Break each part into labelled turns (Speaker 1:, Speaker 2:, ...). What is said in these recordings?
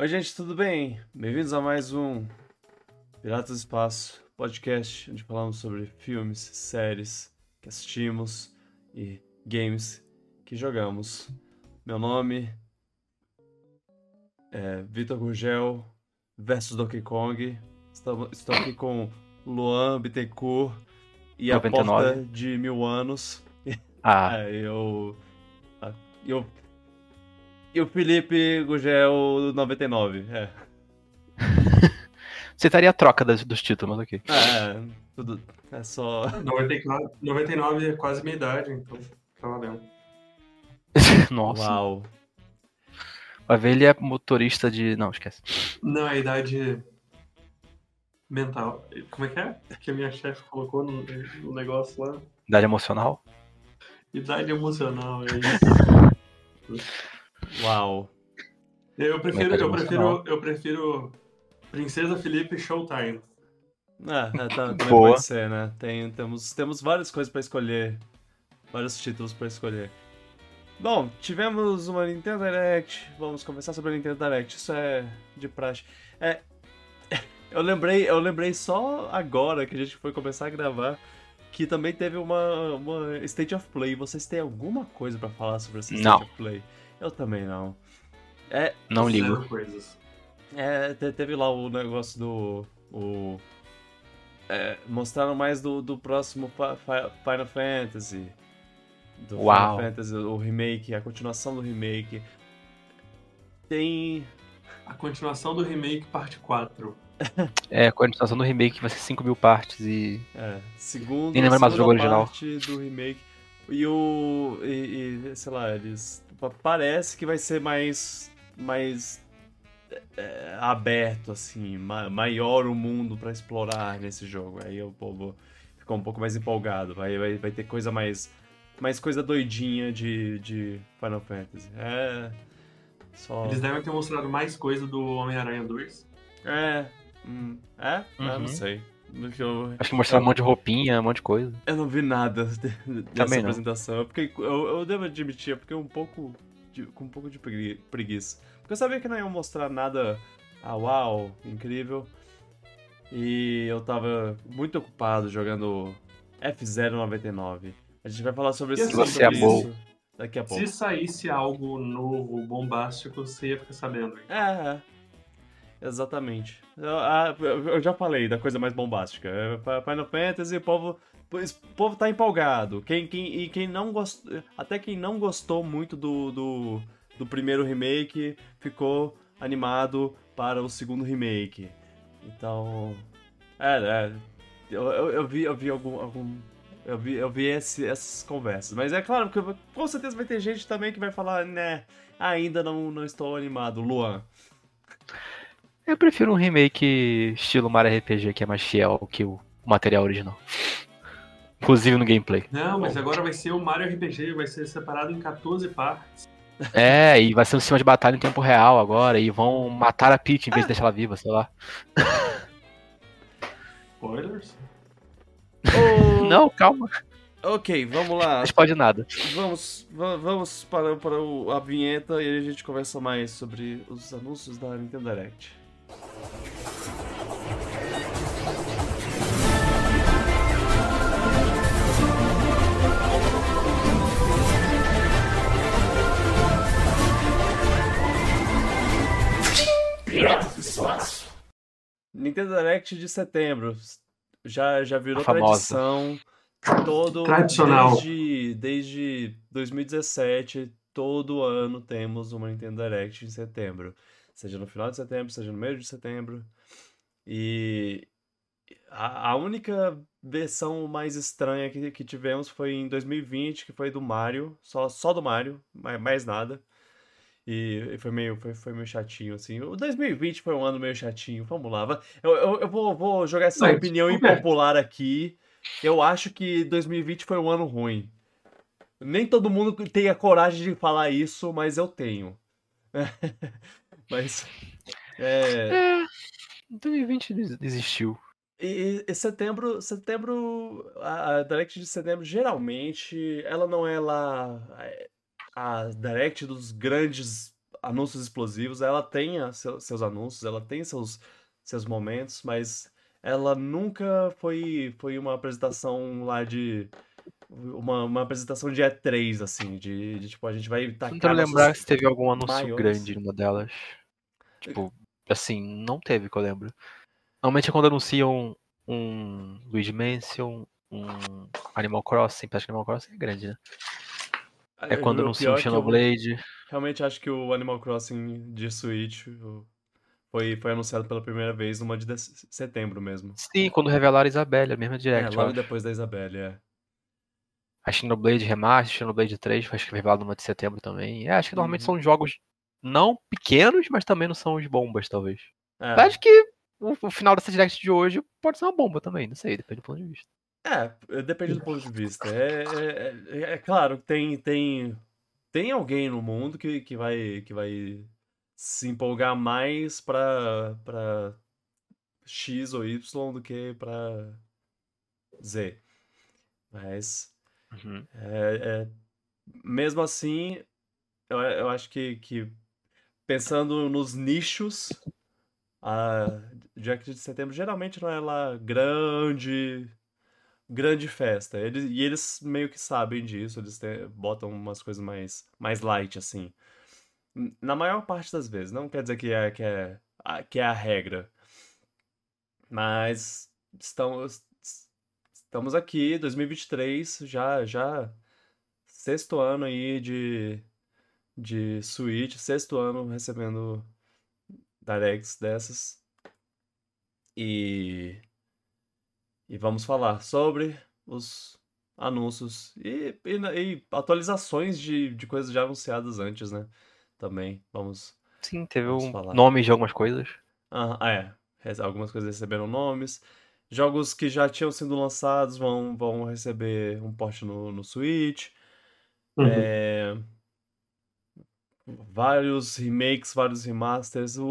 Speaker 1: Oi, gente, tudo bem? Bem-vindos a mais um Piratas do Espaço podcast, onde falamos sobre filmes, séries que assistimos e games que jogamos. Meu nome é Vitor Gurgel versus Donkey Kong. Estou, estou aqui com Luan Bittencourt e a
Speaker 2: 99.
Speaker 1: porta de mil anos.
Speaker 2: Ah,
Speaker 1: É, eu. Eu. E o Felipe Gugel 99. É.
Speaker 2: você estaria a troca das- dos títulos, ok.
Speaker 1: É, tudo. É só.
Speaker 3: 99, 99 é quase minha idade, então tá valendo.
Speaker 2: Nossa.
Speaker 1: Uau.
Speaker 2: Vai ver, ele é motorista de. Não, esquece.
Speaker 3: Não, é a idade mental. Como é que é? Que a minha chefe colocou no, no negócio lá.
Speaker 2: Idade emocional.
Speaker 3: Idade emocional, é isso.
Speaker 1: Uau.
Speaker 3: Eu prefiro, eu prefiro, eu prefiro Princesa Felipe Showtime.
Speaker 1: É, é, tá, também
Speaker 2: Boa.
Speaker 1: pode ser, né? Tem, temos, temos várias coisas pra escolher. Vários títulos pra escolher. Bom, tivemos uma Nintendo Direct. Vamos conversar sobre a Nintendo Direct. Isso é de praxe. É. Eu lembrei, eu lembrei só agora que a gente foi começar a gravar que também teve uma, uma State of Play. Vocês têm alguma coisa pra falar sobre essa State
Speaker 2: Não.
Speaker 1: of Play? Eu também não. É,
Speaker 2: Não ligo.
Speaker 3: Coisas.
Speaker 1: é, te- teve lá o negócio do. O, é, mostraram mais do, do próximo Fi- Fi- Final Fantasy. Do
Speaker 2: Uau.
Speaker 1: Final Fantasy, o remake, a continuação do remake. Tem.
Speaker 3: A continuação do remake, parte 4.
Speaker 2: É, a continuação do remake vai ser 5 mil partes e.
Speaker 1: É, segundo,
Speaker 2: Nem lembro mais do
Speaker 1: segunda
Speaker 2: jogo original.
Speaker 1: parte do remake. E o. E, e, sei lá, eles. Pa- Parece que vai ser mais. Mais. é, aberto, assim. ma- maior o mundo pra explorar nesse jogo. Aí o povo ficou um pouco mais empolgado. Vai, vai, vai ter coisa mais. Mais coisa doidinha de, de Final Fantasy. É. Só.
Speaker 3: Eles devem ter mostrado mais coisa do Homem-Aranha 2.
Speaker 1: É. hum, é? É,
Speaker 2: Uhum.
Speaker 1: não sei. Do que eu-
Speaker 2: Acho que mostraram um monte de roupinha, um monte de coisa.
Speaker 1: Eu não vi nada de- dessa
Speaker 2: não.
Speaker 1: apresentação. Eu, fiquei, eu, eu devo admitir, eu fiquei um pouco de- com um pouco de pregui- preguiça. Porque eu sabia que não iam mostrar nada ah, uau, incrível. E eu tava muito ocupado jogando F099. A gente vai falar sobre, esse,
Speaker 3: assim,
Speaker 1: sobre
Speaker 2: é
Speaker 1: isso daqui a pouco.
Speaker 3: Se saísse algo novo, bombástico, você ia ficar sabendo.
Speaker 1: É, é. Exatamente. Eu, ah, eu- eu já falei da coisa mais bombástica. É, Fi- Final Fantasy, o povo, o povo tá empolgado. Quem, quem, e quem não gostou. Até quem não gostou muito do, do, do primeiro remake ficou animado para o segundo remake. Então. É, é. Eu, eu, eu vi, eu vi algum. algum eu vi, eu vi esse- essas conversas. Mas é claro com certeza vai ter gente também que vai falar, né? Ainda não, não estou animado. Luan.
Speaker 2: Eu prefiro um remake estilo Mario RPG, que é mais fiel que o material original. Inclusive no gameplay.
Speaker 3: Não, mas agora vai ser o Mario RPG, vai ser separado em 14 partes.
Speaker 2: É, e vai ser um sistema de batalha em tempo real agora, e vão matar a Peach em vez de deixar ela viva, sei lá.
Speaker 3: Spoilers?
Speaker 2: Não, calma.
Speaker 1: Ok, vamos lá.
Speaker 2: Não pode nada.
Speaker 1: Vamos, va- vamos para, para o- a vinheta e aí a gente conversa mais sobre os anúncios da Nintendo Direct. Nintendo Direct de setembro. Já, já virou tradição. Todo,
Speaker 3: Tradicional.
Speaker 1: Desde, desde 2017, todo ano temos uma Nintendo Direct em setembro. Seja no final de setembro, seja no meio de setembro. E a, a única versão mais estranha que, que tivemos foi em 2020, que foi do Mario, só, só do Mario, mais, mais nada. E, foi meio, foi, foi meio chatinho, assim. O 2020 foi um ano meio chatinho, vamos lá. Eu, eu, eu vou, vou jogar essa
Speaker 3: Mas,
Speaker 1: opinião
Speaker 3: quê?
Speaker 1: impopular aqui. Eu acho que 2020 foi um ano ruim. Nem todo mundo tem a coragem de falar isso, mas eu tenho. mas. É,
Speaker 2: É. 2020 des- desistiu.
Speaker 1: e, e setembro, setembro, a, a Direct de setembro, geralmente, ela não é lá é, a Direct dos grandes anúncios explosivos. Ela tem a seu- seus anúncios, ela tem seus, seus momentos, mas ela nunca foi, foi uma apresentação lá de. Uma, uma apresentação de E3, assim, de, de, tipo, a gente vai tacar
Speaker 2: Tentando
Speaker 1: nossos
Speaker 2: lembrar se teve algum anúncio
Speaker 1: maiores.
Speaker 2: grande numa delas. Tipo, assim, não teve que eu lembro. Normalmente é quando anunciam um Luigi Mansion, um Animal Crossing, parece que Animal Crossing é grande, né? É
Speaker 1: Eu-
Speaker 2: quando anunciam
Speaker 1: é
Speaker 2: Xenoblade.
Speaker 1: realmente acho que o Animal Crossing de Switch foi, foi anunciado pela primeira vez numa de de- setembro mesmo.
Speaker 2: Sim, quando revelaram a Isabelle, a mesma
Speaker 1: É,
Speaker 2: direct, eu
Speaker 1: logo depois da Isabelle, é.
Speaker 2: A Xenoblade Remaster, Xenoblade 3, acho que foi revelado numa de setembro também. É, acho que normalmente
Speaker 1: Uhum.
Speaker 2: são jogos não pequenos, mas também não são os bombas, talvez.
Speaker 1: É.
Speaker 2: Acho que o, o final dessa direct de hoje pode ser uma bomba também, não sei, depende do ponto de vista.
Speaker 1: É, depende do ponto de vista. É, é, é- é claro, tem, tem, tem alguém no mundo que, que, vai, que vai se empolgar mais pra, pra X ou Y do que pra Z. Mas, é, é, mesmo assim, eu, eu acho que, que pensando nos nichos, a Direct de setembro geralmente não é lá grande grande festa. Eles, e eles meio que sabem disso, eles te- botam umas coisas mais, mais light, assim. Na maior parte das vezes, não quer dizer que é, que é, que é a regra. Mas estamos, estamos aqui, 2023, já, já sexto ano aí de, de Switch, sexto ano recebendo directs dessas. E e vamos falar sobre os anúncios e, e, e atualizações de, de coisas já anunciadas antes, né? Também, vamos...
Speaker 2: Sim, teve
Speaker 1: Vamos
Speaker 2: um
Speaker 1: falar.
Speaker 2: nome de algumas coisas.
Speaker 1: Ah, é, algumas coisas receberam nomes. Jogos que já tinham sido lançados vão, vão receber um port no, no Switch.
Speaker 3: Uhum.
Speaker 1: É, vários remakes, vários remasters. O,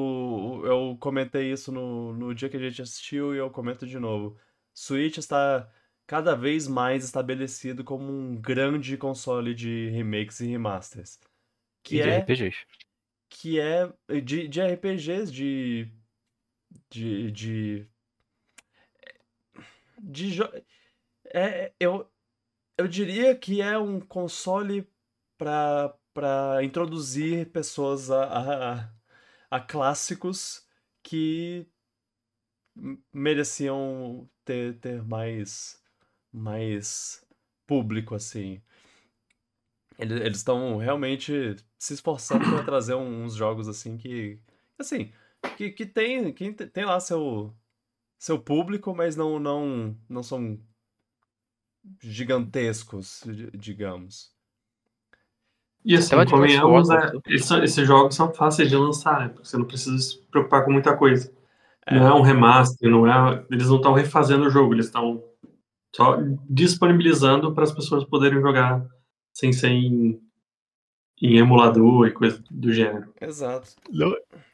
Speaker 1: o- eu comentei isso no, no dia que a gente assistiu e eu comento de novo. Switch está cada vez mais estabelecido como um grande console de remakes e remasters. Que
Speaker 2: e de
Speaker 1: é
Speaker 2: RPGs.
Speaker 1: que é de, de RPGs, de. de. de. de jo- é, eu, eu diria que é um console para para introduzir pessoas a, a, a- clássicos que mereciam ter, ter mais mais público assim. Eles estão realmente se esforçando para trazer uns jogos assim que assim, que, que tem que tem lá seu seu público, mas não não não são gigantescos, di- digamos.
Speaker 3: E assim, convenhamos, é, eles são- esses jogos são fáceis de lançar, né? Porque você não precisa se preocupar com muita coisa. Não é um remaster, não é. Eles não estão refazendo o jogo, eles estão só disponibilizando para as pessoas poderem jogar sem ser em, em emulador e coisa do gênero.
Speaker 1: Exato.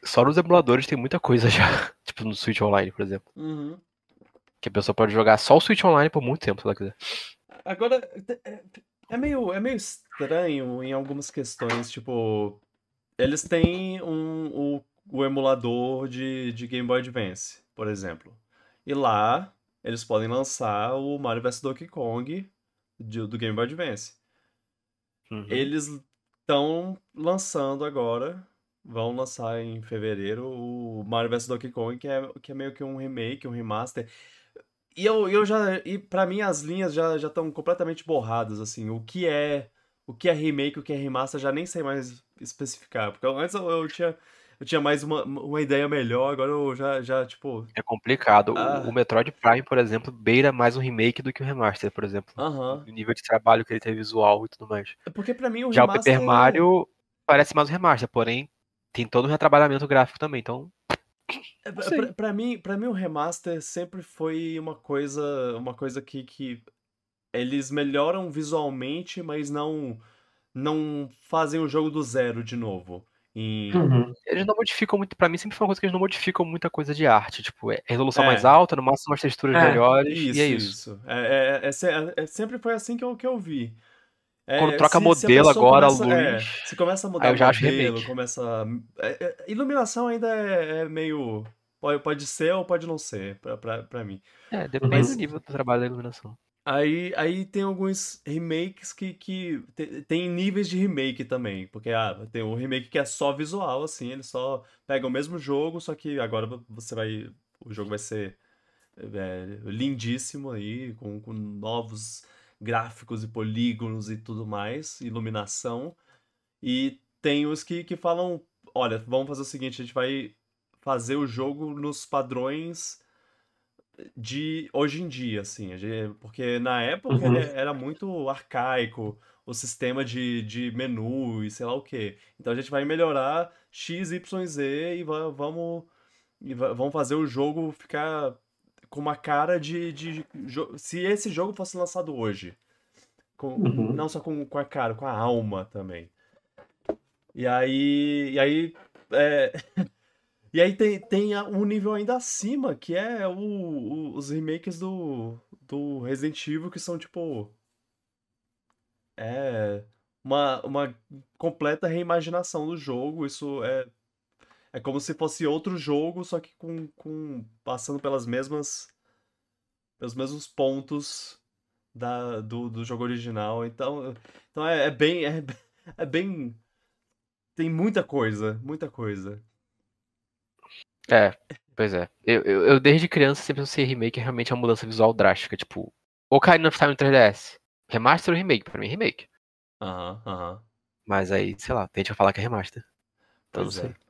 Speaker 2: Só nos emuladores tem muita coisa já. Tipo no Switch Online, por exemplo.
Speaker 1: Uhum.
Speaker 2: Que a pessoa pode jogar só o Switch Online por muito tempo, se ela quiser.
Speaker 1: Agora, é, meio, é meio estranho em algumas questões, tipo, eles têm um, o, o emulador de, de Game Boy Advance, por exemplo. E lá, eles podem lançar o Mario vs Donkey Kong de- do Game Boy Advance.
Speaker 2: Uhum.
Speaker 1: Eles estão lançando agora, vão lançar em fevereiro, o Mario vs Donkey Kong, que é, que é meio que um remake, um remaster. E eu, eu já. E pra mim as linhas já estão completamente borradas, assim. O que é. O que é remake, o que é remaster, já nem sei mais especificar. Porque antes eu, eu tinha. Eu tinha mais uma, uma ideia melhor, agora eu já, já tipo.
Speaker 2: É complicado. O-
Speaker 1: Ah.
Speaker 2: O Metroid Prime, por exemplo, beira mais um remake do que um remaster, por exemplo.
Speaker 1: Aham.
Speaker 2: O nível de trabalho que ele tem visual e tudo mais.
Speaker 1: É Porque pra mim o
Speaker 2: Já o
Speaker 1: remaster.
Speaker 2: Paper Mario parece mais um remaster, porém tem todo um retrabalhamento gráfico também, então
Speaker 1: É, pra, pra mim, pra mim o remaster sempre foi uma coisa, uma coisa que, que eles melhoram visualmente, mas não não fazem o jogo do zero de novo. Em,
Speaker 3: Uhum.
Speaker 2: eles não modificam muito, pra mim sempre foi uma coisa que eles não modificam muita coisa de arte, tipo, é resolução
Speaker 1: É.
Speaker 2: mais alta, no máximo umas texturas
Speaker 3: É,
Speaker 2: melhores,
Speaker 1: Isso,
Speaker 2: e é isso.
Speaker 1: isso. É, é- é é- sempre foi assim que eu, que eu vi.
Speaker 2: É, Quando troca se, modelo se agora, começa, luz. É,
Speaker 1: se começa a mudar o modelo, começa. É, é, iluminação ainda é, é, meio. Pode, pode ser ou pode não ser, pra, pra, pra mim.
Speaker 2: É, depende Mas, do nível do trabalho da iluminação.
Speaker 1: Aí, aí tem alguns remakes que, que tem, tem níveis de remake também. Porque ah, tem um remake que é só visual, assim, ele só pega o mesmo jogo, só que agora você vai. O jogo vai ser é, lindíssimo aí, com, com novos gráficos e polígonos e tudo mais, iluminação. E tem os que, que falam: olha, vamos fazer o seguinte, a gente vai fazer o jogo nos padrões de hoje em dia, assim, porque na época uhum. era muito arcaico o sistema de, de menu e sei lá o que. Então a gente vai melhorar X, Y, Z e vamos, e vamos fazer o jogo ficar com uma cara de, de, se esse jogo fosse lançado hoje, com, uhum. não só com, com a cara, com a alma também. E aí, e aí é, E aí tem, tem um nível ainda acima, que é o, o, os remakes do, do Resident Evil, que são tipo. É. Uma, uma completa reimaginação do jogo. Isso é. É como se fosse outro jogo, só que com, com passando pelas mesmas. pelos mesmos pontos da, do, do jogo original. Então, então é, é bem. É, é bem. Tem muita coisa, muita coisa.
Speaker 2: É, pois é. Eu, eu, eu desde criança sempre pensei remake é realmente uma mudança visual drástica. Tipo, Ocarina of Time 3DS. Remaster ou remake? Pra mim, remake.
Speaker 1: Aham, uhum, aham. Uhum.
Speaker 2: Mas aí, sei lá, que falar que é remaster. Então pois não sei. É.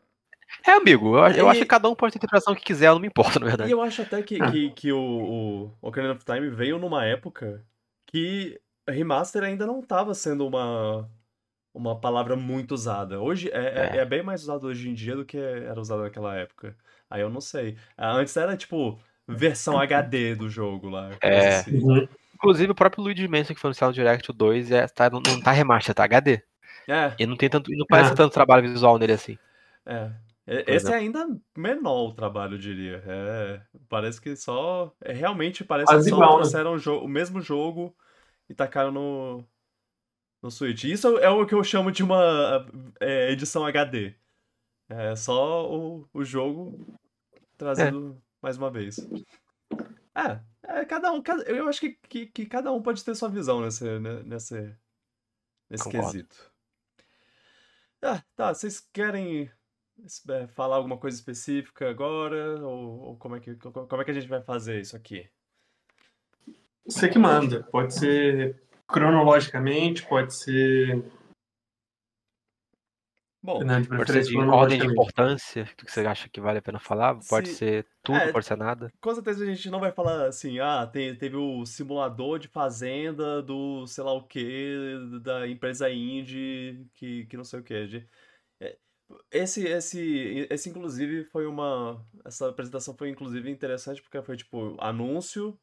Speaker 2: é amigo, eu, eu e... acho que cada um pode ter a interpretação que quiser, não me importa, na verdade.
Speaker 1: E eu acho até que, ah. que, que o, o Ocarina of Time veio numa época que remaster ainda não estava sendo uma, uma palavra muito usada. Hoje é, é. é, bem mais usado hoje em dia do que era usado naquela época. Aí eu não sei. Ah, antes era tipo versão HD do jogo lá.
Speaker 2: É. Assim. Uhum. Inclusive o próprio Luigi Mansion que foi no Direct 2 é, tá, não, não tá remaster, tá HD. É. E não tem tanto. E não parece é. tanto trabalho visual nele assim.
Speaker 1: É. Esse é ainda menor o trabalho, eu diria. É, parece que só. É, realmente parece que só igual, né? trouxeram né? o, mesmo jogo e tacaram no, no Switch. Isso é o que eu chamo de uma é, edição HD. É só o, o jogo trazido é. mais uma vez. É, é cada um. Cada, eu acho que, que, que, cada um pode ter sua visão nesse, né, nesse, nesse quesito. Ah, tá. Vocês querem é, falar alguma coisa específica agora? Ou, ou, como, é que, como é que a gente vai fazer isso aqui?
Speaker 3: Você que manda. Pode ser cronologicamente, pode ser.
Speaker 2: Bom, pode ser de ordem de importância que você acha que vale a pena falar. Pode se... ser tudo, é, pode ser nada.
Speaker 1: Com certeza a gente não vai falar assim, ah, tem, teve o simulador de fazenda do sei lá o que, da empresa indie, que, que não sei o que. É, esse, esse, esse, inclusive, foi uma. Essa apresentação foi, inclusive, interessante porque foi tipo anúncio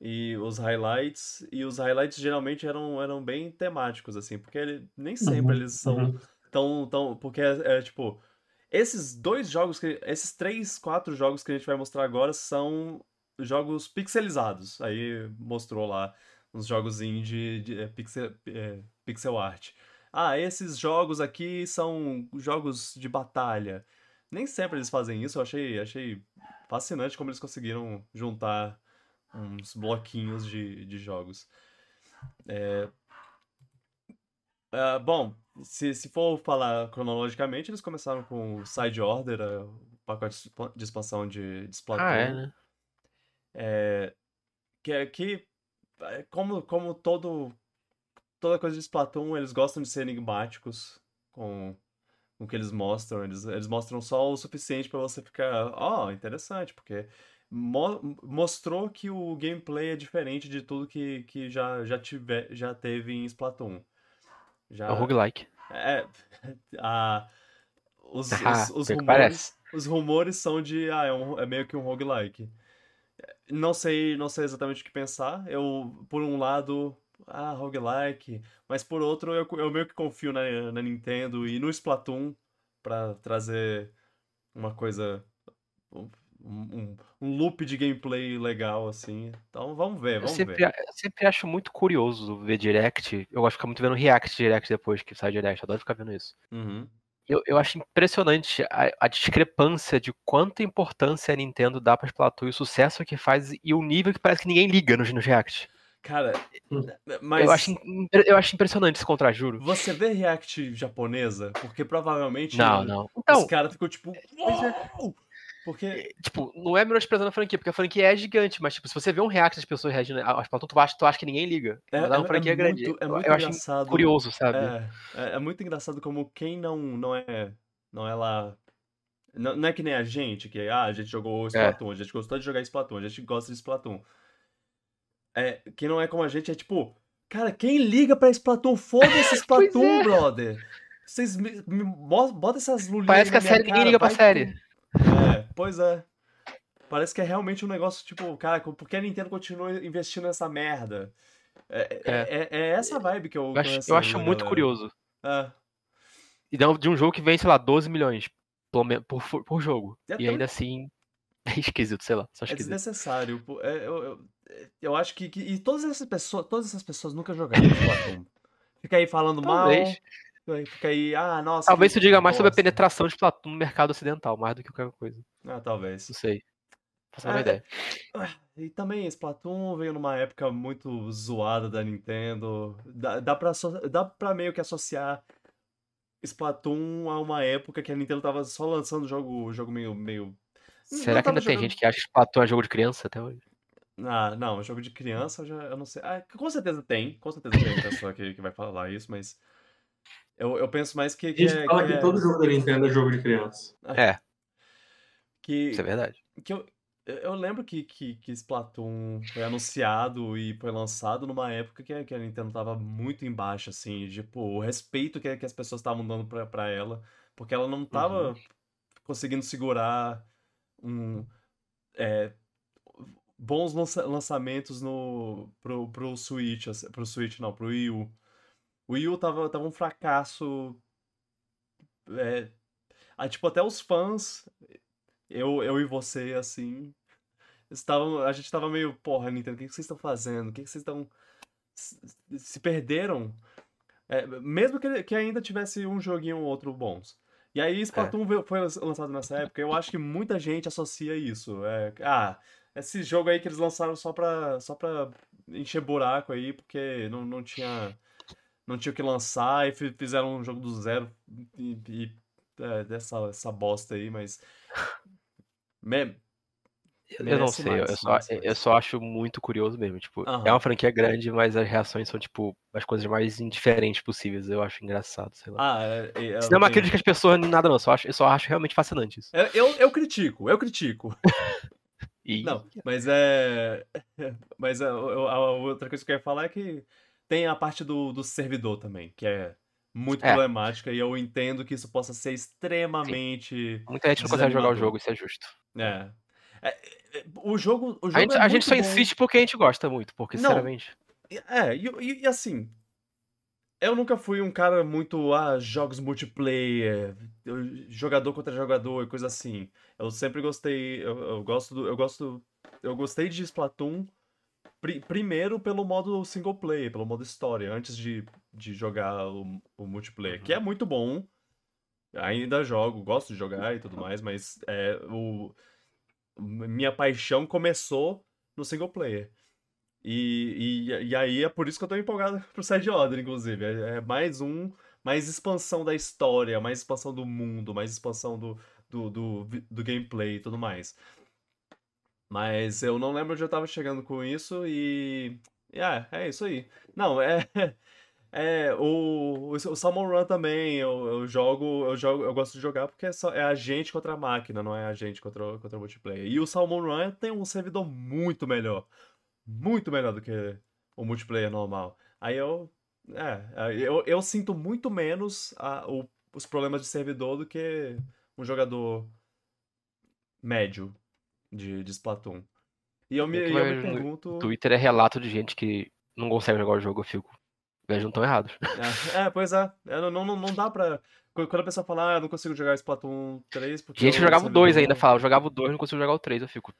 Speaker 1: e os highlights, e os highlights geralmente eram, eram bem temáticos, assim, porque ele, nem sempre uhum, eles são uhum. tão, tão. Porque é, é, tipo. Esses dois jogos, que, esses três, quatro jogos que a gente vai mostrar agora são jogos pixelizados. Aí mostrou lá uns jogos indie de, é, pixel, é, pixel art. Ah, esses jogos aqui são jogos de batalha. Nem sempre eles fazem isso, eu achei, achei fascinante como eles conseguiram juntar uns bloquinhos de, de jogos. É... Uh, bom, se, se for falar cronologicamente, eles começaram com Side Order, o pacote de expansão de, de Splatoon. Ah, é, né? É, que, é que é, como, como todo, toda coisa de Splatoon, eles gostam de ser enigmáticos com, o que eles mostram. Eles, eles mostram só o suficiente para você ficar, ó, oh, interessante, porque mo mostrou que o gameplay é diferente de tudo que, que já, já, tiver, já teve em Splatoon.
Speaker 2: Já, é o roguelike.
Speaker 1: É. A, os, ah, os, os, rumores, os rumores são de. Ah, é, um, é meio que um roguelike. Não sei, não sei exatamente o que pensar. Eu, por um lado, ah, roguelike. Mas por outro, eu, eu meio que confio na, na Nintendo e no Splatoon para trazer uma coisa um, um, loop de gameplay legal, assim. Então vamos ver, vamos
Speaker 2: eu sempre,
Speaker 1: ver.
Speaker 2: sempre acho muito curioso ver Direct. Eu gosto de ficar muito vendo React Direct depois que sai Direct. Eu adoro ficar vendo isso.
Speaker 1: Uhum.
Speaker 2: Eu, eu acho impressionante a, a discrepância de quanta importância a Nintendo dá pra Splatoon e o sucesso que faz e o nível que parece que ninguém liga no, no React.
Speaker 1: Cara,
Speaker 3: Hum.
Speaker 1: mas
Speaker 2: Eu, acho, eu acho impressionante esse contra, juro.
Speaker 1: você vê React japonesa? Porque provavelmente
Speaker 2: Não, não.
Speaker 1: os
Speaker 2: Então,
Speaker 1: caras ficam tipo.
Speaker 2: É.
Speaker 1: "Uou!" Porque.
Speaker 2: tipo, não é menosprezando a franquia, porque a franquia é gigante, mas tipo, se você vê um react das pessoas reagindo a Splatoon, tu acha, tu acha que ninguém liga.
Speaker 1: É,
Speaker 2: mas a
Speaker 1: é-
Speaker 2: franquia
Speaker 1: é
Speaker 2: é grande.
Speaker 1: muito- é muito
Speaker 2: eu acho
Speaker 1: engraçado.
Speaker 2: curioso, sabe?
Speaker 1: É, é, é muito engraçado como quem não, não é. Não é lá. Não, não é que nem a gente, que ah, a gente jogou Splatoon, a gente gostou de jogar Splatoon, a gente gosta de Splatoon. É, quem não é como a gente é tipo, cara, quem liga pra Splatoon? Foda-se Splatoon,
Speaker 2: é.
Speaker 1: brother! Vocês me, me bota essas lulinhas
Speaker 2: Parece que a série- ninguém
Speaker 1: cara,
Speaker 2: liga pra série.
Speaker 1: É, pois é. Parece que é realmente um negócio tipo, cara, por que a Nintendo continua investindo nessa merda? É, é, é- é essa vibe que eu
Speaker 2: Eu acho, eu acho muito
Speaker 1: galera.
Speaker 2: curioso.
Speaker 1: É.
Speaker 2: E de um- jogo que vem, sei lá, 12 milhões por, por, por jogo.
Speaker 1: É
Speaker 2: E
Speaker 1: também-
Speaker 2: ainda assim, é esquisito, sei lá. Só
Speaker 1: É
Speaker 2: esquisito.
Speaker 1: desnecessário. pô. É, eu, eu, eu acho que, que- E todas essas pessoas, todas essas pessoas nunca jogaram Splatoon. Fica aí falando
Speaker 2: Talvez.
Speaker 1: mal. Fica aí, ah, nossa.
Speaker 2: Talvez isso diga mais sobre a penetração de Splatoon no mercado ocidental, mais do que qualquer coisa.
Speaker 1: Ah, talvez.
Speaker 2: Não sei. Faço
Speaker 1: É,
Speaker 2: menor ideia.
Speaker 1: E também, Splatoon veio numa época muito zoada da Nintendo. Dá, dá, pra, dá pra meio que associar Splatoon a uma época que a Nintendo tava só lançando jogo, jogo meio, meio.
Speaker 2: Será que ainda tem
Speaker 1: jogando-
Speaker 2: gente que acha que Splatoon é jogo de criança até hoje?
Speaker 1: Ah, não, jogo de criança eu já eu não sei. Ah, com certeza tem, com certeza tem pessoa que, que vai falar isso, mas eu, eu penso mais que,
Speaker 3: A
Speaker 1: que
Speaker 3: gente
Speaker 1: é,
Speaker 3: fala
Speaker 1: que
Speaker 3: que
Speaker 1: é-
Speaker 3: todo jogo da Nintendo é jogo de criança.
Speaker 2: É,
Speaker 1: que,
Speaker 2: isso é verdade.
Speaker 1: que eu, eu lembro que, que, que Splatoon foi anunciado e foi lançado numa época que, a- que a Nintendo tava muito embaixo, assim, tipo, o respeito que, que as pessoas estavam dando pra, pra ela, porque ela não tava conseguindo segurar um, é, bons lança- lançamentos no, pro, pro Switch, pro Switch não, pro Wii U. O Wii U tava, tava um fracasso, é, ah, tipo, até os fãs, eu, eu e você, assim, estavam, a gente tava meio, porra, Nintendo, o que, que vocês estão fazendo? O que, que vocês estão... Se perderam? É, mesmo que, que ainda tivesse um joguinho ou outro bons. E aí Splatoon veio- foi lançado nessa época, eu acho que muita gente associa isso. É, ah, esse jogo aí que eles lançaram só pra, só pra encher buraco aí, porque não, não tinha não tinha o que lançar e fi- fizeram um jogo do zero e, e, é, dessa essa bosta aí, mas me-
Speaker 2: Eu não sei, eu
Speaker 1: mais,
Speaker 2: só,
Speaker 1: merece
Speaker 2: eu só acho muito curioso mesmo. Tipo, é
Speaker 1: Aham.
Speaker 2: uma franquia grande, mas as reações são, tipo, as coisas mais indiferentes possíveis. Eu acho engraçado, sei lá.
Speaker 1: Ah, é, é,
Speaker 2: Isso não é uma crítica às pessoas nem nada, não. Eu só acho, eu só acho realmente fascinante isso.
Speaker 1: Eu, eu, eu critico, eu critico.
Speaker 2: E
Speaker 1: Não, mas é. Mas a, a- a outra coisa que eu ia falar é que tem a parte do, do servidor também, que é muito
Speaker 2: É.
Speaker 1: problemática, e eu entendo que isso possa ser extremamente.
Speaker 2: muita gente não consegue jogar o jogo, isso é justo.
Speaker 1: É. É, é, o jogo. O jogo
Speaker 2: A gente,
Speaker 1: é
Speaker 2: a gente só
Speaker 1: bom.
Speaker 2: insiste porque a gente gosta muito, porque,
Speaker 1: Não.
Speaker 2: sinceramente.
Speaker 1: É, e- e assim. Eu nunca fui um cara muito. Ah, jogos multiplayer, jogador contra jogador e coisa assim. Eu sempre gostei. Eu, eu gosto do. Eu gosto. Eu gostei de Splatoon. pri- primeiro pelo modo single player, pelo modo história, antes de, de jogar o, o multiplayer, que é muito bom. Ainda jogo, gosto de jogar e tudo mais, mas é, o, minha paixão começou no single player. E, e, e aí é por isso que eu tô empolgado pro Side Order, inclusive. É, é mais um, mais expansão da história, mais expansão do mundo, mais expansão do, do, do, do gameplay e tudo mais. Mas eu não lembro onde eu tava chegando com isso e. e É, isso aí. Não, é. É, o, o, Salmon Run também, eu, eu jogo, eu jogo, eu gosto de jogar porque é, só, é a gente contra a máquina, não é a gente contra, contra o multiplayer. E o Salmon Run tem um servidor muito melhor. Muito melhor do que o multiplayer normal. Aí eu. É, eu, eu sinto muito menos a- o- os problemas de servidor do que um jogador médio de, de Splatoon. E eu me,
Speaker 2: Eu que
Speaker 1: eu me pergunto.
Speaker 2: Twitter é relato de gente que não consegue jogar o jogo, eu fico. Vejo, não tão errados.
Speaker 1: É, é, pois é. É, não, não, não dá pra. Quando a pessoa fala, ah, eu não consigo jogar Splatoon 3 porque.
Speaker 2: Gente
Speaker 1: o
Speaker 2: jogava o 2
Speaker 1: servidor-
Speaker 2: ainda, fala, eu jogava o 2, não consigo jogar o 3, eu fico.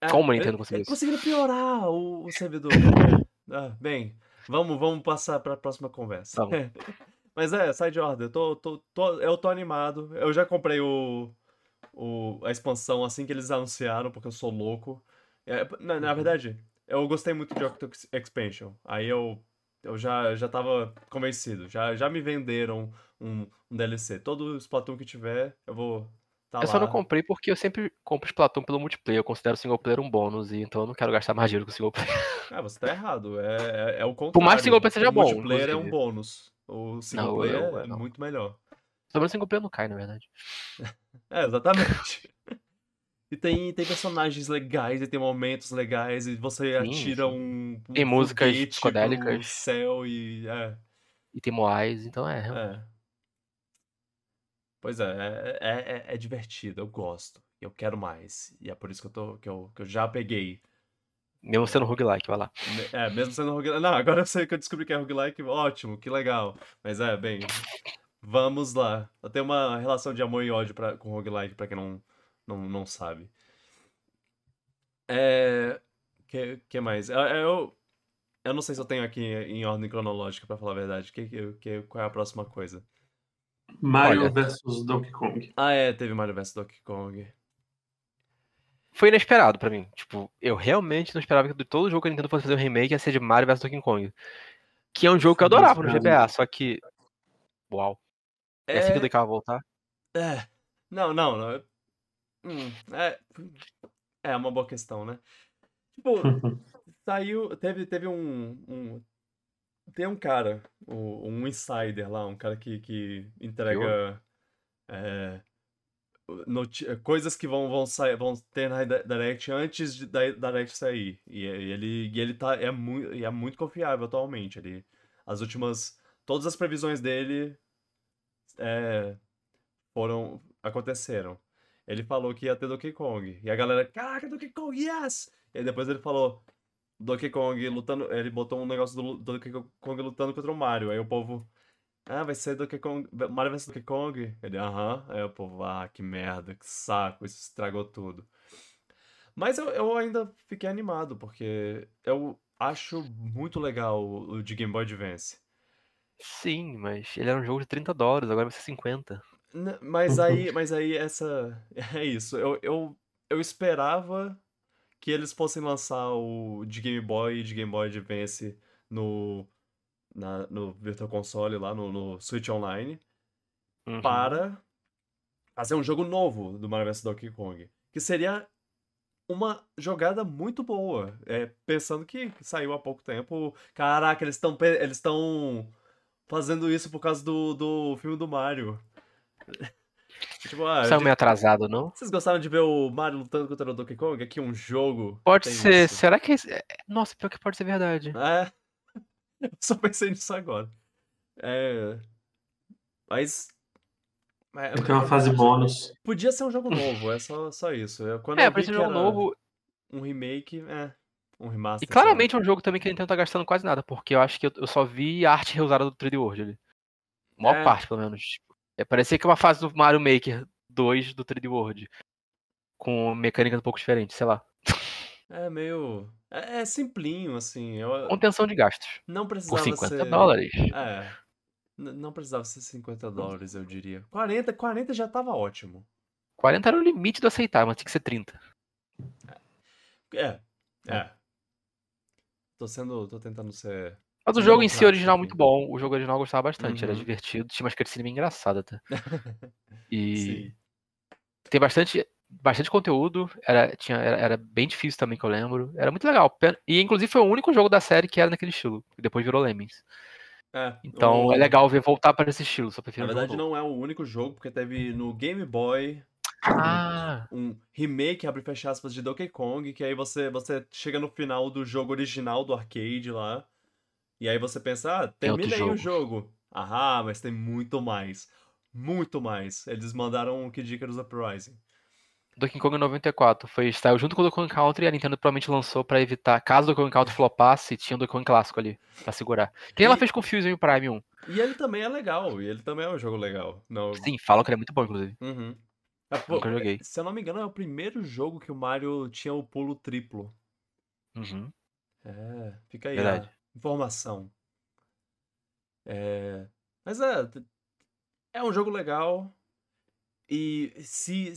Speaker 1: É,
Speaker 2: Como a Nintendo
Speaker 1: ele-
Speaker 2: conseguiu isso?
Speaker 1: conseguiram piorar o, o servidor. ah, bem, vamos, vamos passar para a próxima conversa.
Speaker 2: Vamos.
Speaker 1: Mas é, Side Order, eu tô, tô, tô- eu tô animado. Eu já comprei o, o, a expansão assim que eles anunciaram, porque eu sou louco. É, na, na
Speaker 3: Uhum.
Speaker 1: verdade, eu gostei muito de Octo Expansion. Aí eu, eu já, já tava convencido. Já, já me venderam um, um DLC. Todo Splatoon que tiver, eu vou tá
Speaker 2: eu só não comprei porque eu sempre compro Splatoon pelo multiplayer. Eu considero o single player um bônus, e então eu não quero gastar mais dinheiro com o single player.
Speaker 1: Ah, você tá errado. É, é, é o contrário.
Speaker 2: Por mais que single player seja
Speaker 1: o
Speaker 2: bom,
Speaker 1: multiplayer é um bônus. O single
Speaker 2: Não,
Speaker 1: player
Speaker 2: eu-
Speaker 1: é
Speaker 2: não.
Speaker 1: muito melhor.
Speaker 2: Pelo menos o single player não cai, na verdade.
Speaker 1: É, exatamente. E tem, tem personagens legais, e tem momentos legais, e você
Speaker 2: Sim,
Speaker 1: atira um, um
Speaker 2: Tem músicas psicodélicas.
Speaker 1: céu e... É,
Speaker 2: E tem Moais, então é.
Speaker 1: é. Pois é, é, é, é- é divertido, eu gosto. Eu quero mais. E é por isso que eu, tô, que eu, que eu já peguei.
Speaker 2: Mesmo sendo roguelike, vai lá.
Speaker 1: É, mesmo sendo roguelike. Não, agora eu sei que eu descobri que é roguelike, ótimo, que legal. Mas é, bem, vamos lá. Eu tenho uma relação de amor e ódio pra, com roguelike, pra quem não, não, não sabe. É. Que, que mais? Eu, eu, eu não sei se eu tenho aqui em ordem cronológica, pra falar a verdade. Que, que- qual é a próxima coisa?
Speaker 3: Mario
Speaker 2: Olha.
Speaker 3: versus Donkey Kong.
Speaker 1: Ah, é, teve Mario vs Donkey Kong.
Speaker 2: Foi inesperado pra mim. Tipo, eu realmente não esperava que de todo jogo que a Nintendo fosse fazer um remake ia ser de Mario vs Donkey Kong. Que é um jogo que eu adorava no. GBA, só que. Uau. É assim que o DK vai voltar?
Speaker 1: É. Não, não, não. é- Hum, é. É uma boa questão, né? Tipo, saiu. Teve, teve um, um. Tem um cara, o- um insider lá, um cara que, que entrega. é, coisas que vão, vão, sair, vão ter na Di- Direct antes de, da Direct sair. E, ele, e ele tá, é, muito, é muito confiável atualmente. Ele, as últimas. Todas as previsões dele é, foram. aconteceram. Ele falou que ia ter Donkey Kong. E a galera, caraca, Donkey Kong, yes! E aí depois ele falou Donkey Kong lutando. Ele botou um negócio do Lu- Donkey Kong lutando contra o Mario. Aí o povo. Ah, vai ser Donkey Kong. Mario vs Donkey Kong? Ele, aham. Aí o povo, ah, que merda, que saco, isso estragou tudo. Mas eu, eu ainda fiquei animado, porque eu acho muito legal o o de Game Boy Advance.
Speaker 2: Sim, mas ele era um jogo de 30 dólares, agora vai ser 50.
Speaker 1: N- Mas aí, mas aí essa é isso. Eu, eu, eu esperava que eles fossem lançar o de Game Boy e de Game Boy Advance no na, no Virtual Console lá no, no Switch Online
Speaker 2: Uhum.
Speaker 1: para fazer um jogo novo do Mario vs Donkey Kong, que seria uma jogada muito boa. É, pensando que saiu há pouco tempo, caraca, eles estão eles estão fazendo isso por causa do, do filme do Mario. Tipo, ah,
Speaker 2: Saiu
Speaker 1: de-
Speaker 2: meio atrasado, não?
Speaker 1: vocês gostaram de ver o Mario lutando contra o Donkey Kong? Aqui um jogo.
Speaker 2: Pode ser.
Speaker 1: isso.
Speaker 2: Será que. esse- é- Nossa, pior que pode ser verdade.
Speaker 1: É. Só pensei nisso agora. É. Mas. é,
Speaker 3: Tem uma fase bônus.
Speaker 1: Podia ser um jogo novo, é só, só isso. Eu, quando
Speaker 2: É,
Speaker 1: eu
Speaker 2: pra esse
Speaker 1: que
Speaker 2: jogo novo.
Speaker 1: um remake, é. Um remaster.
Speaker 2: E claramente é um jogo também que a Nintendo tá gastando quase nada, porque eu acho que eu, eu só vi a arte reusada do 3D World ali. Maior
Speaker 1: É.
Speaker 2: parte, pelo menos. É, parecia que é uma fase do Mario Maker 2 do 3D World. Com mecânica um pouco diferente, sei lá.
Speaker 1: É meio. É, é simplinho, assim. Eu
Speaker 2: Contenção de gastos.
Speaker 1: não
Speaker 2: Por
Speaker 1: precisava
Speaker 2: 50
Speaker 1: ser.
Speaker 2: dólares.
Speaker 1: É. Não precisava ser 50 dólares, eu diria. 40, 40 já tava ótimo.
Speaker 2: 40 era o limite do aceitar, mas tinha que ser 30.
Speaker 1: É, é. Tô sendo. tô tentando ser.
Speaker 2: Mas o jogo em si, original,
Speaker 1: aqui.
Speaker 2: muito bom. O jogo original eu gostava bastante, era
Speaker 1: Uhum.
Speaker 2: divertido, tinha umas cutscenes bem engraçadas até. E
Speaker 1: Sim.
Speaker 2: tem bastante, bastante conteúdo, era, tinha, era, era bem difícil também, que eu lembro. Era muito legal. E inclusive foi o único jogo da série que era naquele estilo, depois virou Lemmings.
Speaker 1: É,
Speaker 2: Então
Speaker 1: o-
Speaker 2: é legal ver voltar para esse estilo, só
Speaker 1: Na
Speaker 2: prefiro jogo
Speaker 1: verdade, não é o único jogo, porque teve no Game Boy
Speaker 2: Ah,
Speaker 1: um remake, abre e fecha aspas, de Donkey Kong, que aí você, você chega no final do jogo original do arcade lá, e aí você pensa, ah,
Speaker 2: Tem outro
Speaker 1: terminei o
Speaker 2: jogo.
Speaker 1: jogo. Ah, mas tem muito mais. Muito mais. Eles mandaram o Kid Icarus Uprising.
Speaker 2: Donkey Kong 94 foi saiu junto com o Donkey Kong Country e a Nintendo provavelmente lançou pra evitar, caso o Donkey Kong Country flopasse, tinha o Donkey Kong clássico ali, pra segurar. Que nem ela
Speaker 1: E-
Speaker 2: fez com o Fusion Prime 1.
Speaker 1: E ele também é legal, e ele também é um jogo legal. Não,
Speaker 2: Sim, falam que ele é muito bom, inclusive.
Speaker 1: Uhum. É, pô,
Speaker 2: Nunca joguei.
Speaker 1: Se eu não me engano, é o primeiro jogo que o Mario tinha o pulo triplo.
Speaker 2: Uhum.
Speaker 1: É, fica aí
Speaker 2: Verdade.
Speaker 1: Informação. É, mas é, é um jogo legal. E se.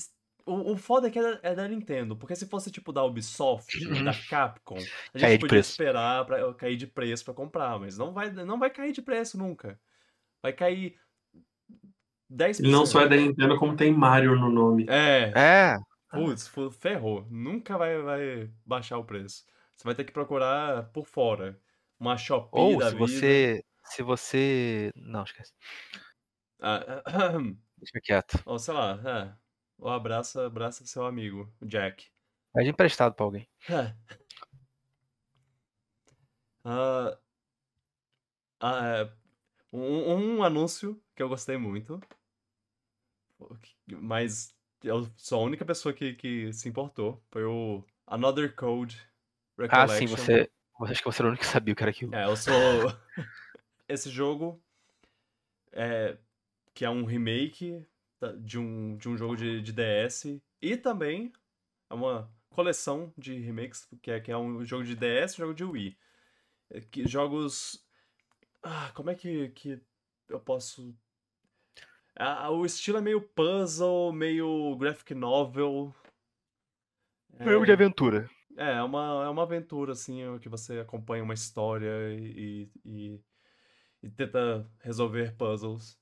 Speaker 1: O, o foda é que é da, é da Nintendo, porque se fosse tipo da Ubisoft, da Capcom, a
Speaker 2: Cair
Speaker 1: gente
Speaker 2: de
Speaker 1: podia
Speaker 2: preço.
Speaker 1: esperar pra cair de preço pra comprar, mas não vai, não vai cair de preço nunca. Vai cair 10%.
Speaker 3: Ele não só é da Nintendo, como tem Mario no nome.
Speaker 1: É,
Speaker 2: É,
Speaker 1: putz, ferrou. Nunca vai, vai baixar o preço. Você vai ter que procurar por fora. Uma Shopee
Speaker 2: ou
Speaker 1: da
Speaker 2: se
Speaker 1: vida.
Speaker 2: você. Se você. Não, esquece.
Speaker 1: Ah,
Speaker 2: Deixa quieto.
Speaker 1: ou sei lá, é. Ou abraça, abraça seu amigo, o Jack.
Speaker 2: Pede emprestado pra alguém.
Speaker 1: É. Ah, ah, é, um, um anúncio que eu gostei muito, mas eu sou a única pessoa que, que se importou, foi o Another Code
Speaker 2: Ah, sim,
Speaker 1: Recollection.
Speaker 2: você. Acho que você era o único que sabia o que era aquilo.
Speaker 1: É, eu sou. Esse jogo é que é um remake de um, de um jogo de, de DS e também é uma coleção de remakes, que é, que é um jogo de DS e um jogo de Wii. É que jogos. Ah, como é que, que eu posso. Ah, o estilo é meio puzzle, meio graphic novel.
Speaker 2: Jogo de aventura.
Speaker 1: É, é uma, é uma aventura, assim, que você acompanha uma história e, e, e tenta resolver puzzles.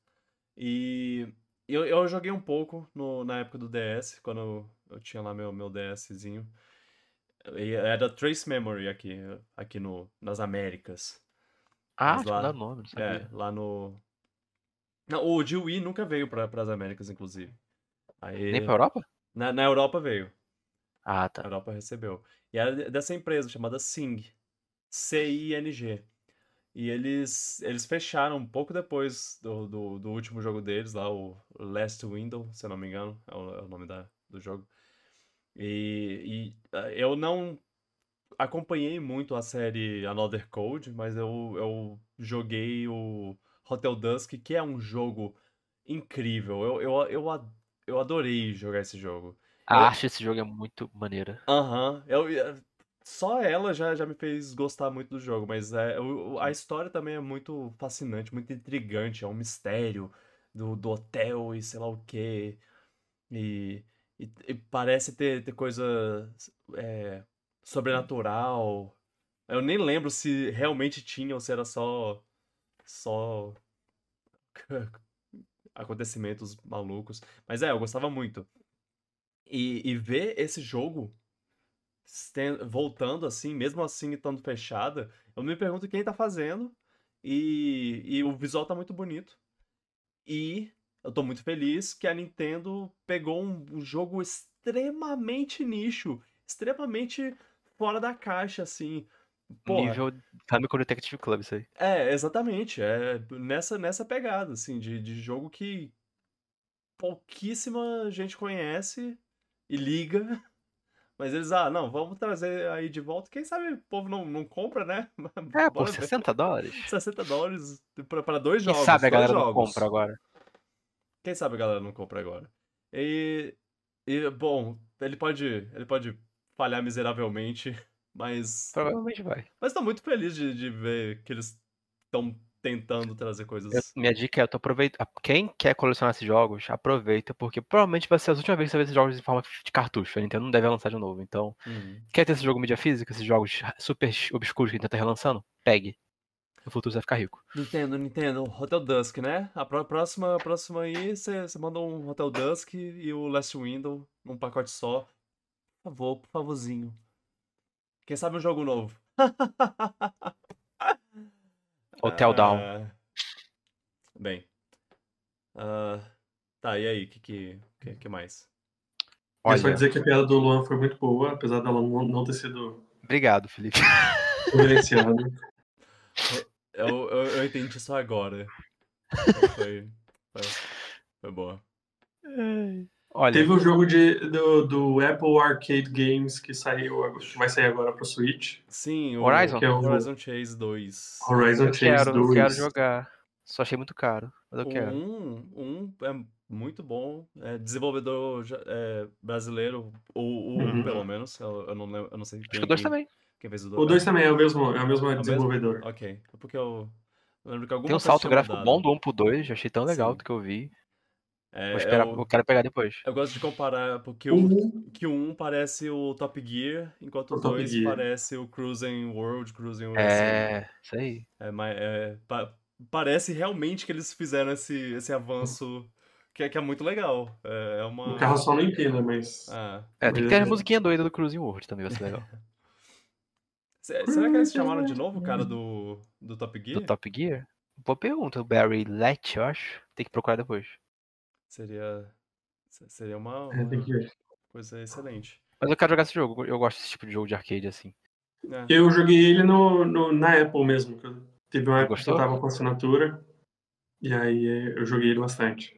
Speaker 1: E eu, eu joguei um pouco no, na época do DS, quando eu, eu tinha lá meu, meu DSzinho. E era Trace Memory aqui, aqui no, nas Américas.
Speaker 2: Ah,
Speaker 1: Mas lá-
Speaker 2: dado nome, não
Speaker 1: É,
Speaker 2: sabia.
Speaker 1: lá no... Não, o de Wii nunca veio para as Américas, inclusive. Aí,
Speaker 2: Nem pra Europa?
Speaker 1: na, na Europa veio.
Speaker 2: Ah,
Speaker 1: A
Speaker 2: tá.
Speaker 1: Europa recebeu. E era de- dessa empresa chamada Sing. C-I-N-G. E eles, eles fecharam um pouco depois do, do, do último jogo deles, lá, o Last Window, se eu não me engano, é o, é o nome da, do jogo. E, e ah, eu não acompanhei muito a série Another Code, mas eu, eu joguei o Hotel Dusk, que é um jogo incrível. Eu, eu, eu, eu adorei jogar esse jogo.
Speaker 2: A
Speaker 1: Eu-
Speaker 2: arte desse jogo é muito maneira.
Speaker 1: Aham, eu, eu- só ela já, já me fez gostar muito do jogo, mas é, o- a história também é muito fascinante, muito intrigante, é um mistério do, do hotel e sei lá o quê, e, e, e parece ter, ter coisa é, sobrenatural. Eu nem lembro se realmente tinha ou se era só, só acontecimentos malucos, mas é, eu gostava muito. E, e ver esse jogo voltando assim, mesmo assim estando fechada, eu me pergunto quem tá fazendo. E, e o visual tá muito bonito. E eu tô muito feliz que a Nintendo pegou um, um jogo extremamente nicho, extremamente fora da caixa, assim. Porra,
Speaker 2: Nível Famicom Detective Club, isso aí.
Speaker 1: é, exatamente. É nessa, nessa pegada, assim, de, de jogo que pouquíssima gente conhece e liga. Mas eles, ah, não, vamos trazer aí de volta. Quem sabe o povo não, não compra, né?
Speaker 2: É, pô,
Speaker 1: Bora ver.
Speaker 2: 60 dólares.
Speaker 1: 60 dólares pra dois
Speaker 2: Quem
Speaker 1: jogos.
Speaker 2: sabe a galera não
Speaker 1: jogos.
Speaker 2: compra agora.
Speaker 1: Quem sabe a galera não compra agora. E, e, bom, ele pode, ele pode falhar miseravelmente, mas
Speaker 2: Provavelmente vai.
Speaker 1: mas tô muito feliz de, de ver que eles estão tentando trazer coisas.
Speaker 2: Eu- minha dica é, tu aproveita. Quem quer colecionar esses jogos, aproveita, porque provavelmente vai ser as últimas vezes que você vai ver esses jogos em forma de cartucho. A Nintendo não deve lançar de novo. Então,
Speaker 1: Uhum.
Speaker 2: quer ter esse jogo mídia física, esses jogos super obscuros que a Nintendo tá relançando? Pegue. No futuro você vai ficar rico.
Speaker 1: Nintendo, Nintendo, Hotel Dusk, né? A pró- próxima, próxima aí, você manda um Hotel Dusk e o Last Window num pacote só. Por favor, por favorzinho. Quem sabe um jogo novo.
Speaker 2: Hotel Down.
Speaker 1: Ah, Bem. Ah, tá, e aí? O que, que, que, que mais?
Speaker 3: É só
Speaker 2: Olha,
Speaker 3: dizer que a piada do Luan foi muito boa, apesar dela não, não ter sido
Speaker 2: obrigado, Felipe.
Speaker 1: Eu, eu, eu entendi só agora. Foi, foi, foi boa.
Speaker 2: Olha,
Speaker 3: Teve um jogo de, do, do Apple Arcade Games que saiu, que vai sair agora pro Switch.
Speaker 1: Sim, o
Speaker 2: Horizon?
Speaker 3: Que é o-
Speaker 1: Horizon Chase 2.
Speaker 3: Horizon
Speaker 2: eu
Speaker 3: Chase
Speaker 2: quero,
Speaker 3: 2.
Speaker 2: eu quero jogar. Só achei muito caro, mas eu
Speaker 1: O
Speaker 2: quero.
Speaker 1: um, um é muito bom. É desenvolvedor é, brasileiro, ou o um,
Speaker 3: Uhum.
Speaker 1: pelo menos. Eu, eu não, eu não sei
Speaker 2: Acho
Speaker 1: quem,
Speaker 2: que o dois
Speaker 1: quem-
Speaker 2: também.
Speaker 1: Quem fez o
Speaker 3: O
Speaker 1: 2?
Speaker 3: 2 também é o mesmo, é o mesmo
Speaker 1: mesmo?
Speaker 3: desenvolvedor.
Speaker 1: Ok. É Porque eu, eu lembro que alguma
Speaker 2: Tem um salto gráfico
Speaker 1: mudado.
Speaker 2: bom do 1 pro 2, já achei tão legal
Speaker 1: Sim.
Speaker 2: do que eu vi.
Speaker 1: É,
Speaker 2: Vou esperar,
Speaker 1: eu,
Speaker 2: eu quero pegar depois.
Speaker 1: eu gosto de comparar, porque o,
Speaker 3: Um,
Speaker 1: que o 1 parece o Top Gear, enquanto o
Speaker 3: O Top
Speaker 1: 2
Speaker 3: Gear.
Speaker 1: parece o Cruising World, Cruising USA.
Speaker 2: É, isso aí.
Speaker 1: É, mas é, pa- parece realmente que eles fizeram esse, esse avanço que é, que é muito legal. É, é uma.
Speaker 3: o carro só não empina, mas.
Speaker 1: Ah.
Speaker 2: É, tem que ter a musiquinha doida do Cruising World também, vai ser legal.
Speaker 1: Se- Será que eles chamaram de novo o cara do, do Top Gear?
Speaker 2: Do Top Gear? Boa pergunta, o Barry Letch, eu acho. Tem que procurar depois.
Speaker 1: Seria. se- Seria uma,
Speaker 3: É,
Speaker 1: uma coisa excelente.
Speaker 2: Mas eu quero jogar esse jogo, eu gosto desse tipo de jogo de arcade assim.
Speaker 1: É.
Speaker 3: Eu joguei ele no, no- na Apple mesmo. Teve uma época que eu tava com assinatura. E aí eh, eu joguei ele bastante.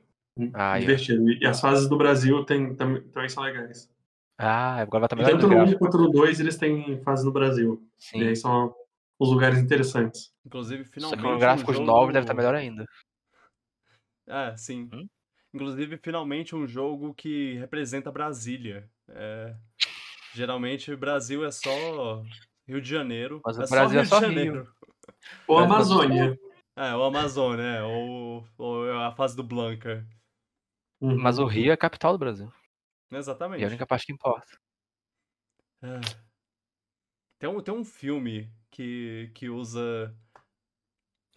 Speaker 2: Ah, é.
Speaker 3: Divertido. E as fases do Brasil tem, tam- também são legais.
Speaker 2: Ah, agora vai estar melhor
Speaker 3: tanto
Speaker 2: no
Speaker 3: no 1
Speaker 2: gráfico.
Speaker 3: quanto no 2 eles têm fases no Brasil.
Speaker 2: Sim.
Speaker 3: E aí são os lugares interessantes.
Speaker 1: Inclusive,
Speaker 2: Só
Speaker 1: finalmente.
Speaker 2: que com
Speaker 1: um
Speaker 2: gráficos
Speaker 1: jogo...
Speaker 2: novos deve estar melhor ainda.
Speaker 1: É, sim.
Speaker 2: Hum?
Speaker 1: Inclusive, finalmente um jogo que representa Brasília. É, Geralmente, Brasil é só Rio de Janeiro.
Speaker 2: Mas o
Speaker 1: é
Speaker 2: Brasil é
Speaker 1: Rio
Speaker 2: só
Speaker 1: de
Speaker 2: Rio.
Speaker 1: Janeiro.
Speaker 3: Ou
Speaker 1: Mas-
Speaker 3: Amazônia.
Speaker 1: É, o Amazônia, ou, ou a fase do Blanca.
Speaker 3: Uhum.
Speaker 2: Mas o Rio é a capital do Brasil. E
Speaker 1: Exatamente.
Speaker 2: é a única parte que importa.
Speaker 1: Ah. Tem um, tem um filme que, que usa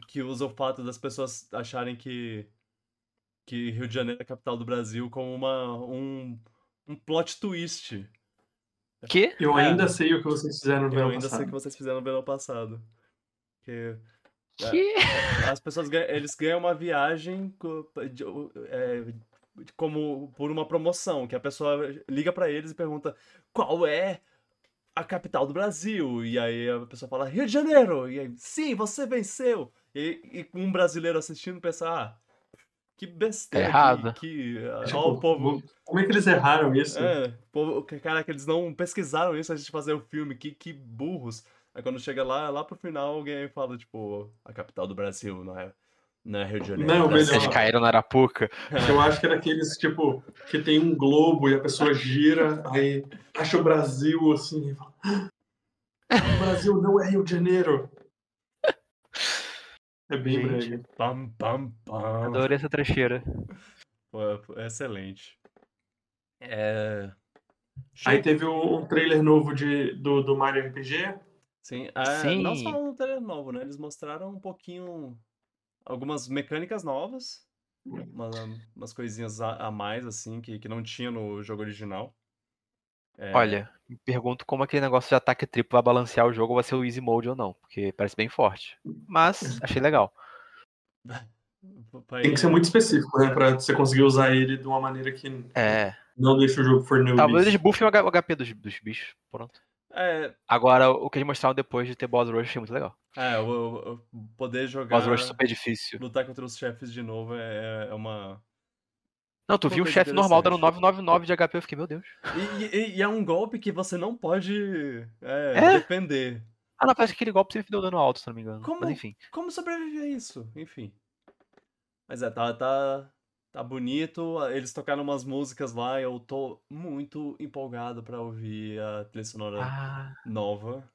Speaker 1: que usa o fato das pessoas acharem que que Rio de Janeiro é a capital do Brasil como uma um, um plot twist.
Speaker 2: Que?
Speaker 3: Eu
Speaker 1: É.
Speaker 3: ainda sei o que vocês fizeram no
Speaker 1: Eu
Speaker 3: verão
Speaker 1: ainda sei
Speaker 3: passado.
Speaker 1: que vocês fizeram no verão passado. Que
Speaker 2: Que?
Speaker 1: as pessoas ganham, eles ganham uma viagem é, como por uma promoção, que a pessoa liga pra eles e pergunta qual é a capital do Brasil. E aí a pessoa fala Rio de Janeiro. E aí, sim, você venceu. E, e um brasileiro assistindo pensa, ah, que besteira.
Speaker 2: É errado.
Speaker 1: Que, que ah,
Speaker 3: Tipo,
Speaker 1: ó, o povo.
Speaker 3: Como é que eles erraram isso?
Speaker 1: É, povo, cara, que eles não pesquisaram isso antes de fazer o filme, que, que burros. Aí quando chega lá, lá pro final, alguém fala, tipo, a capital do Brasil, não é, não é Rio de Janeiro.
Speaker 3: Não,
Speaker 1: é Brasília.
Speaker 3: melhor.
Speaker 2: Vocês caíram na Arapuca.
Speaker 3: Eu acho que era aqueles, tipo, que tem um globo e a pessoa gira, aí acha o Brasil assim e fala. "Ah, O Brasil não é Rio de Janeiro. É bem
Speaker 2: Gente.
Speaker 3: brega.
Speaker 1: Pam, pam, pam.
Speaker 2: Adorei essa trecheira.
Speaker 1: Pô, pô, excelente. É...
Speaker 3: Aí teve um, trailer novo de, do, do Mario RPG.
Speaker 1: Sim, é, não
Speaker 2: Sim.
Speaker 1: só um trailer novo, né? Eles mostraram um pouquinho... Algumas mecânicas novas. Uma, umas coisinhas a, a mais, assim, que, que não tinha no jogo original. É,
Speaker 2: Olha, me pergunto como aquele negócio de ataque triplo vai balancear o jogo vai ser o easy mode ou não, porque parece bem forte. Mas achei legal.
Speaker 3: Tem que ser muito específico, né? Pra você conseguir usar ele de uma maneira que
Speaker 2: É.
Speaker 3: não deixa o jogo for noobies.
Speaker 2: Talvez eles buffem o HP dos, dos bichos. Pronto.
Speaker 1: É,
Speaker 2: Agora, o que eles mostraram depois de ter boss rush achei muito legal.
Speaker 1: é o, o- poder jogar...
Speaker 2: Boss rush super difícil.
Speaker 1: lutar contra os chefes de novo é, é uma.
Speaker 2: Não, tu viu um chefe normal dando
Speaker 1: interessante.
Speaker 2: 999 de HP, eu fiquei, meu Deus.
Speaker 1: E, e- e é um golpe que você não pode é,
Speaker 2: É?
Speaker 1: defender.
Speaker 2: Ah, não, parece que aquele golpe sempre deu dano alto, se não me engano.
Speaker 1: Como?
Speaker 2: Mas enfim.
Speaker 1: Como sobreviver a isso? Enfim. Mas é, tá, tá, tá bonito. Eles tocaram umas músicas lá. Eu tô muito empolgado pra ouvir a trilha sonora
Speaker 2: Ah,
Speaker 1: nova.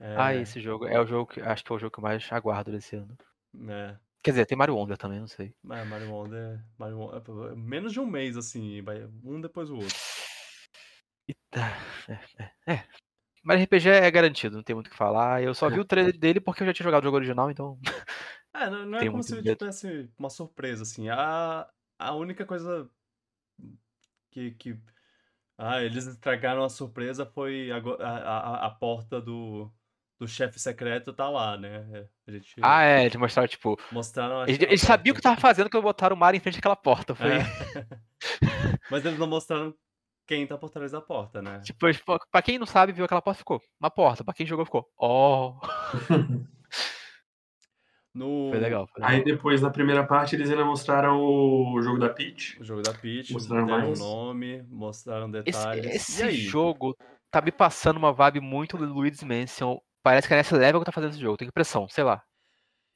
Speaker 1: É,
Speaker 2: ah, esse jogo é o jogo que acho que é o jogo que eu mais aguardo desse ano.
Speaker 1: é,
Speaker 2: Quer dizer, tem Mario Wonder também, não sei.
Speaker 1: é, Mario Wonder, Mario Wonder- é menos de um mês, assim, um depois do outro.
Speaker 2: Eita, é, é, é. Mario RPG é garantido, não tem muito o que falar. Eu só vi o trailer dele porque eu já tinha jogado o jogo original, então.
Speaker 1: É, não, não é como se tivesse uma surpresa, assim. A, a única coisa que, que. Ah, eles estragaram a surpresa foi a, a, a porta do, do chefe secreto tá lá, né? Gente
Speaker 2: Ah, é, eles mostraram, tipo.
Speaker 1: mostraram.
Speaker 2: Eles, eles sabiam o que tava fazendo quando botaram o Mario em frente àquela porta. Foi.
Speaker 1: É. Mas eles não mostraram quem tá por trás da porta, né?
Speaker 2: Tipo, pra quem não sabe, viu aquela porta, ficou. Uma porta. Pra quem jogou, ficou. Oh!
Speaker 1: No
Speaker 2: Foi legal. Foi legal.
Speaker 3: Aí depois, na primeira parte, eles ainda mostraram o jogo da Peach.
Speaker 1: o jogo da Peach,
Speaker 3: Mostraram mais?
Speaker 1: um nome, mostraram
Speaker 2: Esse,
Speaker 1: detalhes. e
Speaker 2: esse
Speaker 1: aí?
Speaker 2: jogo tá me passando uma vibe muito do Luigi's Mansion. Parece que é nessa level que tá fazendo esse jogo. Tenho impressão, sei lá.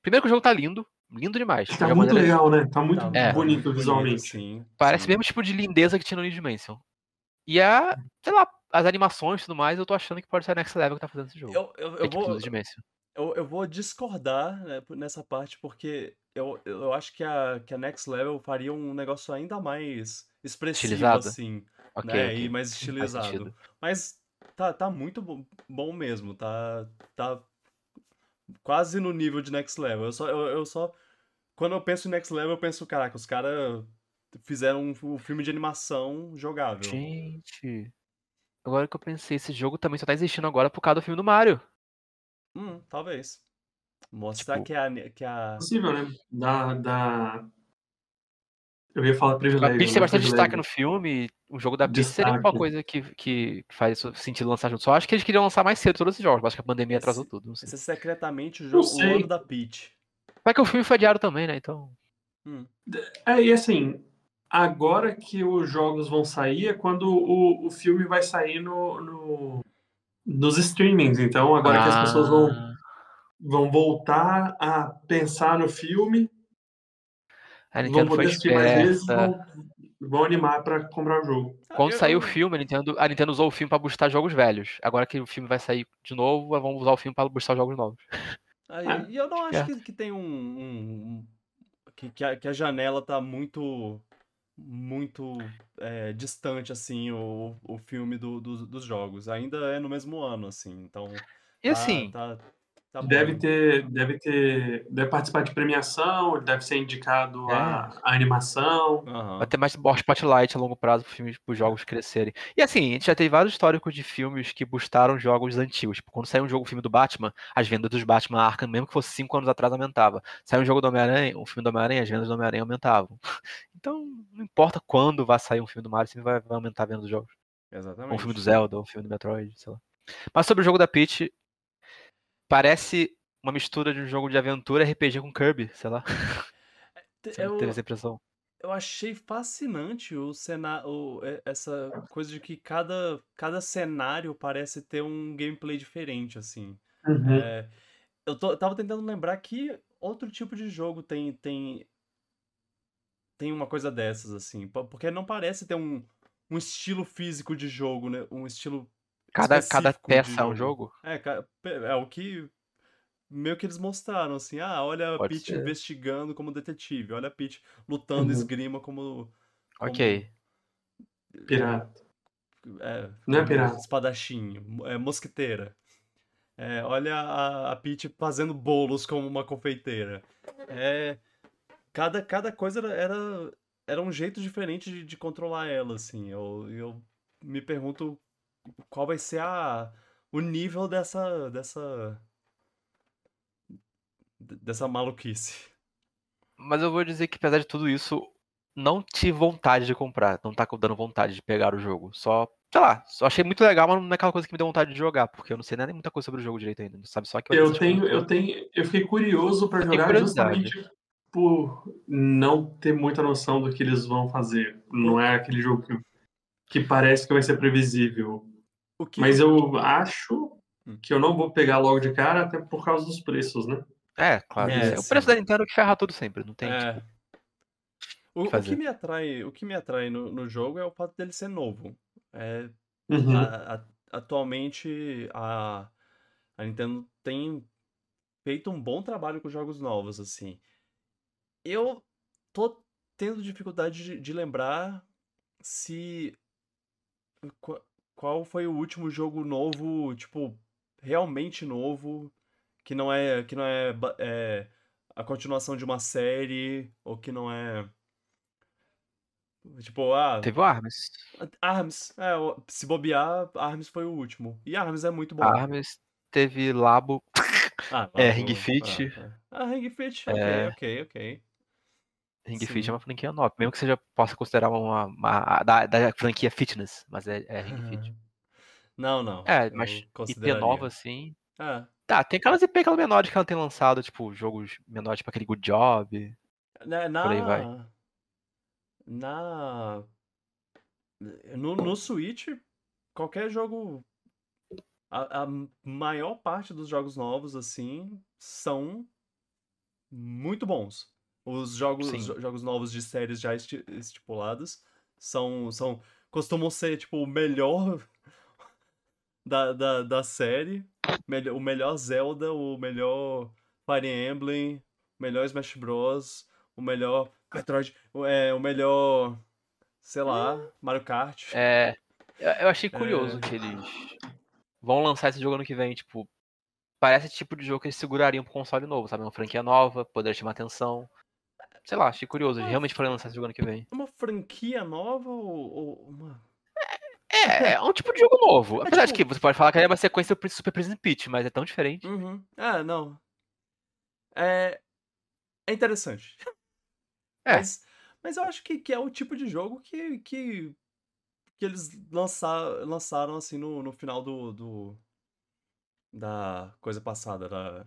Speaker 2: Primeiro que o jogo tá lindo. Lindo demais.
Speaker 3: Tá
Speaker 2: de
Speaker 3: muito
Speaker 2: maneira-
Speaker 3: legal, né? Tá muito
Speaker 2: É.
Speaker 3: bonito
Speaker 1: muito
Speaker 3: visualmente.
Speaker 1: sim.
Speaker 2: Parece
Speaker 1: sim.
Speaker 2: o mesmo tipo de lindeza que tinha no Luigi's Mansion. E a, sei lá, as animações e tudo mais, eu tô achando que pode ser a Next Level que tá fazendo esse jogo.
Speaker 1: Eu, eu, eu
Speaker 2: Equipe
Speaker 1: vou,
Speaker 2: Dimension.
Speaker 1: eu, eu vou discordar né, nessa parte, porque eu, eu acho que a, que a Next Level faria um negócio ainda mais expressivo,
Speaker 2: Estilizado?
Speaker 1: assim,
Speaker 2: Ok,
Speaker 1: né?
Speaker 2: ok.
Speaker 1: E mais estilizado. Mas tá, tá muito bo- bom mesmo, tá, tá quase no nível de Next Level. Eu só, eu, eu só. Quando eu penso em Next Level, eu penso, caraca, os caras fizeram um, um filme de animação jogável.
Speaker 2: Gente. Agora que eu pensei, esse jogo também só tá existindo agora por causa do filme do Mario.
Speaker 1: Hum, talvez. Mostrar
Speaker 2: Tipo-
Speaker 1: que a, que a.
Speaker 3: possível, né? Da, da... Eu ia falar
Speaker 2: A
Speaker 3: privilégio.
Speaker 2: Peach tem bastante destaque no filme. O jogo da Peach seria uma coisa que, que faz sentido lançar junto. Só acho que eles queriam lançar mais cedo todos esses jogos. Acho que a pandemia
Speaker 1: Esse-
Speaker 2: atrasou tudo. Não sei.
Speaker 1: Esse é secretamente o, jogo, o ano da Peach.
Speaker 2: Vai que o filme foi adiado também, né? Então.
Speaker 1: Hum.
Speaker 3: É, e assim, agora que os jogos vão sair é quando o, o filme vai sair no, no- nos streamings. Então, agora que as pessoas vão,
Speaker 2: Ah,
Speaker 3: vão voltar a pensar no filme,
Speaker 2: A
Speaker 3: vão
Speaker 2: Nintendo foi
Speaker 3: poder assistir mais vezes vão, vão animar para comprar o jogo.
Speaker 2: Quando
Speaker 1: Eu-
Speaker 2: saiu o
Speaker 1: eu-
Speaker 2: filme, a Nintendo, a Nintendo usou o filme pra buscar jogos velhos. Agora que o filme vai sair de novo, vamos usar o filme pra buscar jogos novos.
Speaker 1: Aí,
Speaker 3: Ah,
Speaker 1: e eu não acho que, que tem um. um- um- que, que, a, que a janela tá muito. Muito é, distante, assim, o, o filme do, do- dos jogos. Ainda é no mesmo ano, assim. Então.
Speaker 2: E
Speaker 1: tá-
Speaker 2: assim,
Speaker 1: Tá, tá bom.
Speaker 3: Deve ter, deve ter, deve participar de premiação, deve ser indicado
Speaker 2: É.
Speaker 3: a, a animação.
Speaker 1: Aham.
Speaker 2: Vai ter mais spotlight a longo prazo para filmes, os jogos crescerem. E assim, a gente já teve vários históricos de filmes que bustaram jogos antigos. Tipo, quando saiu um jogo, um filme do Batman, as vendas dos Batman Arkham, mesmo que fosse cinco anos atrás, aumentava. Saiu um jogo do Homem-Aranha, um filme do Homem-Aranha, as vendas do Homem-Aranha aumentavam. Então, não importa quando vai sair um filme do Mario, sempre vai, vai aumentar a venda dos jogos. Ou
Speaker 1: Exatamente.
Speaker 2: um filme do Zelda, ou um filme do Metroid, sei lá. Mas sobre o jogo da Peach, parece uma mistura de um jogo de aventura RPG com Kirby, sei lá. Você não
Speaker 1: Eu,
Speaker 2: teve essa impressão?
Speaker 1: eu achei fascinante o cenário, essa coisa de que cada, cada cenário parece ter um gameplay diferente, assim.
Speaker 3: Uhum.
Speaker 1: É, eu tô- tava tentando lembrar que outro tipo de jogo tem, tem, tem uma coisa dessas, assim. po- Porque não parece ter um, um estilo físico de jogo, né? Um estilo
Speaker 2: Cada, cada peça é um jogo?
Speaker 1: É, é o que meio que eles mostraram, assim. Ah, olha a
Speaker 2: Pode ser.
Speaker 1: investigando como detetive. Olha a Peach lutando
Speaker 3: Uhum.
Speaker 1: esgrima como... como
Speaker 2: Ok.
Speaker 3: Pirata.
Speaker 1: é,
Speaker 3: Não é pirata.
Speaker 1: espadachim, é, mosquiteira. É, olha a, a Peach fazendo bolos como uma confeiteira. É, cada, cada coisa era, era, era um jeito diferente de, de controlar ela, assim. Eu, eu me pergunto qual vai ser a, o nível dessa, dessa, dessa maluquice.
Speaker 2: Mas eu vou dizer que, apesar de tudo isso, não tive vontade de comprar. Não tá dando vontade de pegar o jogo. Só, sei lá, só achei muito legal, mas não é aquela coisa que me deu vontade de jogar, porque eu não sei nem muita coisa sobre o jogo direito ainda. Sabe só que
Speaker 3: Eu
Speaker 2: essas
Speaker 3: tenho, eu tenho, eu fiquei curioso para
Speaker 2: Eu
Speaker 3: jogar justamente por não ter muita noção do que eles vão fazer. Não é aquele jogo que, que parece que vai ser previsível.
Speaker 1: O que
Speaker 3: Mas eu acho
Speaker 1: Hum.
Speaker 3: que eu não vou pegar logo de cara, até por causa dos preços, né?
Speaker 2: É, claro.
Speaker 1: É,
Speaker 2: é. o preço da Nintendo que ferra tudo sempre. Não tem,
Speaker 1: É.
Speaker 2: tipo,
Speaker 1: O, o
Speaker 2: fazer.
Speaker 1: que me atrai, o que me atrai no, no jogo é o fato dele ser novo. É,
Speaker 3: Uhum.
Speaker 1: a- a- atualmente a, a Nintendo tem feito um bom trabalho com jogos novos, assim. Eu tô tendo dificuldade de, de lembrar se qual foi o último jogo novo, tipo, realmente novo, que não é que não é, é a continuação de uma série ou que não é tipo, ah,
Speaker 2: Teve o Arms.
Speaker 1: Arms, é, se bobear, Arms foi o último. E Arms é muito bom.
Speaker 2: Arms teve Labo.
Speaker 1: Ah,
Speaker 2: é,
Speaker 1: lá,
Speaker 2: Ring
Speaker 1: o-
Speaker 2: Fit.
Speaker 1: Ah, ah. Ah, Ring Fit, ok,
Speaker 2: É.
Speaker 1: ok, ok.
Speaker 2: Ring
Speaker 1: Sim.
Speaker 2: Fit é uma franquia nova. Mesmo que seja possa considerar uma, uma- da, da franquia fitness, mas é, é Ring Fit.
Speaker 1: Não, não.
Speaker 2: É, mas IP nova, assim.
Speaker 1: Ah,
Speaker 2: Tá, tem aquelas IP aquelas menores que ela tem lançado, tipo, jogos menores, tipo aquele Good Job.
Speaker 1: na, na,
Speaker 2: Por aí vai.
Speaker 1: na no, no Switch, qualquer jogo a, a maior parte dos jogos novos assim são muito bons. Os jogos,
Speaker 2: Sim.
Speaker 1: jogos novos de séries já esti- estipuladas são, são costumam ser tipo o melhor da, da, da série. O melhor Zelda, o melhor Fire Emblem, o melhor Smash Bros, o melhor Metroid, é, o melhor, sei lá, Mario Kart.
Speaker 2: É, eu achei curioso é... que eles vão lançar esse jogo ano que vem, tipo, parece esse tipo de jogo que eles segurariam pro console novo, sabe? Uma franquia nova, poder chamar atenção. Sei lá, achei curioso. Eles realmente foram lançar esse jogo ano que vem.
Speaker 1: Uma franquia nova ou, ou uma.
Speaker 2: É, é um tipo de jogo novo. É Apesar tipo... de que você pode falar que é uma sequência do Super Prison Peach, mas é tão diferente.
Speaker 1: Uhum. Ah, não. É. É interessante.
Speaker 2: É.
Speaker 1: Mas, mas eu acho que, que é o tipo de jogo que, que, que eles lançar, lançaram assim no, no final do, do. da coisa passada, da.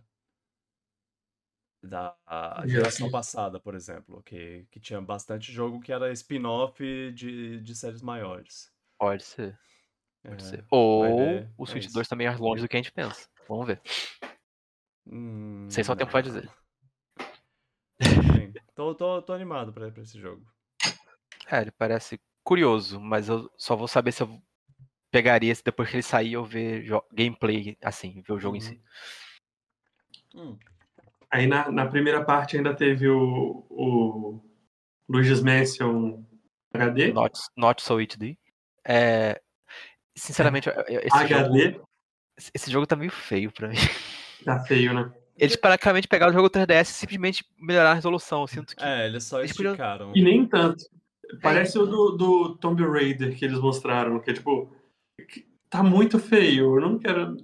Speaker 1: Da geração passada, por exemplo, que, que tinha bastante jogo que era spin-off de, de séries maiores.
Speaker 2: Pode ser. Pode é, ser. Ou é, o Switch é 2 também é longe do que a gente pensa. Vamos ver.
Speaker 1: Hum,
Speaker 2: Sem só tempo vai dizer.
Speaker 1: Sim. Tô, tô, tô animado pra, pra esse jogo.
Speaker 2: É, ele parece curioso, mas eu só vou saber se eu pegaria se depois que ele sair eu ver gameplay, assim, ver o jogo uhum. em si.
Speaker 3: Uhum. Hum. Aí na, na primeira parte ainda teve o, o Luigi's Mansion HD.
Speaker 2: Not, not So HD. É, sinceramente, esse
Speaker 3: HD?
Speaker 2: jogo, esse jogo tá meio feio pra mim.
Speaker 3: Tá feio, né?
Speaker 2: Eles praticamente pegaram o jogo 3DS e simplesmente melhoraram a resolução. Eu sinto que.
Speaker 1: É, eles só eles esticaram.
Speaker 3: E nem tanto. Parece é. o do, do Tomb Raider que eles mostraram, que é tipo. Tá muito feio. Eu não quero.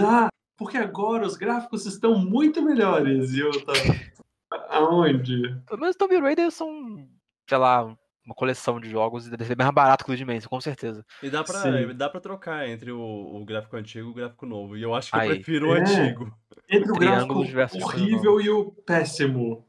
Speaker 3: Ah, porque agora os gráficos estão muito melhores. E eu tá. Aonde?
Speaker 2: Pelo menos Tomb Raider são, sei lá, uma coleção de jogos e deve ser mais barato que o Luigi com certeza.
Speaker 1: E dá pra, dá pra trocar entre o, o, gráfico antigo e o gráfico novo. E eu acho que Aí. eu prefiro é. o antigo.
Speaker 3: Entre o gráfico horrível e o péssimo.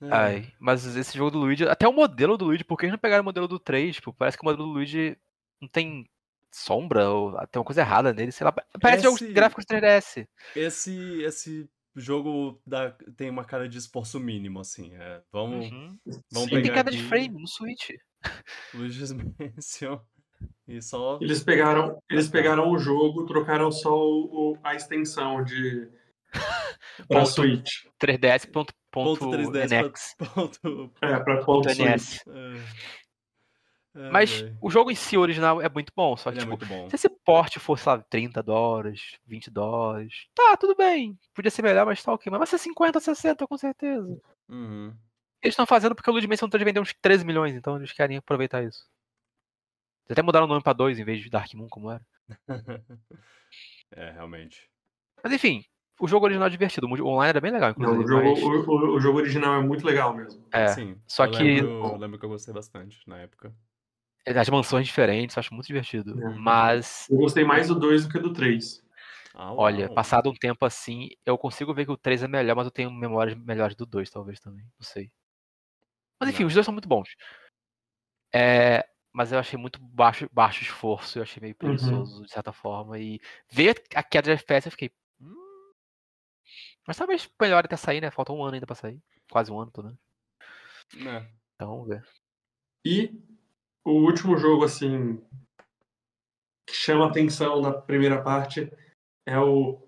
Speaker 2: É. Ai, mas esse jogo do Luigi, até o modelo do Luigi, por que eles não pegaram o modelo do 3? Tipo, parece que o modelo do Luigi não tem sombra, ou tem uma coisa errada nele, sei lá. Parece esse, jogos gráficos 3DS.
Speaker 1: Esse, esse jogo dá, tem uma cara de esforço mínimo, assim. É, vamos, uhum. vamos
Speaker 2: Sim, tem cara de frame no Switch.
Speaker 1: Luigi's Mansion. E só...
Speaker 3: Eles pegaram, eles pegaram o jogo, trocaram só o, a extensão de para Switch.
Speaker 2: 3DS ponto, ponto, ponto 3DS NX.
Speaker 3: Ponto, é, para ponto NS.
Speaker 2: É. É, Mas o jogo em si original é muito bom, só que, é tipo, é se esse porte fosse, lá, 30 dólares, 20 dólares, tá, tudo bem. Podia ser melhor, mas tá ok. Mas vai ser 50, 60, com certeza.
Speaker 1: Uhum.
Speaker 2: Eles estão fazendo porque o Ludimensão está de vender uns 13 milhões, então eles querem aproveitar isso. Eles até mudaram o nome pra 2 em vez de Dark Moon, como era.
Speaker 1: é, realmente.
Speaker 2: Mas enfim, o jogo original é divertido. O online era bem legal, inclusive.
Speaker 3: Não, o, jogo, mas... o, o, o, jogo original é muito legal mesmo.
Speaker 2: É,
Speaker 1: Sim,
Speaker 2: só
Speaker 1: eu
Speaker 2: que...
Speaker 1: Lembro, eu lembro que eu gostei bastante na época.
Speaker 2: As mansões diferentes, acho muito divertido. É. Mas.
Speaker 3: Eu gostei mais do 2 do que do 3.
Speaker 2: Ah, Olha, passado um tempo assim, eu consigo ver que o 3 é melhor, mas eu tenho memórias melhores do 2, talvez também. Não sei. Mas enfim, Não. os dois são muito bons. É, mas eu achei muito baixo, baixo esforço, eu achei meio uhum. preguiçoso, uhum. de certa forma. E ver a queda de FPS, eu fiquei. Hum... Mas talvez melhor até sair, né? Falta um ano ainda pra sair. Quase um ano, tô, né?
Speaker 1: É.
Speaker 2: Então vamos ver.
Speaker 3: E o último jogo, assim, que chama atenção na primeira parte é o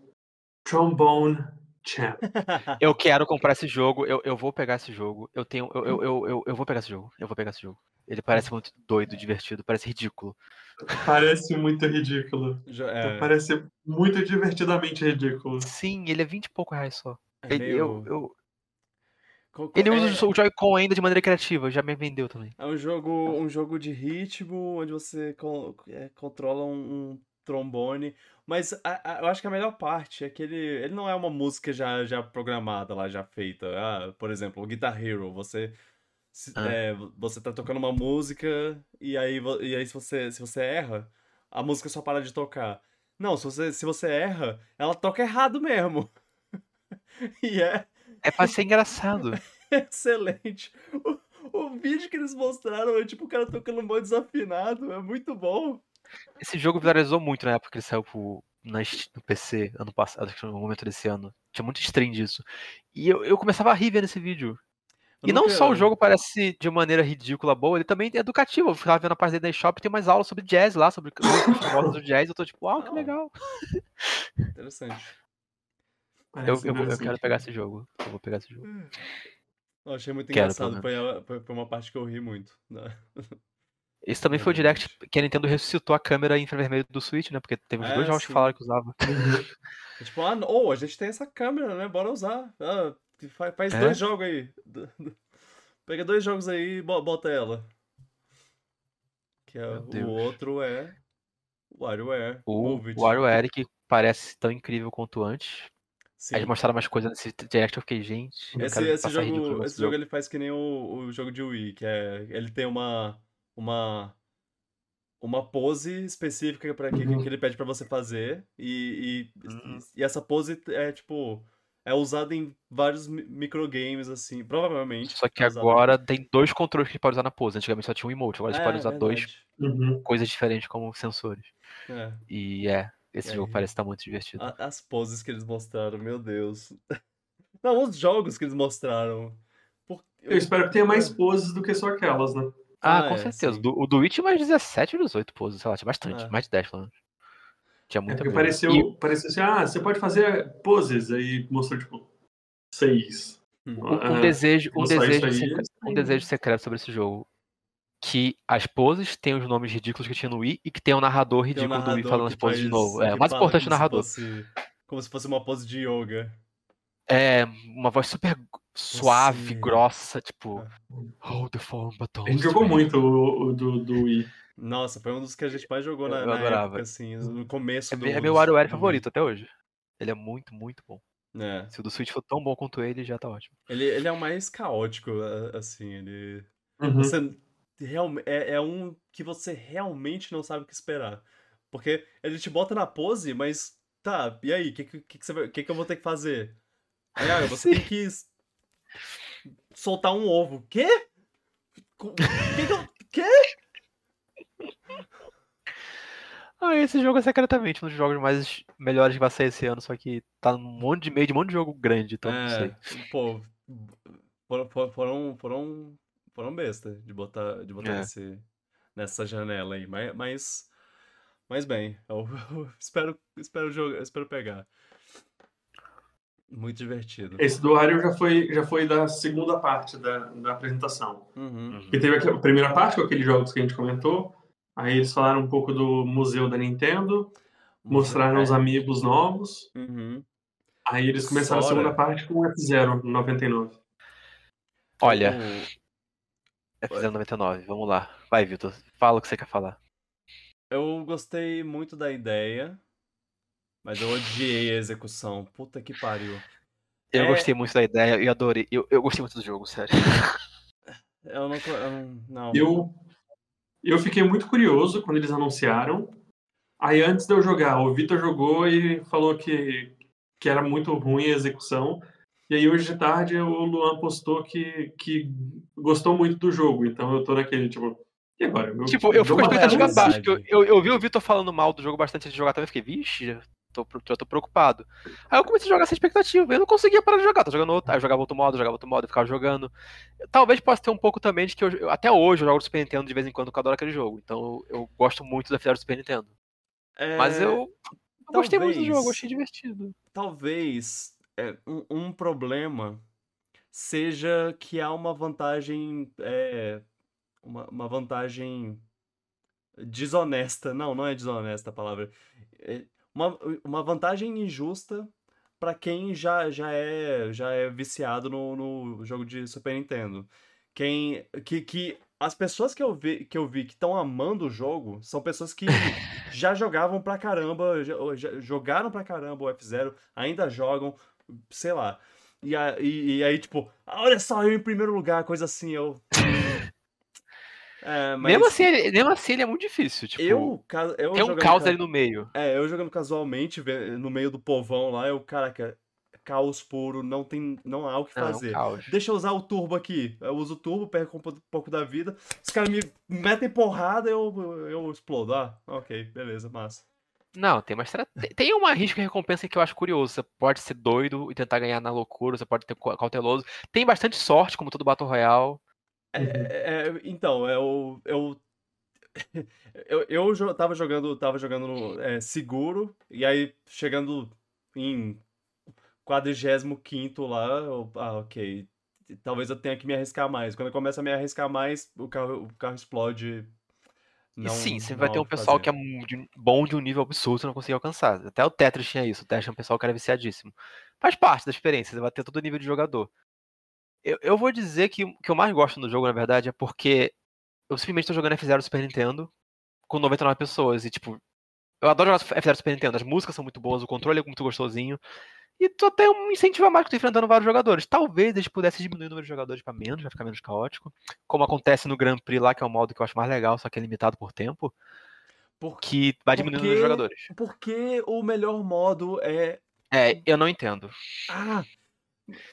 Speaker 3: Trombone Champ.
Speaker 2: eu quero comprar esse jogo, eu, eu vou pegar esse jogo. Eu tenho. Eu, eu, eu, eu, eu vou pegar esse jogo. Eu vou pegar esse jogo. Ele parece muito doido, divertido, parece ridículo.
Speaker 3: Parece muito ridículo. É... Parece muito divertidamente ridículo.
Speaker 2: Sim, ele é 20 e pouco reais só. É ele, meio... eu, eu, ele usa é... o Joy-Con ainda de maneira criativa, já me vendeu também.
Speaker 1: É um jogo, um jogo de ritmo, onde você con é, controla um, um, trombone. Mas a, a, eu acho que a melhor parte é que ele, ele não é uma música já, já programada lá, já feita. Ah, por exemplo, o Guitar Hero, você. Ah. É, você tá tocando uma música e aí, e aí se, você, se você erra, a música só para de tocar. Não, se você, se você erra, ela toca errado mesmo. e é,
Speaker 2: é pra ser engraçado.
Speaker 1: Excelente. O, o vídeo que eles mostraram é tipo o cara tocando um desafinado. É muito bom.
Speaker 2: Esse jogo viralizou muito na época que ele saiu pro, na, no PC ano passado, no momento desse ano. Tinha muito stream disso. E eu, eu começava a rir vendo esse vídeo. E não só o jogo parece de maneira ridícula boa, ele também é educativo. Eu ficava vendo a parte da shop tem mais aulas sobre jazz lá, sobre músicas do jazz. Eu tô tipo, uau, que legal.
Speaker 1: Interessante.
Speaker 2: Eu, eu, eu, quero pegar esse jogo. Eu vou pegar esse jogo.
Speaker 1: Eu achei muito quero, engraçado. Foi, foi, foi, uma parte que eu ri muito. Né?
Speaker 2: Esse também foi o Direct que a Nintendo ressuscitou a câmera infravermelho do Switch, né? Porque teve é, dois jogos sim. que falaram que usava.
Speaker 1: tipo, ah, oh, a gente tem essa câmera, né? Bora usar. Ah, Faz, faz é? dois jogos aí. Pega dois jogos aí e bota ela. Que é, o outro é WarioWare.
Speaker 2: O WarioWare que parece tão incrível quanto antes. Sim. Aí mostraram mais coisas nesse direct, eu fiquei, gente.
Speaker 1: Esse, esse jogo, esse jogo ele faz que nem o, o jogo de Wii, que é. Ele tem uma. uma uma pose específica para que, uhum. que ele pede para você fazer e, e, uhum. e, essa pose é tipo é usado em vários microgames, assim, provavelmente.
Speaker 2: Só que é agora em... tem dois controles que você pode usar na pose. Antigamente só tinha um emote, agora é, você pode usar verdade. dois uhum. coisas diferentes como sensores. É. E é, esse e jogo aí, parece estar muito divertido.
Speaker 1: A, as poses que eles mostraram, meu Deus. Não, os jogos que eles mostraram.
Speaker 3: Por... Eu espero que tenha mais poses do que só aquelas, né?
Speaker 2: Ah, ah com é, certeza. Do, o do Witch mais 17 ou 18 poses, sei lá, tinha bastante, é. mais de 10 pelo menos.
Speaker 3: Tinha muita é pareceu, e... pareceu assim, ah, você pode fazer poses, aí mostrou, tipo, seis.
Speaker 2: Um, um ah, desejo, um desejo, secreto, um desejo secreto sobre esse jogo. Que as poses têm os nomes ridículos que tinha no Wii e que tem um narrador ridículo um narrador do Wii falando as poses de novo. É, o mais importante o narrador.
Speaker 1: Fosse, como se fosse uma pose de yoga.
Speaker 2: É, uma voz super suave, Sim. grossa, tipo. É. Hold the
Speaker 3: phone button. A gente jogou muito o, o do, do Wii.
Speaker 1: Nossa, foi um dos que a gente mais jogou na, na época, assim, no começo
Speaker 2: é,
Speaker 1: do...
Speaker 2: É meu WarioWare favorito até hoje. Ele é muito, muito bom. É. Se o do Switch for tão bom quanto ele, já tá ótimo.
Speaker 1: Ele, ele é o mais caótico, assim, ele... Uhum. Você. É, é um que você realmente não sabe o que esperar. Porque ele te bota na pose, mas... Tá, e aí? O que, que, que, que, que, que eu vou ter que fazer? Aí, ah, você tem que soltar um ovo. Quê? Que que eu... Quê?
Speaker 2: Ah, esse jogo é secretamente um dos jogos mais melhores que vai sair esse ano, só que tá num monte de meio de um monte de jogo grande, então é, não sei.
Speaker 1: Pô, foram, foram, foram, foram besta de botar, de botar é. esse, nessa janela aí, mas, mas, mas bem, eu, eu espero, espero, jogar, espero pegar. Muito divertido.
Speaker 3: Esse do Wario já foi, já foi da segunda parte da, da apresentação. Uhum. E teve a primeira parte, com aqueles jogos que a gente comentou, Aí eles falaram um pouco do museu da Nintendo, mostraram os amigos novos. Uhum. Aí eles começaram Sora. a segunda parte com o F0 99.
Speaker 2: Olha, F0 99, vamos lá. Vai, Vitor, fala o que você quer falar.
Speaker 1: Eu gostei muito da ideia, mas eu odiei a execução. Puta que pariu.
Speaker 2: Eu é... gostei muito da ideia e adorei. Eu, eu gostei muito do jogo, sério.
Speaker 1: Eu não. Eu, não.
Speaker 3: eu eu fiquei muito curioso quando eles anunciaram. Aí antes de eu jogar, o Vitor jogou e falou que, que era muito ruim a execução. E aí hoje de tarde o Luan postou que, que gostou muito do jogo. Então eu tô naquele, tipo, e agora?
Speaker 2: Eu, tipo, eu fico com expectativa baixa. Eu, eu, eu, vi o Vitor falando mal do jogo bastante antes de jogar também. Fiquei, vixe, tô, tô, tô preocupado. Aí eu comecei a jogar sem expectativa. Eu não conseguia parar de jogar. Tô jogando outro. Aí eu jogava outro modo, jogava outro modo, eu ficava jogando. Talvez possa ter um pouco também de que eu, até hoje eu jogo do Super Nintendo de vez em quando, porque eu adoro aquele jogo. Então eu, gosto muito da fidelidade do Super Nintendo. É... Mas eu, eu gostei muito do jogo, achei divertido.
Speaker 1: Talvez um, um, problema seja que há uma vantagem. É, uma, uma vantagem desonesta. Não, não é desonesta a palavra. É, uma, uma vantagem injusta para quem já, já, é, já é viciado no, no jogo de Super Nintendo. Quem, que, que as pessoas que eu vi que eu vi que estão amando o jogo são pessoas que já jogavam pra caramba, já, já jogaram pra caramba o F0, ainda jogam, sei lá. E, e, e aí, tipo, ah, olha só, eu em primeiro lugar, coisa assim, eu.
Speaker 2: É, mas... mesmo, assim, ele, mesmo assim, ele é muito difícil. Tipo, eu, eu tem um caos ca... ali no meio.
Speaker 1: É, eu jogando casualmente, no meio do povão lá, eu, caraca, caos puro, não tem, não há o que fazer. Não, Deixa eu usar o turbo aqui. Eu uso o turbo, perco um pouco da vida. Os caras me metem porrada, eu, eu explodo. Ah, ok, beleza, massa.
Speaker 2: Não, tem uma estratégia. Tem uma risco e recompensa que eu acho curioso. Você pode ser doido e tentar ganhar na loucura, você pode ter cauteloso. Tem bastante sorte, como todo Battle Royale.
Speaker 1: É, é, então, eu, eu, eu, eu tava jogando, tava jogando é, seguro, e aí chegando em 45 lá, eu, ah, ok. Talvez eu tenha que me arriscar mais. Quando eu começo a me arriscar mais, o carro, o carro explode
Speaker 2: não, e sim, você vai ter um pessoal que é bom de um nível absurdo, você não consegue alcançar. Até o Tetris tinha isso. O Tetris é um pessoal que era viciadíssimo. Faz parte da experiência, você vai ter todo o nível de jogador. Eu, eu vou dizer que o que eu mais gosto no jogo, na verdade, é porque eu simplesmente estou jogando F0 Super Nintendo com 99 pessoas. E, tipo, eu adoro jogar F0 Super Nintendo. As músicas são muito boas, o controle é muito gostosinho. E tu tem um incentivo a mais que tu enfrentando vários jogadores. Talvez eles pudessem diminuir o número de jogadores para menos, vai ficar menos caótico. Como acontece no Grand Prix lá, que é um modo que eu acho mais legal, só que é limitado por tempo. Por, que vai diminuindo o número de jogadores.
Speaker 1: Porque o melhor modo é.
Speaker 2: É, eu não entendo.
Speaker 1: Ah!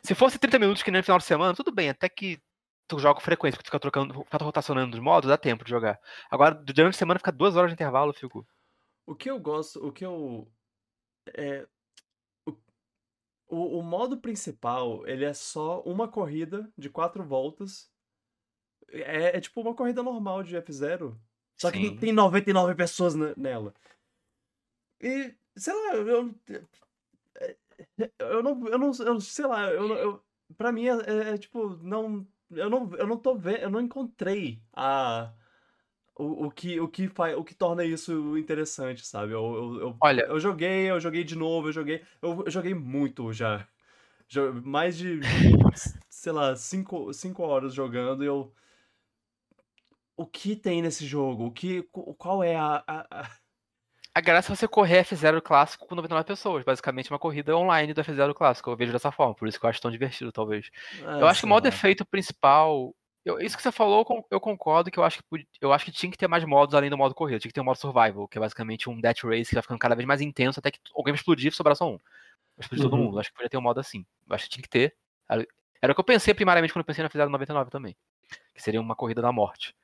Speaker 2: Se fosse 30 minutos que nem no final de semana, tudo bem, até que tu joga com frequência, porque tu fica trocando, fica rotacionando os modos, dá tempo de jogar. Agora, durante a semana fica duas horas de intervalo, eu fico.
Speaker 1: O que eu gosto, o que eu. É, o, o modo principal, ele é só uma corrida de quatro voltas. É, é tipo uma corrida normal de F0. Só Sim. que tem 99 pessoas nela. E, sei lá, eu. Eu não. Eu não, eu, sei lá, eu, eu, pra mim é, é, é tipo, não. Eu não, eu não tô vendo. Eu não encontrei a o, o, que, o, que faz, o que torna isso interessante, sabe? Eu, eu, eu,
Speaker 2: Olha,
Speaker 1: eu joguei, eu joguei de novo, eu joguei. Eu, eu joguei muito já. Mais de, sei lá, 5 horas jogando e eu. O que tem nesse jogo? O que, qual é a, a,
Speaker 2: a... graça é você correr F0 clássico com 99 pessoas. Basicamente, uma corrida online do F0 clássico. Eu vejo dessa forma, por isso que eu acho tão divertido, talvez. É, eu acho que o modo efeito principal eu, isso que você falou, eu concordo que eu acho que eu acho que tinha que ter mais modos além do modo corrida. Tinha que ter um modo survival, que é basicamente um death race que vai ficando cada vez mais intenso até que alguém explodir e sobrar só um. Explodir uhum. todo mundo. Eu acho que podia ter um modo assim. Eu acho que tinha que ter. Era o que eu pensei primariamente quando eu pensei na Fizeram 99 também. Que seria uma corrida da morte.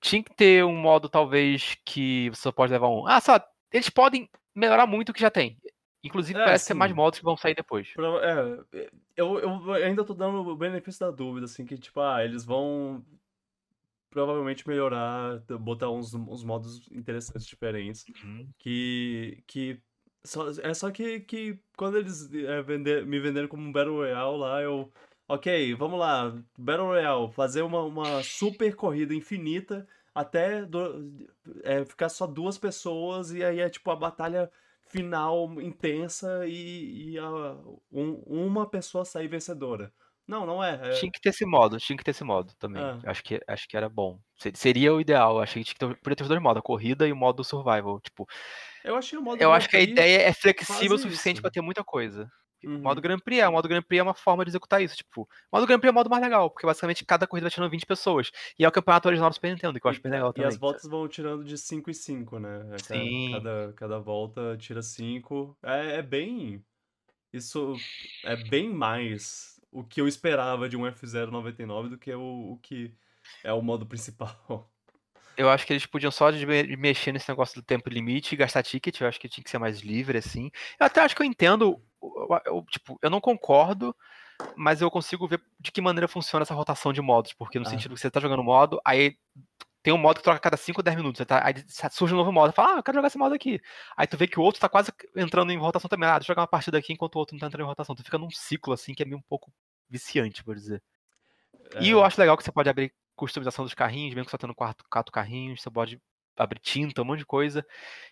Speaker 2: Tinha que ter um modo, talvez, que você só pode levar um. Ah, sabe, eles podem melhorar muito o que já tem. Inclusive, é, parece sim. ter mais modos que vão sair depois.
Speaker 1: É, eu, eu ainda tô dando o benefício da dúvida, assim, que, tipo, ah, eles vão provavelmente melhorar, botar uns, uns modos interessantes, diferentes. Uhum. Que. que só, é só que, que quando eles é, vender, me venderam como um Battle Royale lá, eu. Ok, vamos lá, Battle Royale, fazer uma, uma super corrida infinita até do, é, ficar só duas pessoas e aí é tipo a batalha final intensa e, e a, um, uma pessoa sair vencedora. Não, não é, é,
Speaker 2: Tinha que ter esse modo, tinha que ter esse modo também. É. Acho, que, acho que era bom. Seria o ideal. Acho que tinha que ter, podia ter os dois modos, a corrida e o modo survival. Tipo,
Speaker 1: eu achei o modo
Speaker 2: Eu acho que a ideia é flexível o suficiente para ter muita coisa. Uhum. O modo Grand Prix é, o modo Grand Prix é uma forma de executar isso. Tipo, o modo Grand Prix é o modo mais legal, porque basicamente cada corrida vai tirando 20 pessoas. E é o campeonato original do Super Nintendo, que eu acho bem legal também.
Speaker 1: E as voltas vão tirando de 5 e 5, né? É, Sim. Cada, cada volta tira 5. É, é bem. Isso é bem mais o que eu esperava de um F099 do que o, o que é o modo principal.
Speaker 2: Eu acho que eles podiam só de mexer nesse negócio do tempo limite e gastar ticket. Eu acho que tinha que ser mais livre, assim. Eu até acho que eu entendo eu, eu, tipo, eu não concordo, mas eu consigo ver de que maneira funciona essa rotação de modos, porque no ah. sentido que você tá jogando modo, aí tem um modo que troca a cada 5 ou 10 minutos, tá, aí surge um novo modo, fala, ah, eu quero jogar esse modo aqui. Aí tu vê que o outro tá quase entrando em rotação também, ah, deixa eu jogar uma partida aqui enquanto o outro não tá entrando em rotação. Tu fica num ciclo assim que é meio um pouco viciante, por dizer. É... E eu acho legal que você pode abrir customização dos carrinhos, mesmo que você tá tendo quatro, quatro carrinhos, você pode abrir tinta, um monte de coisa.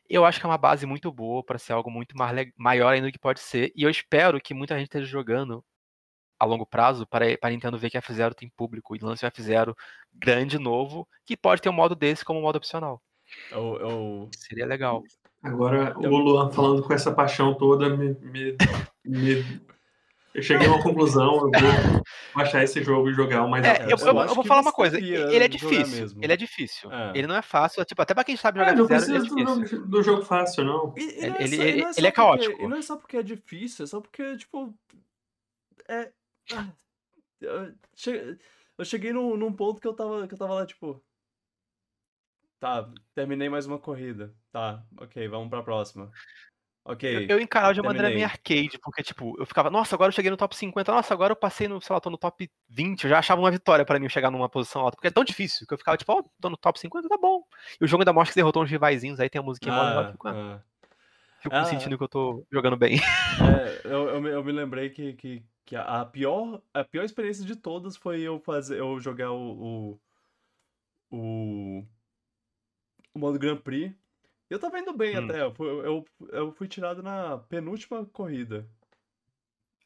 Speaker 2: Eu acho que é uma base muito boa para ser algo muito mais, maior ainda do que pode ser. E eu espero que muita gente esteja jogando a longo prazo para, para Nintendo ver que a F0 tem público e lance um F0 grande, novo, que pode ter um modo desse como um modo opcional.
Speaker 1: Eu, eu...
Speaker 2: Seria legal.
Speaker 3: Agora, o Luan falando com essa paixão toda me, me, me eu cheguei a uma conclusão, eu vou baixar esse jogo e jogar o mais
Speaker 2: é, eu, eu, eu, vou falar uma coisa, ele é difícil, ele é difícil. É. Ele não é fácil, tipo, até pra quem sabe jogar é,
Speaker 3: não zero, ele é difícil. Do, do jogo fácil, não.
Speaker 1: E, e não é ele, ele, é, ele é caótico. Porque, e não é só porque é difícil, é só porque, tipo, é... Ah, eu cheguei, eu cheguei num, num ponto que eu tava, que eu tava lá, tipo... Tá, terminei mais uma corrida. Tá, ok, vamos pra próxima. Ok.
Speaker 2: Eu, eu encarava de uma maneira meio arcade, porque, tipo, eu ficava, nossa, agora eu cheguei no top 50, nossa, agora eu passei no, sei lá, tô no top 20, eu já achava uma vitória pra mim chegar numa posição alta, porque é tão difícil, que eu ficava, tipo, ó, tô no top 50, tá bom. E o jogo ainda mostra que você derrotou uns rivaizinhos, aí tem a musiquinha mó legal, eu
Speaker 1: Ah,
Speaker 2: fico, ah,
Speaker 1: ah.
Speaker 2: fico
Speaker 1: Ah.
Speaker 2: sentindo que eu tô jogando bem.
Speaker 1: É, eu, eu, me, eu me lembrei que, que, que a pior, a pior experiência de todas foi eu fazer, eu jogar o, o, o, o modo Grand Prix. Eu tava indo bem
Speaker 2: Hum.
Speaker 1: até, eu, fui- eu, eu fui tirado na penúltima corrida.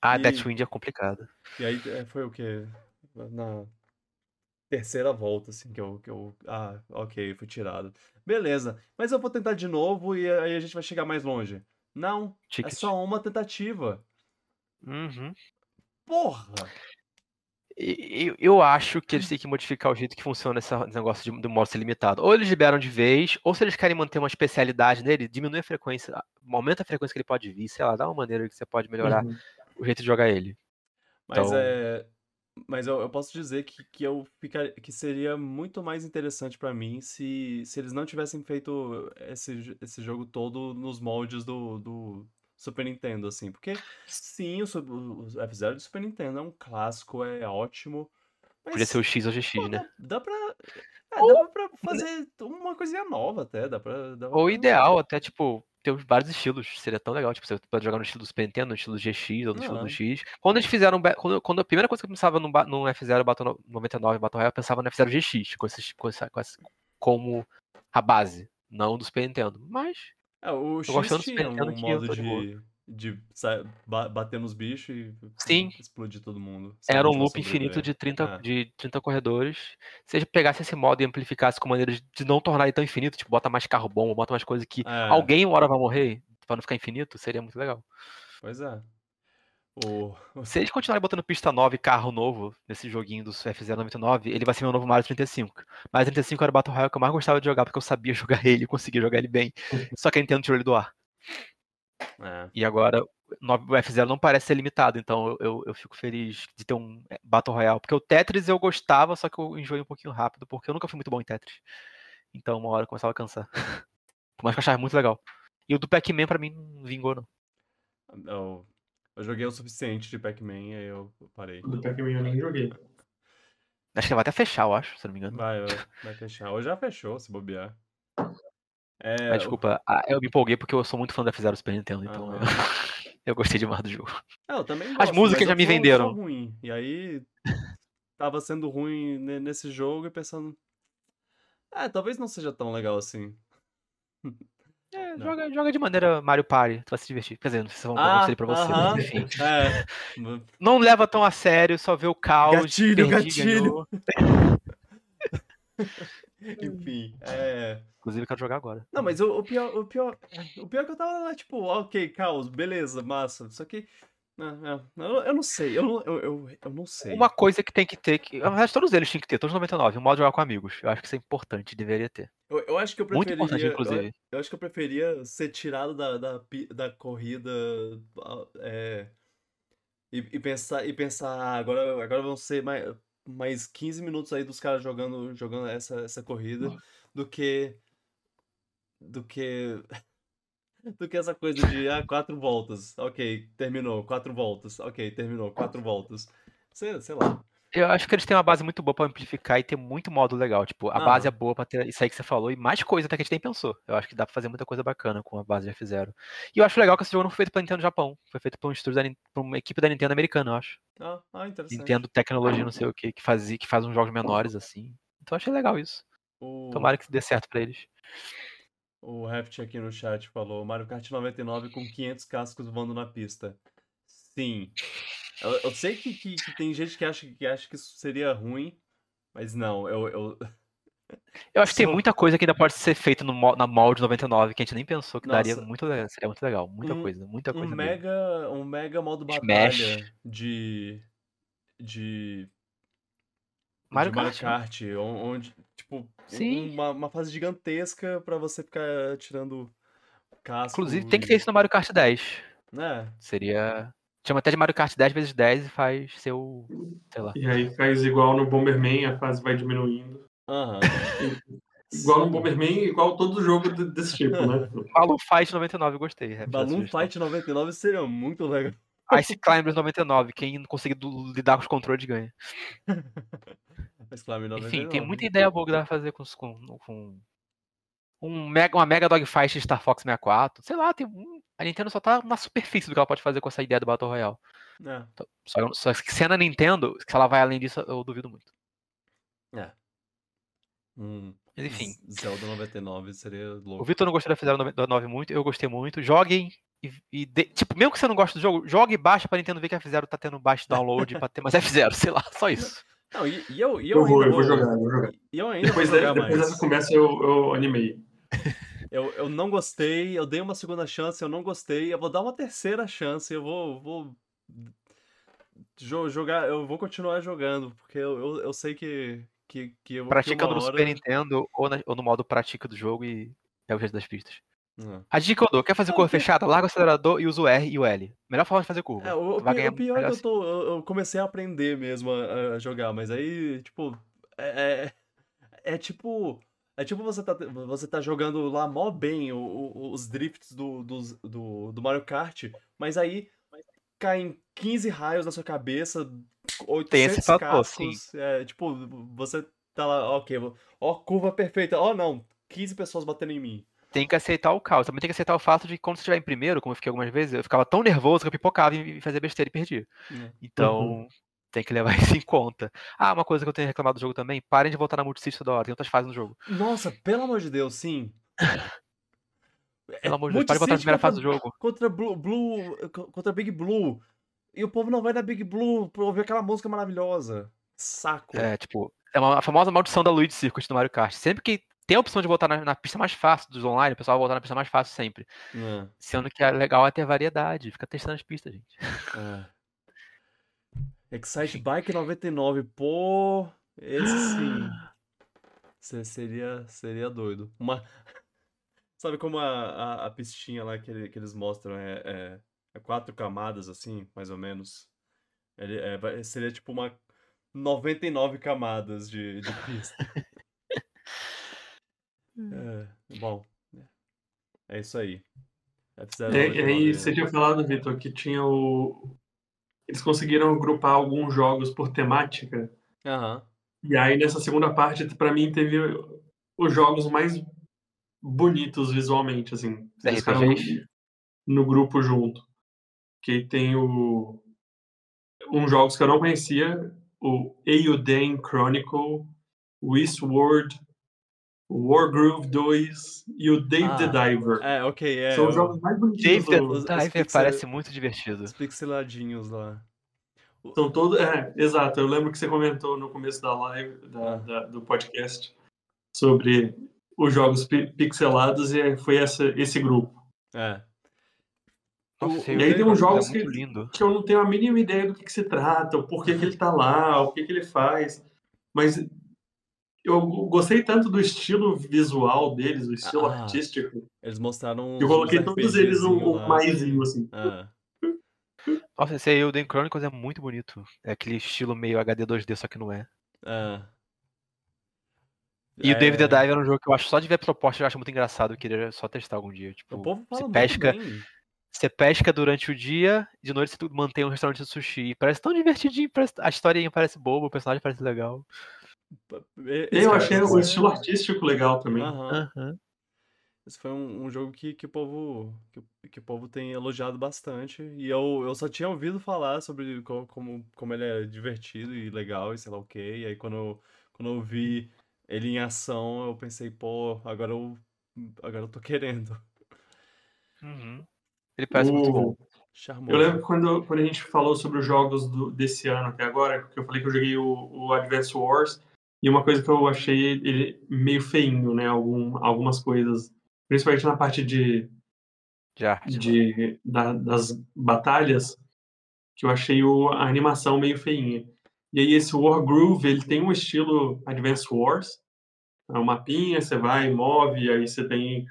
Speaker 2: Ah,
Speaker 1: E-
Speaker 2: Deathwind é complicado.
Speaker 1: E aí é, foi o quê? Na terceira volta, assim, que eu, que eu. Ah, ok, fui tirado. Beleza, mas eu vou tentar de novo e aí a gente vai chegar mais longe. Não, é
Speaker 2: Ticket.
Speaker 1: só uma tentativa.
Speaker 2: Uhum.
Speaker 1: Porra!
Speaker 2: Eu, eu acho que eles têm que modificar o jeito que funciona esse negócio de, do modo ser limitado. Ou eles liberam de vez, ou se eles querem manter uma especialidade nele, diminui a frequência, aumenta a frequência que ele pode vir, sei lá, dá uma maneira que você pode melhorar
Speaker 3: Uhum.
Speaker 2: o jeito de jogar ele.
Speaker 1: Mas
Speaker 2: Então-
Speaker 1: é. Mas eu, eu posso dizer que, que eu ficar, que seria muito mais interessante pra mim se, se eles não tivessem feito esse, esse jogo todo nos moldes do, do Super Nintendo, assim. Porque sim, o, o F-Zero do Super Nintendo é um clássico, é ótimo.
Speaker 2: Podia
Speaker 1: Mas
Speaker 2: ser o X ou GX,
Speaker 1: pô,
Speaker 2: né?
Speaker 1: dá, dá pra. É, dá pra fazer uma coisinha nova até. Dá pra. Dá
Speaker 2: Ou
Speaker 1: pra-
Speaker 2: ideal, até, tipo, ter os vários estilos. Seria tão legal. Tipo, você pode jogar no estilo do Super Nintendo, no estilo GX ou no estilo do X. Quando eles fizeram. Quando, quando a primeira coisa que eu pensava no, no F0 Battle 99 Battle Royale, eu pensava no F0 GX, com esses, com essa, com essa- como a base, não do Super Nintendo. Mas.
Speaker 1: É, o X
Speaker 2: gostando do
Speaker 1: tinha um
Speaker 2: que eu
Speaker 1: modo
Speaker 2: de
Speaker 1: de, de bater nos bichos e
Speaker 2: Sim.
Speaker 1: explodir todo mundo.
Speaker 2: Era um loop infinito de 30,
Speaker 1: É.
Speaker 2: de 30 corredores. Se eles pegassem esse modo e amplificasse com maneiras de não tornar ele tão infinito, tipo, bota mais carro bom, bota mais coisa que
Speaker 1: É,
Speaker 2: alguém uma hora vai morrer, pra não ficar infinito, seria muito legal.
Speaker 1: Pois é. O,
Speaker 2: Se eles continuarem botando pista nova e carro novo nesse joguinho do F099, ele vai ser meu novo Mario 35. Mario 35 era o Battle Royale que eu mais gostava de jogar, porque eu sabia jogar ele, conseguia jogar ele bem. Só que a Nintendo tirou ele do ar.
Speaker 1: é.
Speaker 2: E agora o F0 não parece ser limitado, então eu, eu, eu fico feliz de ter um é, Battle Royale. Porque o Tetris eu gostava, só que eu enjoei um pouquinho rápido, porque eu nunca fui muito bom em Tetris. Então uma hora eu começava a cansar. Que eu achava muito legal. E o do Pac-Man pra mim não vingou, não.
Speaker 1: Eu, eu joguei o suficiente de Pac-Man e aí eu parei.
Speaker 3: Do Pac-Man eu nem joguei.
Speaker 2: Acho que vai até fechar, eu acho, se eu não me engano.
Speaker 1: Vai, vai- vai fechar. Ou já fechou, se bobear. É,
Speaker 2: Mas desculpa, ah, eu me empolguei porque eu sou muito fã do F0 Super Nintendo, então eu,
Speaker 1: Aham.
Speaker 2: eu gostei demais do jogo.
Speaker 1: É, eu também
Speaker 2: As
Speaker 1: gosto,
Speaker 2: músicas
Speaker 1: mas
Speaker 2: já
Speaker 1: eu
Speaker 2: me venderam.
Speaker 1: ruim. E aí tava sendo ruim ne- nesse jogo e pensando. Ah, talvez não seja tão legal assim.
Speaker 2: É, joga, joga de maneira Mario Party, tu vai se divertir. Quer dizer, não sei se vão
Speaker 1: Ah,
Speaker 2: conselho pra você,
Speaker 1: aham.
Speaker 2: mas enfim.
Speaker 1: É.
Speaker 2: Não leva tão a sério, só vê o caos.
Speaker 1: Gatilho,
Speaker 2: perdi,
Speaker 1: gatilho. Enfim, é.
Speaker 2: Inclusive, eu quero jogar agora.
Speaker 1: Não, mas o, o pior, o pior, o pior é que eu tava lá, tipo, ok, caos, beleza, massa. Só que. Ah, ah, Eu, eu não sei, eu não, eu, eu, eu não sei.
Speaker 2: Uma coisa que tem que ter, que, na verdade, todos eles tinham que ter, todos os 99, um modo de jogar com amigos. Eu acho que isso é importante, deveria ter.
Speaker 1: Eu, eu acho que eu
Speaker 2: Muito
Speaker 1: preferia.
Speaker 2: importante,
Speaker 1: eu-
Speaker 2: inclusive.
Speaker 1: Eu, acho que eu preferia ser tirado da, da, da corrida ah, é, e, e pensar, e pensar ah, agora, agora vão ser mais, mais 15 minutos aí dos caras jogando, jogando essa, essa corrida do que. Do que. Do que essa coisa de ah, quatro voltas. Ok, terminou. Quatro voltas. Ok, terminou. Quatro voltas. Sei, sei lá.
Speaker 2: Eu acho que eles têm uma base muito boa pra amplificar e ter muito modo legal. Tipo, a base é
Speaker 1: Aham.
Speaker 2: boa pra ter isso aí que você falou e mais coisa até que a gente nem pensou. Eu acho que dá pra fazer muita coisa bacana com a base de F0. E eu acho legal que esse jogo não foi feito pela Nintendo Japão. Foi feito por um estúdio da por uma equipe da Nintendo americana, eu acho.
Speaker 1: Ah, ah, interessante.
Speaker 2: Nintendo Tecnologia, não sei o que, que fazia, que faz uns jogos menores assim. Então eu achei legal isso.
Speaker 1: O...
Speaker 2: Tomara que dê certo pra eles.
Speaker 1: O Raft aqui no chat falou Mario Kart 99 com 500 cascos voando na pista. Sim. Eu, eu sei que, que, que tem gente que acha, que acha que isso seria ruim, mas não, eu... eu...
Speaker 2: Eu acho que tem muita coisa que ainda pode ser feita no, na molde 99 que a gente nem pensou que daria
Speaker 1: Nossa.
Speaker 2: muito legal. Seria muito legal. Muita
Speaker 1: Um-
Speaker 2: coisa, muita
Speaker 1: Um
Speaker 2: coisa mesmo.
Speaker 1: mega, um mega modo
Speaker 2: Smash.
Speaker 1: batalha de... De...
Speaker 2: Mario
Speaker 1: de Mario
Speaker 2: Kart, né?
Speaker 1: Kart, on- onde, tipo, um-
Speaker 2: Sim.
Speaker 1: uma, uma fase gigantesca pra você ficar tirando casco.
Speaker 2: Inclusive, tem que
Speaker 1: e-
Speaker 2: ter isso no Mario Kart 10.
Speaker 1: É,
Speaker 2: Seria. Chama até de Mario Kart 10 vezes 10 e faz seu. Sei lá.
Speaker 3: E aí faz igual no Bomberman, a fase vai diminuindo.
Speaker 1: aham.
Speaker 3: Igual no Bomberman, igual todo jogo desse tipo, né?
Speaker 2: Balloon Fight 99, eu gostei.
Speaker 1: Balloon Fight 99 seria muito legal.
Speaker 2: Ice Climbers 99, quem não conseguir lidar com os controles ganha.
Speaker 1: Ice Climbers 99.
Speaker 2: Enfim, tem muita ideia boa que dá pra fazer com, com, com um mega, uma Mega Dogfight de Star Fox 64. Sei lá, tem um, a Nintendo só tá na superfície do que ela pode fazer com essa ideia do Battle Royale.
Speaker 1: É.
Speaker 2: Só, só que se é na Nintendo, se ela vai além disso, eu duvido muito.
Speaker 1: É. Hum,
Speaker 2: Mas enfim.
Speaker 1: Zelda 99 seria louco.
Speaker 2: O Vitor não gostou da Fizeram 99 muito, eu gostei muito. Joguem e, e de, tipo, mesmo que você não goste do jogo, jogue e baixa pra Nintendo ver que a F0 tá tendo baixo download pra ter mais F0, sei lá, só isso.
Speaker 1: Não, e, e eu, e eu,
Speaker 3: Eu vou,
Speaker 1: ainda
Speaker 3: eu vou jogar, eu vou jogar.
Speaker 1: E eu ainda
Speaker 3: Depois,
Speaker 1: vou
Speaker 3: de-
Speaker 1: jogar
Speaker 3: depois
Speaker 1: mais.
Speaker 3: dessa conversa eu, eu animei.
Speaker 1: Eu, eu não gostei, eu dei uma segunda chance, eu não gostei, eu vou dar uma terceira chance, eu vou, vou jo- jogar, eu vou continuar jogando, porque eu, eu, eu sei que, que, que eu que
Speaker 2: Praticando no
Speaker 1: hora...
Speaker 2: Super Nintendo ou, na- ou no modo prática do jogo e é o jeito das pistas.
Speaker 1: É.
Speaker 2: A dica que eu dou, quer fazer
Speaker 1: É,
Speaker 2: curva fechada? Larga o acelerador e usa o R e o L. Melhor forma de fazer curva.
Speaker 1: É, o, o
Speaker 2: Tu vai
Speaker 1: pi-
Speaker 2: ganhar
Speaker 1: o pior é que eu, tô, eu, eu comecei a aprender mesmo a, a jogar, mas aí, tipo, é, é, é tipo, é tipo você tá, você tá jogando lá mó bem o- o- os drifts do, dos- do, do Mario Kart, mas aí caem 15 raios na sua cabeça, 800
Speaker 2: Tem esse fator, sim.
Speaker 1: cascos, é, tipo, você tá lá, ok, ó, curva perfeita, ó não, 15 pessoas batendo em mim.
Speaker 2: Tem que aceitar o caos. Também tem que aceitar o fato de que quando você estiver em primeiro, como eu fiquei algumas vezes, eu ficava tão nervoso que eu pipocava e fazia besteira e perdia.
Speaker 1: É.
Speaker 2: Então, tem que levar isso em conta. Ah, uma coisa que eu tenho reclamado do jogo também, parem de voltar na multisista da hora, tem outras fases no jogo.
Speaker 1: Nossa, pelo amor de Deus, sim.
Speaker 2: Pelo amor de Deus, parem de voltar na primeira fase do
Speaker 1: contra-
Speaker 2: jogo.
Speaker 1: contra Blue, Blue co- contra Big Blue. E o povo não vai na Big Blue pra ouvir aquela música maravilhosa. Saco.
Speaker 2: É, tipo, é uma, a famosa maldição da Luigi Circuit do Mario Kart. Sempre que tem a opção de voltar na, na pista mais fácil dos online, o pessoal vai voltar na pista mais fácil sempre.
Speaker 1: É,
Speaker 2: Sendo que é legal é ter variedade, fica testando as pistas, gente.
Speaker 1: é. Excite Bike 99, pô, esse sim. Se- Seria, seria doido. Uma... Sabe como a, a, a pistinha lá que, ele- que eles mostram é, é, é quatro camadas, assim, mais ou menos? Ele, é, seria tipo uma 99 camadas de, de pista. É, bom, é isso aí. F0
Speaker 3: E, aí
Speaker 1: 99,
Speaker 3: você tinha falado, Vitor, que tinha o. Eles conseguiram agrupar alguns jogos por temática.
Speaker 1: Aham.
Speaker 3: E aí nessa segunda parte, pra mim, teve os jogos mais bonitos visualmente, assim. Eles ficaram no, grupo junto. Que tem o. Uns jogos que eu não conhecia: o Eiyuden Chronicle, o Eastward, o Wargroove 2 e o Dave
Speaker 1: Ah,
Speaker 3: the Diver.
Speaker 1: É, ok, é.
Speaker 3: São os jogos mais bonitos
Speaker 2: Dave the Diver
Speaker 1: pixel-
Speaker 2: parece muito divertido.
Speaker 1: Os pixeladinhos lá.
Speaker 3: São todos. É, exato. Eu lembro que você comentou no começo da live, da-
Speaker 1: Ah.
Speaker 3: da- do podcast, sobre os jogos pi- pixelados e foi essa, esse grupo.
Speaker 1: É.
Speaker 2: Nossa,
Speaker 3: e aí tem uns
Speaker 2: é
Speaker 3: jogos que-
Speaker 2: lindo.
Speaker 3: Que eu não tenho a mínima ideia do que, que se trata, o porquê que ele tá lá, o que, que ele faz. Mas eu gostei tanto do estilo visual deles, o estilo
Speaker 1: Ah.
Speaker 3: artístico.
Speaker 1: Eles mostraram.
Speaker 3: Eu coloquei todos eles um, um maisinho, assim.
Speaker 1: Ah,
Speaker 2: Nossa, esse aí, o The Chronicles, é muito bonito. É aquele estilo meio HD 2D, só que não é.
Speaker 1: ah.
Speaker 2: E o David
Speaker 1: É,
Speaker 2: the Diver é um jogo que eu acho só de ver proposta eu acho muito engraçado. Eu queria só testar algum dia. Tipo,
Speaker 1: O povo fala
Speaker 2: você pesca,
Speaker 1: bem.
Speaker 2: você pesca durante o dia, de noite você mantém um restaurante de sushi. E Parece tão divertidinho, parece- a historinha parece boba, o personagem parece legal.
Speaker 3: Eu achei o estilo artístico legal também.
Speaker 1: Aham.
Speaker 2: Aham.
Speaker 1: Esse foi um, um jogo que, que, o povo, que, o- que o povo tem elogiado bastante. E eu, eu só tinha ouvido falar sobre co- como, como ele é divertido e legal e sei lá o quê. E aí quando eu, quando eu vi ele em ação, eu pensei, pô, agora eu, agora eu tô querendo.
Speaker 2: Uhum. Ele parece muito bom.
Speaker 1: Charmoso.
Speaker 3: Eu lembro quando, quando a gente falou sobre os jogos do- desse ano até agora, que eu falei que eu joguei o, o Advance Wars, e uma coisa que eu achei ele meio feinho, né? Algum, algumas coisas, principalmente na parte de,
Speaker 2: De arte.
Speaker 3: de, da- das batalhas, que eu achei o, a animação meio feinha. E aí esse War Groove, ele tem um estilo Advance Wars, é um mapinha, você vai, move, aí você tem...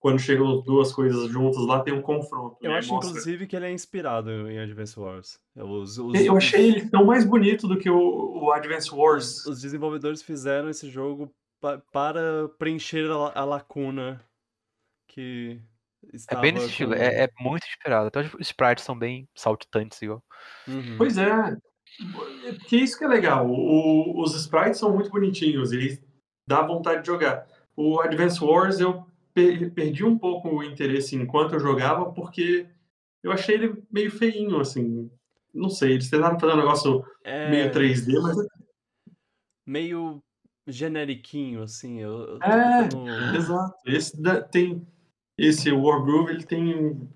Speaker 3: Quando chegam duas coisas juntas lá, tem um confronto.
Speaker 1: Eu
Speaker 3: né?
Speaker 1: acho,
Speaker 3: Mostra-
Speaker 1: inclusive, que ele é inspirado em Advance Wars. Os, os,
Speaker 3: Eu achei ele tão mais bonito do que o, o Advance Wars.
Speaker 1: os desenvolvedores fizeram esse jogo pa- para preencher a, a lacuna que
Speaker 2: É
Speaker 1: estava
Speaker 2: bem nesse estilo,
Speaker 1: com-
Speaker 2: é, é muito inspirado. Até os sprites são bem saltitantes, igual.
Speaker 1: Uhum.
Speaker 3: Pois é. Porque isso que é legal. O- os sprites são muito bonitinhos e dá vontade de jogar. O Advance Wars eu perdi um pouco o interesse enquanto eu jogava, porque eu achei ele meio feinho, assim. Não sei, eles tentaram fazer um negócio
Speaker 1: É
Speaker 3: meio 3D, mas
Speaker 1: meio generiquinho, assim. Eu, eu
Speaker 3: É,
Speaker 1: tentando-
Speaker 3: Exato. Esse da- tem esse Wargroove, ele tem um,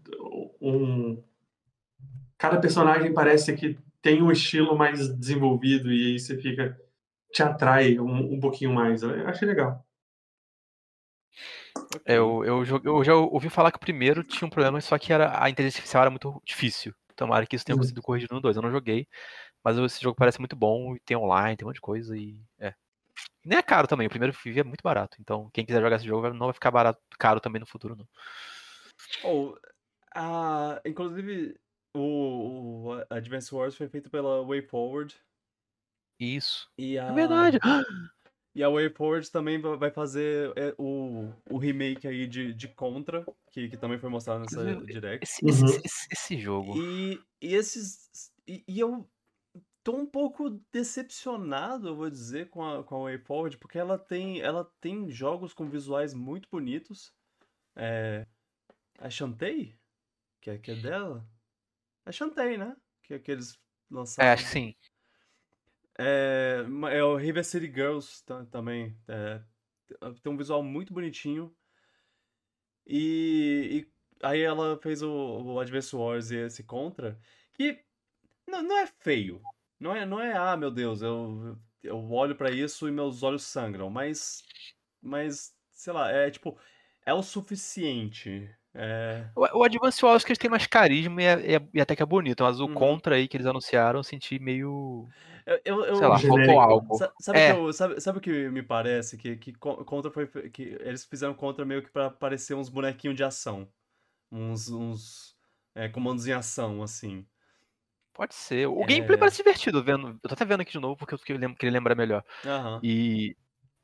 Speaker 3: um- cada personagem parece que tem um estilo mais desenvolvido e aí você fica te atrai um, um pouquinho mais. Eu achei legal.
Speaker 2: É, eu, eu, eu já ouvi falar que o primeiro tinha um problema, só que era, a inteligência artificial era muito difícil. Tomara que isso tenha
Speaker 3: Uhum.
Speaker 2: sido corrigido no 2. Eu não joguei, mas esse jogo parece muito bom e tem online, tem um monte de coisa e. É. E nem é caro também, o primeiro Vive é muito barato. Então, quem quiser jogar esse jogo não vai ficar barato, caro também no futuro, não.
Speaker 1: Oh, a, inclusive, o, o Advance Wars foi feito pela WayForward.
Speaker 2: Isso.
Speaker 1: E a,
Speaker 2: É verdade.
Speaker 1: E a WayForward também va- vai fazer é, o, o remake aí de, de Contra, que, que também foi mostrado nessa Direct.
Speaker 2: Esse,
Speaker 3: Uhum.
Speaker 2: esse, esse, esse jogo.
Speaker 1: E, e esses. E, e eu tô um pouco decepcionado, eu vou dizer, com a, com a WayForward, porque ela tem, ela tem jogos com visuais muito bonitos. É, a Shantae, que é, que é dela. É Shantae, né? Que, que eles lançaram.
Speaker 2: É, acho que sim.
Speaker 1: É, é o River City Girls ta- também. é, tem um visual muito bonitinho. E, e aí ela fez o, o Advance Wars e esse Contra, que não, não é feio. Não é, não é, ah, meu Deus, eu, eu olho pra isso e meus olhos sangram, mas, mas, sei lá, é tipo, é o suficiente. É,
Speaker 2: O, o Advance Wars que eles têm mais carisma e, é- é- e até que é bonito, mas o
Speaker 1: Uhum.
Speaker 2: Contra aí que eles anunciaram eu senti meio.
Speaker 1: Eu, eu, eu-
Speaker 2: Sei lá,
Speaker 3: Genérico.
Speaker 2: faltou algo.
Speaker 1: Sa- Sabe,
Speaker 2: É.
Speaker 1: que eu- sabe, sabe o que me parece? Que, que co- Contra foi. que eles fizeram Contra meio que pra parecer uns bonequinhos de ação. Uns. uns é, comandos em ação, assim.
Speaker 2: Pode ser. O
Speaker 1: É.
Speaker 2: gameplay parece divertido, vendo. Eu tô até vendo aqui de novo porque eu queria lembrar melhor.
Speaker 1: Aham.
Speaker 2: E.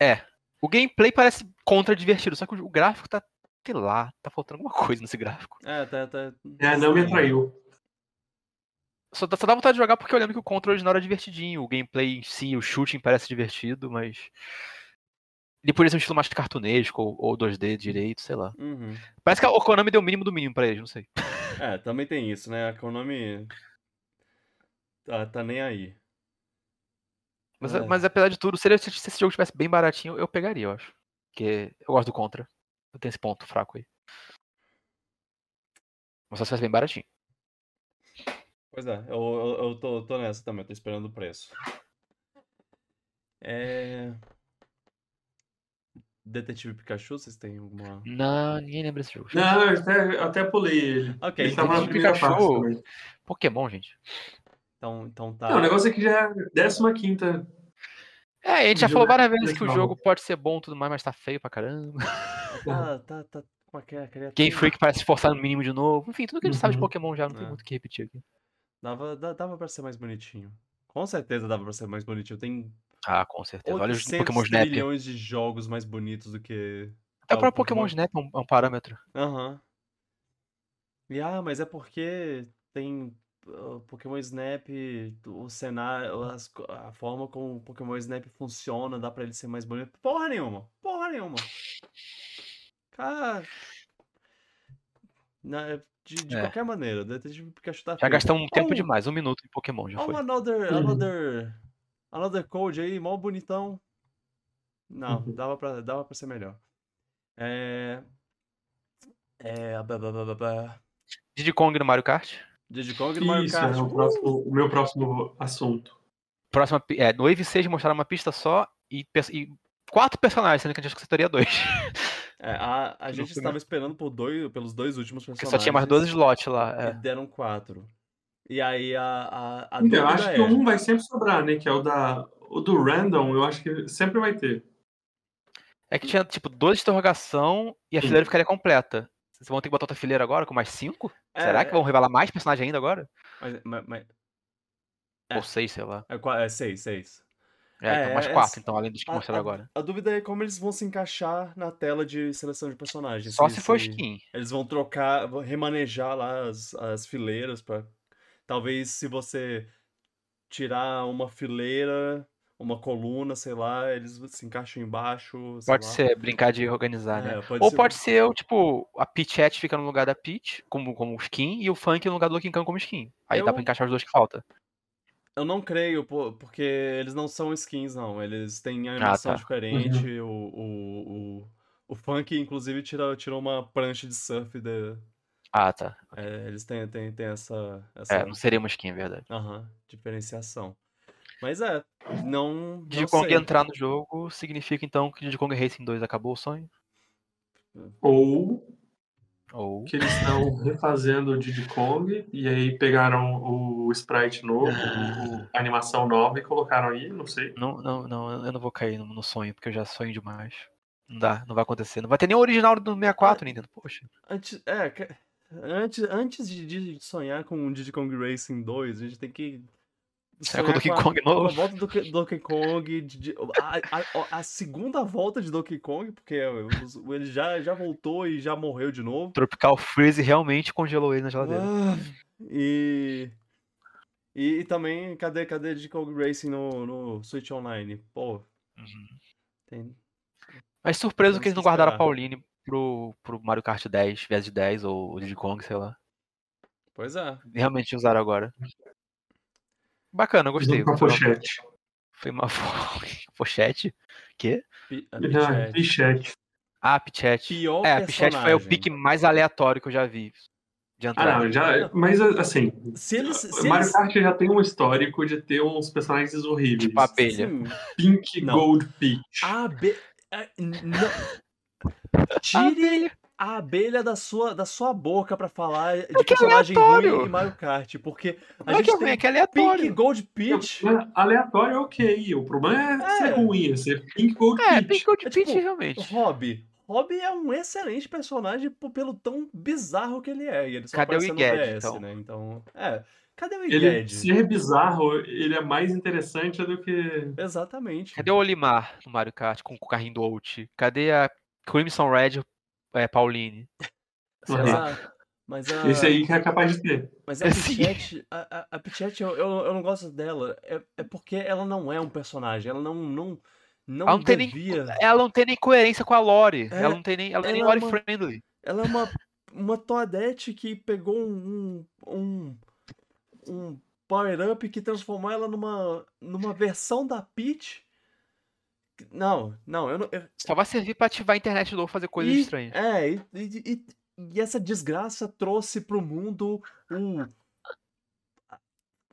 Speaker 2: É. O gameplay parece contra divertido, só que o, gráfico tá. Sei lá, tá faltando alguma coisa nesse gráfico.
Speaker 1: É, tá, tá.
Speaker 3: É, não me atraiu.
Speaker 2: Só, dá- só dá vontade de jogar porque eu lembro que o controle original era divertidinho. O gameplay em si, o shooting parece divertido, mas. Ele poderia ser um estilo mais cartunesco ou, ou 2D direito, sei lá.
Speaker 1: Uhum.
Speaker 2: Parece que a Konami deu o mínimo do mínimo pra eles, não sei.
Speaker 1: É, também tem isso, né? A Konami. Tá, tá nem aí.
Speaker 2: Mas,
Speaker 1: É.
Speaker 2: mas apesar de tudo, se, ele- se esse jogo tivesse bem baratinho, eu pegaria, eu acho. Porque eu gosto do Contra. Eu tenho esse ponto fraco aí. Mas só se tivesse bem baratinho.
Speaker 1: Pois é, eu, eu, eu tô, tô nessa também, eu tô esperando o preço. É. Detetive Pikachu, vocês têm alguma.
Speaker 2: Não, ninguém lembra desse jogo.
Speaker 3: Não, eu até, eu até pulei ele.
Speaker 1: Ok,
Speaker 3: ele tava na
Speaker 2: Detetive
Speaker 3: primeira
Speaker 2: Pikachu.
Speaker 3: parte também.
Speaker 2: Pokémon, gente.
Speaker 1: Então, então tá.
Speaker 3: Não, o negócio é que já é 15
Speaker 2: É, a gente já falou
Speaker 3: jogo é
Speaker 2: várias vezes que o jogo pode ser bom e tudo mais, mas tá feio pra caramba.
Speaker 1: Tá, tá, tá. Como é que é? Criatura?
Speaker 2: Game Freak parece se esforçar no mínimo de novo. Enfim, tudo que a gente sabe de
Speaker 3: Uhum.
Speaker 2: Pokémon já, não tem muito o que repetir aqui.
Speaker 1: Dava, da- dava pra ser mais bonitinho. Com certeza dava pra ser mais bonitinho. Tem
Speaker 2: Ah, com certeza. Olha os
Speaker 1: 800
Speaker 2: Pokémon Snap.
Speaker 1: trilhões de jogos mais bonitos do que.
Speaker 2: Até
Speaker 1: Ah,
Speaker 2: o próprio Pokémon. Snap é um, é um parâmetro.
Speaker 1: Aham. E ah, mas é porque tem uh, Pokémon Snap, o cenário, as co- a forma como o Pokémon Snap funciona, dá pra ele ser mais bonito. Porra nenhuma! Porra nenhuma! Cara. Na- de de
Speaker 2: É.
Speaker 1: qualquer maneira, Detetive Pikachu tá
Speaker 2: Já
Speaker 1: feio.
Speaker 2: gastamos um tempo
Speaker 1: Oh,
Speaker 2: demais, um minuto em Pokémon já
Speaker 1: Oh,
Speaker 2: foi.
Speaker 1: another,
Speaker 3: Uhum.
Speaker 1: another, another code aí, mó bonitão. Não,
Speaker 3: Uhum.
Speaker 1: dava pra, dava pra ser melhor. É. É. Blá, blá, blá, blá, blá.
Speaker 2: Diddy Kong no Mario Kart.
Speaker 1: Diddy Kong no Mario
Speaker 3: Isso,
Speaker 1: Kart.
Speaker 3: é o, próximo, o meu próximo assunto.
Speaker 2: Próxima, é, no Wave 6 mostraram uma pista só e, e quatro personagens, sendo que a gente achou que você teria dois.
Speaker 1: É, a, a gente estava esperando por dois, pelos dois últimos
Speaker 2: Porque
Speaker 1: personagens.
Speaker 2: só tinha mais 12 slots lá.
Speaker 1: E
Speaker 2: é.
Speaker 1: deram quatro. E aí a, a, a
Speaker 3: Então, eu acho
Speaker 1: é.
Speaker 3: que um vai sempre sobrar, né? Que é o da. O do random, eu acho que sempre vai ter.
Speaker 2: É que tinha, tipo, 12 de interrogação e a
Speaker 3: Sim.
Speaker 2: fileira ficaria completa. Vocês vão ter que botar outra fileira agora com mais cinco?
Speaker 1: É,
Speaker 2: Será que vão revelar mais personagem ainda agora?
Speaker 1: Mas, mas, mas- É.
Speaker 2: Ou seis, sei lá.
Speaker 1: é, é seis, seis.
Speaker 2: É, então
Speaker 1: É,
Speaker 2: mais
Speaker 1: é-
Speaker 2: quatro, então, além dos que
Speaker 1: a-
Speaker 2: mostraram agora.
Speaker 1: A dúvida é como eles vão se encaixar na tela de seleção de personagens.
Speaker 2: Só se for skin.
Speaker 1: Eles vão trocar, vão remanejar lá as, as fileiras para talvez se você tirar uma fileira, uma coluna, sei lá, eles se encaixam embaixo,
Speaker 2: Pode
Speaker 1: lá.
Speaker 2: ser, brincar de organizar, né?
Speaker 1: É, pode
Speaker 2: Ou
Speaker 1: ser-
Speaker 2: pode ser, tipo, a Peachette fica no lugar da Peach, como, como skin, e o Funk no lugar do Donkey Kong como skin. Aí dá
Speaker 1: Eu-
Speaker 2: pra encaixar os dois que falta.
Speaker 1: Eu não creio, porque eles não são skins, não. Eles têm animação
Speaker 2: tá.
Speaker 1: diferente. O, o, o, o Funk, inclusive, tira, tirou uma prancha de surf. Da,
Speaker 2: Ah, tá.
Speaker 1: é, eles têm, têm, têm essa, essa
Speaker 2: É, não seria uma skin, é verdade.
Speaker 1: aham, diferenciação. Mas é, não, não
Speaker 2: Diddy Kong
Speaker 1: sei.
Speaker 2: entrar no jogo significa então que Diddy Kong Racing 2 acabou o sonho?
Speaker 3: Ou
Speaker 2: Ou.
Speaker 3: que eles estão refazendo o Diddy Kong e aí pegaram o sprite novo, o- a animação nova e colocaram aí, não sei.
Speaker 2: Não, não, não, eu não vou cair no, no sonho, porque eu já sonho demais. Não dá, não vai acontecer. Não vai ter nem o original do 64, Nintendo. Poxa.
Speaker 1: Antes, é, antes, antes de, de sonhar com o Diddy Kong Racing 2, a gente tem que.
Speaker 2: Será Donkey Kong
Speaker 1: com a
Speaker 2: novo?
Speaker 1: volta do Donkey- Kong, de- de- a, a- a segunda volta de Donkey Kong, porque os- ele já, já voltou e já morreu de novo.
Speaker 2: Tropical Freeze realmente congelou ele na geladeira.
Speaker 1: Ah, e, e, e também, cadê, cadê Diddy Kong Racing no, no Switch Online? Pô,
Speaker 2: Uhum.
Speaker 1: tem,
Speaker 2: Mas surpreso
Speaker 1: Temos
Speaker 2: que eles não guardaram a. Pauline pro, pro Mario Kart 10, vs de 10 ou Diddy Kong, sei lá.
Speaker 1: pois é.
Speaker 2: Realmente usaram agora. Bacana, eu gostei.
Speaker 3: Com a
Speaker 2: Foi uma,
Speaker 3: pochete.
Speaker 2: foi uma pochete. Quê?
Speaker 1: Pi- a
Speaker 3: Não,
Speaker 1: Pichette.
Speaker 3: Pichete.
Speaker 2: Ah, Pichette.
Speaker 1: Pior
Speaker 2: É, a Pichette foi o pique mais aleatório que eu já vi. De
Speaker 3: Ah, não, já. Mas assim,
Speaker 1: Se eles. Se
Speaker 3: Mario
Speaker 1: eles
Speaker 3: Kart já tem um histórico de ter uns personagens horríveis.
Speaker 2: Tipo abelha.
Speaker 1: sim,
Speaker 3: Pink
Speaker 1: Não.
Speaker 3: Gold Peach.
Speaker 1: A abe... a- não. Tire a abelha da sua, da sua boca pra falar de
Speaker 2: que é
Speaker 1: personagem
Speaker 2: aleatório.
Speaker 1: ruim em Mario Kart, porque a
Speaker 2: Não é que é
Speaker 1: gente
Speaker 2: ruim, é
Speaker 1: tem
Speaker 2: que é aleatório.
Speaker 1: Pink Gold Peach.
Speaker 3: Mas Aleatório é ok. O problema é, ser
Speaker 1: É.
Speaker 3: ruim, é ser Pink Gold
Speaker 2: É,
Speaker 3: Peach.
Speaker 2: Pink Gold
Speaker 1: É
Speaker 2: Peach,
Speaker 1: tipo,
Speaker 2: realmente.
Speaker 1: Hobby. Hobby é um excelente personagem pelo tão bizarro que ele é. E ele só
Speaker 2: Cadê o Iged, então?
Speaker 1: né? Então, é. Cadê o
Speaker 3: Ele
Speaker 1: Iged?
Speaker 3: ser bizarro, ele é mais interessante do que.
Speaker 1: Exatamente.
Speaker 2: Cadê o Olimar no Mario Kart com o carrinho do Out? Cadê a Crimson Red é, Pauline?
Speaker 1: Mas a,
Speaker 3: Esse aí que é capaz de ter.
Speaker 1: Mas a. Pichette, a, a, a Pichette eu, eu, eu não gosto dela. É, é porque ela não é um personagem. Ela não. Não, não,
Speaker 2: Ela não, tem nem,
Speaker 1: devia.
Speaker 2: ela não tem nem coerência com a lore.
Speaker 1: É,
Speaker 2: ela não tem nem, ela é nem
Speaker 1: ela é
Speaker 2: lore
Speaker 1: uma-
Speaker 2: friendly.
Speaker 1: Ela é uma, uma Toadette que pegou um. um, um power-up que transformou ela numa, numa versão da Peach. Não, não, eu não. eu-
Speaker 2: Só vai servir pra ativar a internet de novo fazer coisas
Speaker 1: e-
Speaker 2: estranhas.
Speaker 1: É, e, e- e- e essa desgraça trouxe pro mundo um.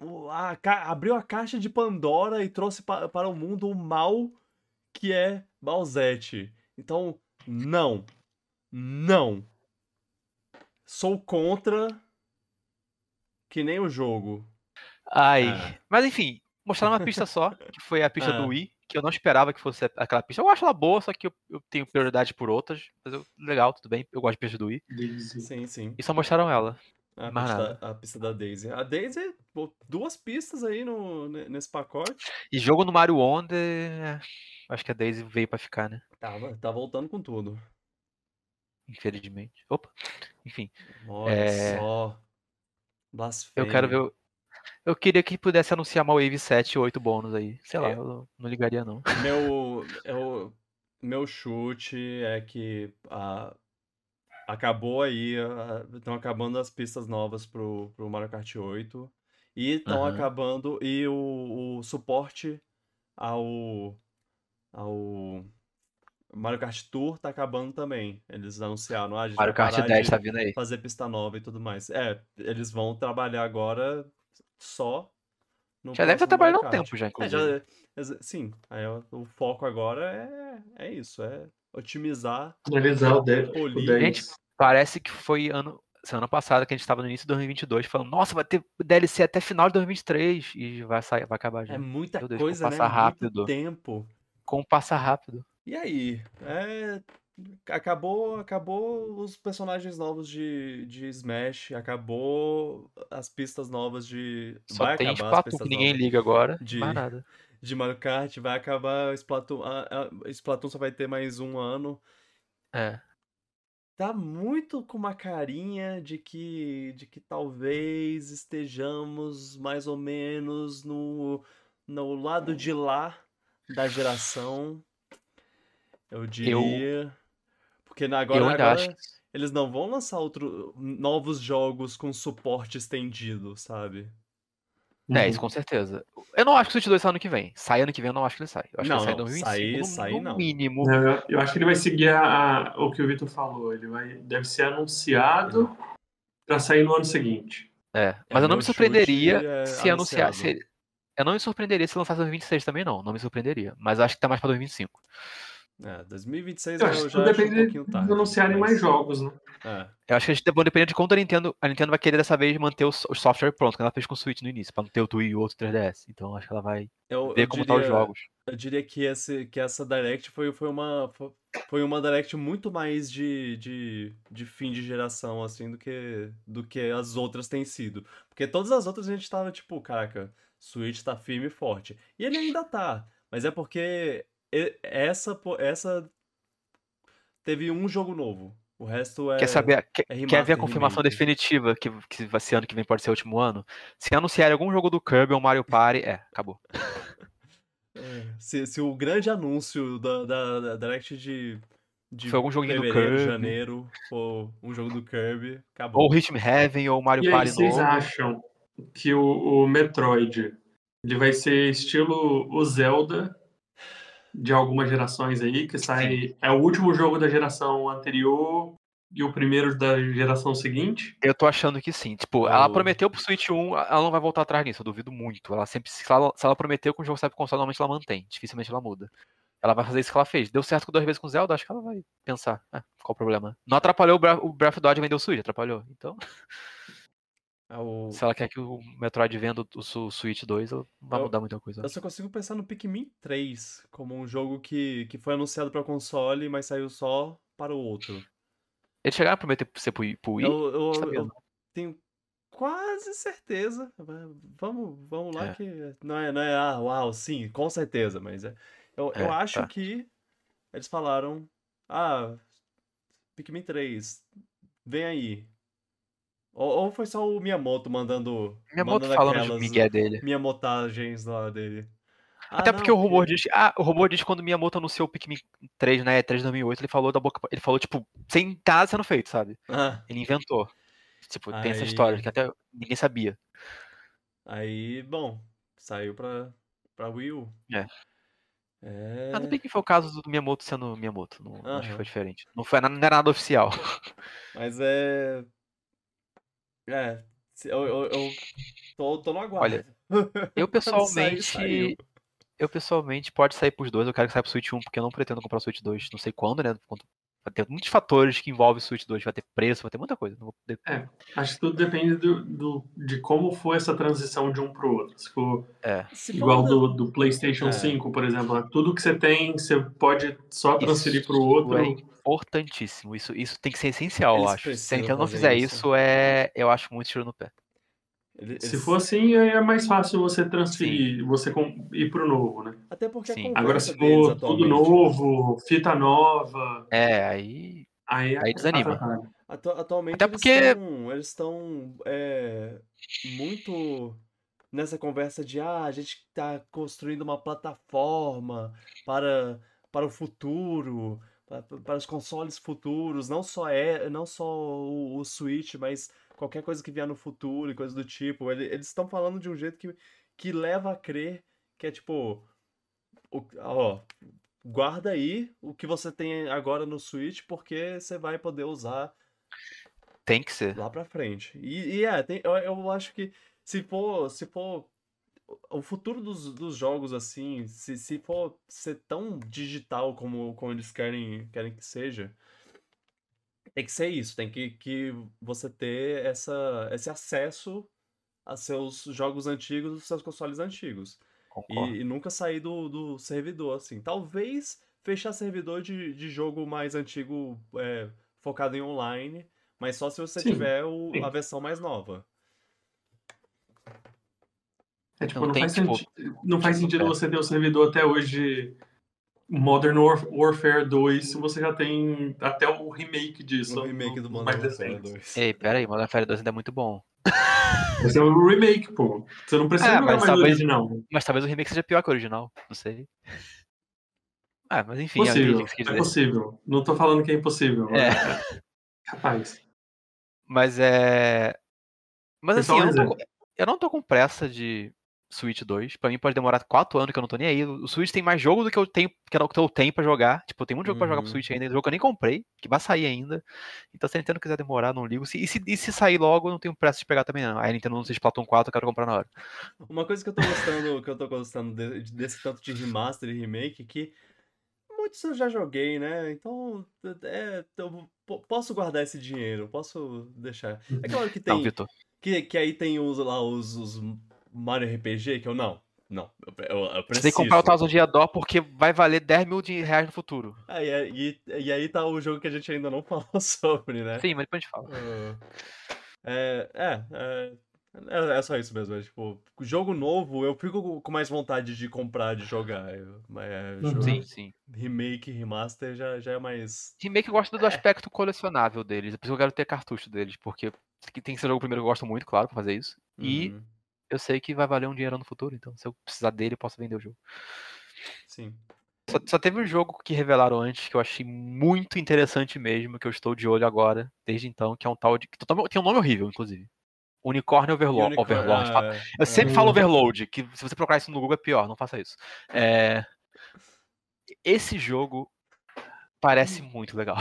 Speaker 1: o- a ca- abriu a caixa de Pandora e trouxe pa- para o mundo o mal que é Balzete. Então, não. Não. Sou contra. Que nem o jogo.
Speaker 2: Ai.
Speaker 1: É.
Speaker 2: Mas enfim, mostraram uma pista só, que foi a pista
Speaker 1: É.
Speaker 2: do Wii, que eu não esperava que fosse aquela pista. Eu acho ela boa, só que eu, eu tenho prioridade por outras. Mas eu, legal, tudo bem. Eu gosto de pista do Wii.
Speaker 1: Sim, sim.
Speaker 2: E só mostraram ela.
Speaker 1: A pista, a pista da Daisy. A Daisy, pô, duas pistas aí no, ne- nesse pacote.
Speaker 2: E jogo no Mario Wonder. é, Acho que a Daisy veio pra ficar, né?
Speaker 1: Tava, tá voltando com tudo.
Speaker 2: Infelizmente. Opa. Enfim.
Speaker 1: Olha
Speaker 2: É,
Speaker 1: só. Blasfêmia.
Speaker 2: Eu quero ver. Eu queria que pudesse anunciar uma Wave 7 e 8 bônus aí. Sei lá,
Speaker 1: É.
Speaker 2: eu não ligaria não.
Speaker 1: Meu, eu, meu chute é que ah, acabou aí, estão acabando as pistas novas pro, pro Mario Kart 8 e estão
Speaker 2: Aham.
Speaker 1: acabando e o, o suporte ao ao Mario Kart Tour tá acabando também. Eles anunciaram, ah, a gente
Speaker 2: Mario Kart
Speaker 1: parar
Speaker 2: 10
Speaker 1: de
Speaker 2: tá vindo aí.
Speaker 1: fazer pista nova e tudo mais. É, eles vão trabalhar agora só no
Speaker 2: Já deve estar
Speaker 1: Mario
Speaker 2: trabalhando há um tempo já,
Speaker 1: É, já, exa- sim, aí o, o foco agora é, é isso, é otimizar,
Speaker 3: Finalizar o 10.
Speaker 1: Polir.
Speaker 3: O 10.
Speaker 2: Gente, Parece que foi ano, semana passada que a gente tava no início de 2022 falando, nossa, vai ter DLC até final de 2023 e vai sair, vai acabar já.
Speaker 1: é muita
Speaker 2: Deus,
Speaker 1: coisa, né?
Speaker 2: passa
Speaker 1: Muito
Speaker 2: rápido.
Speaker 1: tempo.
Speaker 2: Como passa rápido.
Speaker 1: E aí, é, acabou, acabou os personagens novos de, de Smash, acabou as pistas novas de,
Speaker 2: Só
Speaker 1: vai
Speaker 2: tem
Speaker 1: acabar
Speaker 2: Splatoon que ninguém liga agora.
Speaker 1: de-
Speaker 2: Mais nada.
Speaker 1: de Mario Kart, vai acabar Splatoon, a, a, Splatoon só vai ter mais um ano.
Speaker 2: É.
Speaker 1: Tá muito com uma carinha de que, de que talvez estejamos mais ou menos no, no lado de lá da geração. Eu diria. Porque agora,
Speaker 2: Eu ainda
Speaker 1: agora
Speaker 2: acho que
Speaker 1: eles não vão lançar outro, novos jogos com suporte estendido, sabe?
Speaker 2: É,
Speaker 3: Uhum.
Speaker 2: isso com certeza. Eu não acho que o Switch 2 sai ano que vem. Sai ano que vem, eu não acho que ele sai. Eu acho
Speaker 1: Não,
Speaker 2: que ele sai em
Speaker 1: não,
Speaker 2: 2025.
Speaker 1: sair-
Speaker 2: no,
Speaker 1: sair
Speaker 2: no
Speaker 1: não.
Speaker 2: mínimo.
Speaker 3: Eu, eu acho que ele vai seguir a- a- o que o Vitor falou. Ele vai, deve ser anunciado para sair no ano seguinte.
Speaker 2: É, mas eu não me surpreenderia
Speaker 1: é
Speaker 2: se anunciar. Se, eu não me surpreenderia se lançasse em 2026 também, não. Não me surpreenderia. Mas acho que tá mais pra 2025.
Speaker 1: É, 2026
Speaker 3: Eu
Speaker 1: eu,
Speaker 3: acho que
Speaker 1: já acho um
Speaker 3: depende
Speaker 1: pouquinho
Speaker 3: de
Speaker 1: tarde.
Speaker 3: anunciarem
Speaker 1: mas-
Speaker 3: mais jogos, né?
Speaker 1: É.
Speaker 2: Eu acho que a gente vai depender de quanto a Nintendo. A Nintendo vai querer dessa vez manter o, so- o software pronto, que ela fez com o Switch no início, pra não ter o Wii e o outro 3DS. Então eu acho que ela vai
Speaker 1: Eu,
Speaker 2: ver
Speaker 1: eu
Speaker 2: como tá os jogos.
Speaker 1: Eu diria que, esse, que essa Direct foi, foi, uma, fo- foi uma Direct muito mais de, de, de fim de geração, assim, do que, do que as outras têm sido. Porque todas as outras a gente tava tipo, caraca, Switch tá firme e forte. E ele ainda tá, mas é porque essa, essa teve um jogo novo. O resto é.
Speaker 2: Quer saber? Quer,
Speaker 1: é
Speaker 2: quer ver a confirmação
Speaker 1: remake.
Speaker 2: definitiva que, que vai ser ano que vem pode ser o último ano? Se anunciarem algum jogo do Kirby ou Mario Party, é, acabou.
Speaker 1: É, se, se o grande anúncio da, da, da Direct de, de
Speaker 2: Foi algum joguinho do
Speaker 1: fevereiro,
Speaker 2: Kirby.
Speaker 1: janeiro for um jogo do Kirby, acabou.
Speaker 2: Ou Rhythm Heaven ou Mario
Speaker 3: E aí,
Speaker 2: Party
Speaker 3: vocês
Speaker 2: novo.
Speaker 3: acham que o, o Metroid ele vai ser estilo o Zelda de algumas gerações aí, que sai. É o último jogo da geração anterior e o primeiro da geração seguinte?
Speaker 2: Eu tô achando que sim. Tipo, ela
Speaker 1: Eu-
Speaker 2: prometeu pro Switch 1, ela não vai voltar atrás nisso, eu duvido muito. Ela sempre, se ela, se ela prometeu que o jogo sai pro console, normalmente ela mantém. Dificilmente ela muda. Ela vai fazer isso que ela fez. Deu certo com duas vezes com o Zelda, acho que ela vai pensar. Ah, qual o problema? Não atrapalhou o Breath, o Breath of the Wild vender o Switch, atrapalhou. Então,
Speaker 1: o-
Speaker 2: se ela quer que o Metroid venda o, Switch 2, ela não vai
Speaker 1: Eu-
Speaker 2: mudar muita coisa.
Speaker 1: Eu só consigo pensar no Pikmin 3 como um jogo que, que foi anunciado para console, mas saiu só para o outro.
Speaker 2: Eles chegaram a prometer ser pro? Pro Wii?
Speaker 1: Eu, eu- eu tenho quase certeza. Vamos, vamos lá
Speaker 2: É.
Speaker 1: que não é, não é, ah, uau, sim, com certeza, mas é. Eu, eu
Speaker 2: É,
Speaker 1: acho
Speaker 2: tá.
Speaker 1: que eles falaram, ah, Pikmin 3, vem aí. Ou, ou foi só o Miyamoto mandando,
Speaker 2: Minha moto
Speaker 1: mandando
Speaker 2: falando de Miguel dele.
Speaker 1: Miyamotagens lá dele. Ah,
Speaker 2: Até
Speaker 1: não,
Speaker 2: porque o rumor diz. Ah, o rumor diz que quando Miyamoto anunciou o Pikmin 3 na E3 de 2008, ele falou da boca. Ele falou, tipo, sem nada sendo feito, sabe?
Speaker 1: Ah,
Speaker 2: Ele inventou. Tipo, tem essa
Speaker 1: Aí-
Speaker 2: história que até ninguém sabia.
Speaker 1: aí, bom, saiu pra, pra Wii U.
Speaker 2: É.
Speaker 1: É.
Speaker 2: Não bem que foi o caso do Miyamoto sendo Miyamoto. Não, Acho que foi diferente. Não, foi, não era nada oficial.
Speaker 1: Mas é. É. Eu, eu, eu tô, tô no aguardo.
Speaker 2: Olha, Eu pessoalmente.
Speaker 1: saiu.
Speaker 2: Eu pessoalmente pode sair pros dois. Eu quero que saia pro Switch 1, porque eu não pretendo comprar o Switch 2. Não sei quando, né? Vai ter muitos fatores que envolvem o Switch 2. Vai ter preço, vai ter muita coisa. Não vou poder...
Speaker 3: É. Acho que tudo depende do, do- de como foi essa transição de um pro outro. Se for
Speaker 2: É.
Speaker 3: Igual do, do PlayStation
Speaker 1: É.
Speaker 3: 5, por exemplo, tudo que você tem, você pode só transferir
Speaker 2: Isso
Speaker 3: pro outro.
Speaker 2: é importantíssimo. Isso, isso tem que ser essencial, eu
Speaker 1: Eles
Speaker 2: acho. Se a Nintendo não fizer
Speaker 1: isso.
Speaker 2: isso, é... eu acho muito tiro no pé.
Speaker 1: Ele-
Speaker 3: Se for assim, aí é mais fácil você transferir, você com- ir pro novo, né?
Speaker 1: Até porque
Speaker 2: Sim.
Speaker 3: Agora, se for tudo novo, fita nova,
Speaker 2: É, aí.
Speaker 3: aí,
Speaker 2: Aí desanima.
Speaker 3: atrapalha.
Speaker 1: atu- atualmente
Speaker 2: Até
Speaker 1: eles
Speaker 2: porque-
Speaker 1: estão. Eles estão. é, muito nessa conversa de ah, a gente tá construindo uma plataforma para, para o futuro. Para, para os consoles futuros, não só é, não só o, o Switch, mas qualquer coisa que vier no futuro e coisa do tipo. Ele- Eles estão falando de um jeito que, que leva a crer que é tipo, ó, guarda aí o que você tem agora no Switch, porque você vai poder usar
Speaker 2: Tem que ser.
Speaker 1: lá pra frente. E, e é, tem- eu, eu acho que se for, se for o futuro dos, dos jogos assim, se, se for ser tão digital como, como eles querem, querem que seja, tem que ser isso, tem que, que você ter essa, esse acesso a seus jogos antigos, os seus consoles antigos. E, e nunca sair do, do servidor, assim. Talvez fechar servidor de, de jogo mais antigo é, focado em online, mas só se você
Speaker 3: Sim,
Speaker 1: tiver o- a versão mais nova.
Speaker 3: É tipo,
Speaker 2: Não
Speaker 3: não,
Speaker 2: tem,
Speaker 3: faz,
Speaker 2: tipo,
Speaker 3: senti- não faz
Speaker 2: tipo,
Speaker 3: sentido você ter o servidor até hoje Modern War- Warfare 2 se você já tem até o remake disso.
Speaker 1: O remake do Modern Warfare
Speaker 3: recentes.
Speaker 1: 2.
Speaker 2: Ei, pera aí, Modern Warfare 2 ainda é muito bom.
Speaker 3: Esse é o remake, pô. Você não precisa
Speaker 2: É,
Speaker 3: jogar
Speaker 2: mas
Speaker 3: mais
Speaker 2: talvez-
Speaker 3: original.
Speaker 2: Mas talvez o remake seja pior que o original, não sei. Ah, mas enfim,
Speaker 3: Possível, é
Speaker 2: dizer.
Speaker 3: possível. Não tô falando que é impossível.
Speaker 2: É.
Speaker 3: É. Capaz.
Speaker 2: Mas é. Mas assim,
Speaker 3: um
Speaker 2: eu não, tô, eu não tô com pressa de Switch 2. Pra mim pode demorar 4 anos que eu não tô nem aí. O Switch tem mais jogo do que eu tenho, que eu que eu tenho pra jogar. Tipo, tem muito jogo pra jogar pro
Speaker 1: Uhum.
Speaker 2: Switch ainda. Jogo que eu nem comprei, que vai sair ainda. Então se a Nintendo quiser demorar, não ligo. Se- e, se, e se sair logo, eu não tenho pressa de pegar também, não. Aí a Nintendo não sei Splatoon 4, eu quero comprar na hora.
Speaker 1: Uma coisa que eu tô gostando, que eu tô gostando de- desse tanto de remaster e remake é que muitos eu já joguei, né? Então, é, eu po- posso guardar esse dinheiro, posso deixar. É claro que
Speaker 2: Não,
Speaker 1: tem,
Speaker 2: Vitor.
Speaker 1: que, que aí tem os, lá os, os Mario RPG que eu não, não, eu, eu, eu
Speaker 2: Você
Speaker 1: preciso.
Speaker 2: tem que comprar o Thousand Dia Dó porque vai valer 10 mil de reais no futuro.
Speaker 1: Ah, e, e, e aí tá o jogo que a gente ainda não falou sobre, né?
Speaker 2: Sim, mas depois a gente fala.
Speaker 1: É, é, é, é, é só isso mesmo. É, tipo, jogo novo eu fico com mais vontade de comprar, de jogar. Eu- É,
Speaker 3: Uhum.
Speaker 1: jogo-
Speaker 2: Sim, sim.
Speaker 1: remake, remaster já, já é mais.
Speaker 2: Remake eu gosto do aspecto colecionável deles. É por isso que eu quero ter cartucho deles, porque que tem que ser o jogo primeiro que eu gosto muito, claro, pra fazer isso. E
Speaker 1: Uhum,
Speaker 2: eu sei que vai valer um dinheiro no futuro, então se eu precisar dele, eu posso vender o jogo.
Speaker 1: Sim.
Speaker 2: Só, só teve um jogo que revelaram antes que eu achei muito interessante mesmo, que eu estou de olho agora, desde então, que é um tal de. tem um nome horrível, inclusive. Unicórnio Overlord. Fala-
Speaker 1: ah,
Speaker 2: Eu sempre
Speaker 3: é.
Speaker 2: falo Overload, que se você procurar isso no Google é pior, não faça isso. É, Esse jogo parece muito legal.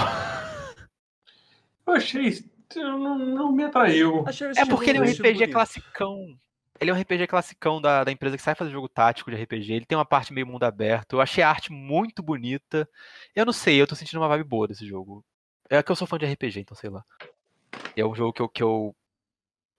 Speaker 3: Eu achei. Não, não me atraiu.
Speaker 2: É porque ele é um RPG classicão. Ele é um RPG classicão da, da empresa que sai fazer jogo tático de RPG. Ele tem uma parte meio mundo aberto. Eu achei a arte muito bonita. Eu não sei, eu tô sentindo uma vibe boa desse jogo. É que eu sou fã de RPG, então sei lá. É um jogo que eu, que eu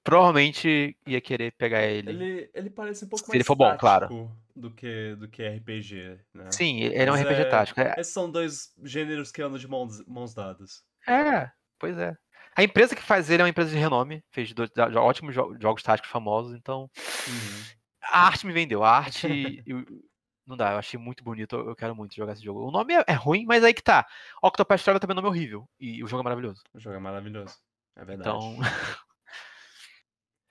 Speaker 2: provavelmente ia querer pegar ele.
Speaker 1: Ele, ele parece um pouco
Speaker 2: Se
Speaker 1: mais
Speaker 2: ele for bom, claro.
Speaker 1: do que, do que RPG, né?
Speaker 2: Sim, ele é um
Speaker 1: Mas
Speaker 2: RPG
Speaker 1: é-
Speaker 2: tático. É,
Speaker 1: Esses são dois gêneros que andam de mãos, mãos dadas.
Speaker 2: é, pois é. A empresa que faz ele é uma empresa de renome, fez dois, ótimos jo- jogos táticos famosos, então
Speaker 1: Uhum.
Speaker 2: A arte me vendeu. A arte. eu- não dá, eu achei muito bonito. Eu quero muito jogar esse jogo. O nome é, é ruim, mas aí que tá. Octopath Traveler também é um nome horrível. E o jogo é maravilhoso.
Speaker 1: O jogo é maravilhoso. É verdade.
Speaker 2: Então.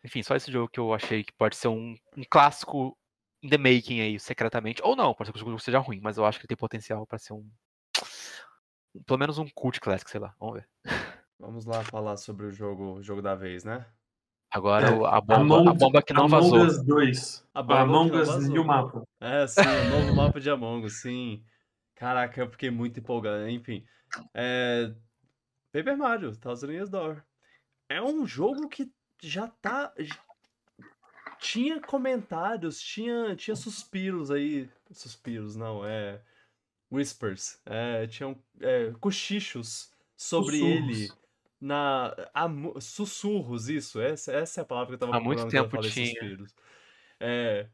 Speaker 2: Enfim, só esse jogo que eu achei que pode ser um, um clássico in the making aí, secretamente. Ou não, pode ser que o jogo seja ruim, mas eu acho que ele tem potencial pra ser um. Pelo menos um cult classic, sei lá. Vamos ver.
Speaker 1: Vamos lá falar sobre o jogo, o jogo da vez, né?
Speaker 2: Agora
Speaker 3: É,
Speaker 2: o- a, bomba,
Speaker 3: Among,
Speaker 2: a bomba que não
Speaker 3: Among
Speaker 2: vazou.
Speaker 3: Us 2.
Speaker 1: A bomba
Speaker 3: Among Us
Speaker 1: vazou.
Speaker 3: New Mapa.
Speaker 1: É, sim, o novo mapa de Among Us, sim. Caraca, eu fiquei muito empolgado. Enfim, é... Paper Mario, Thousand Years Door. É um jogo que já tá... Tinha comentários, tinha, tinha suspiros aí. Suspiros, não, é... Whispers. É, tinham é, cochichos sobre
Speaker 3: Sussurros.
Speaker 1: ele na... há sussurros, isso. Essa, essa é a palavra que eu tava
Speaker 2: Há muito tempo tinha.
Speaker 1: É,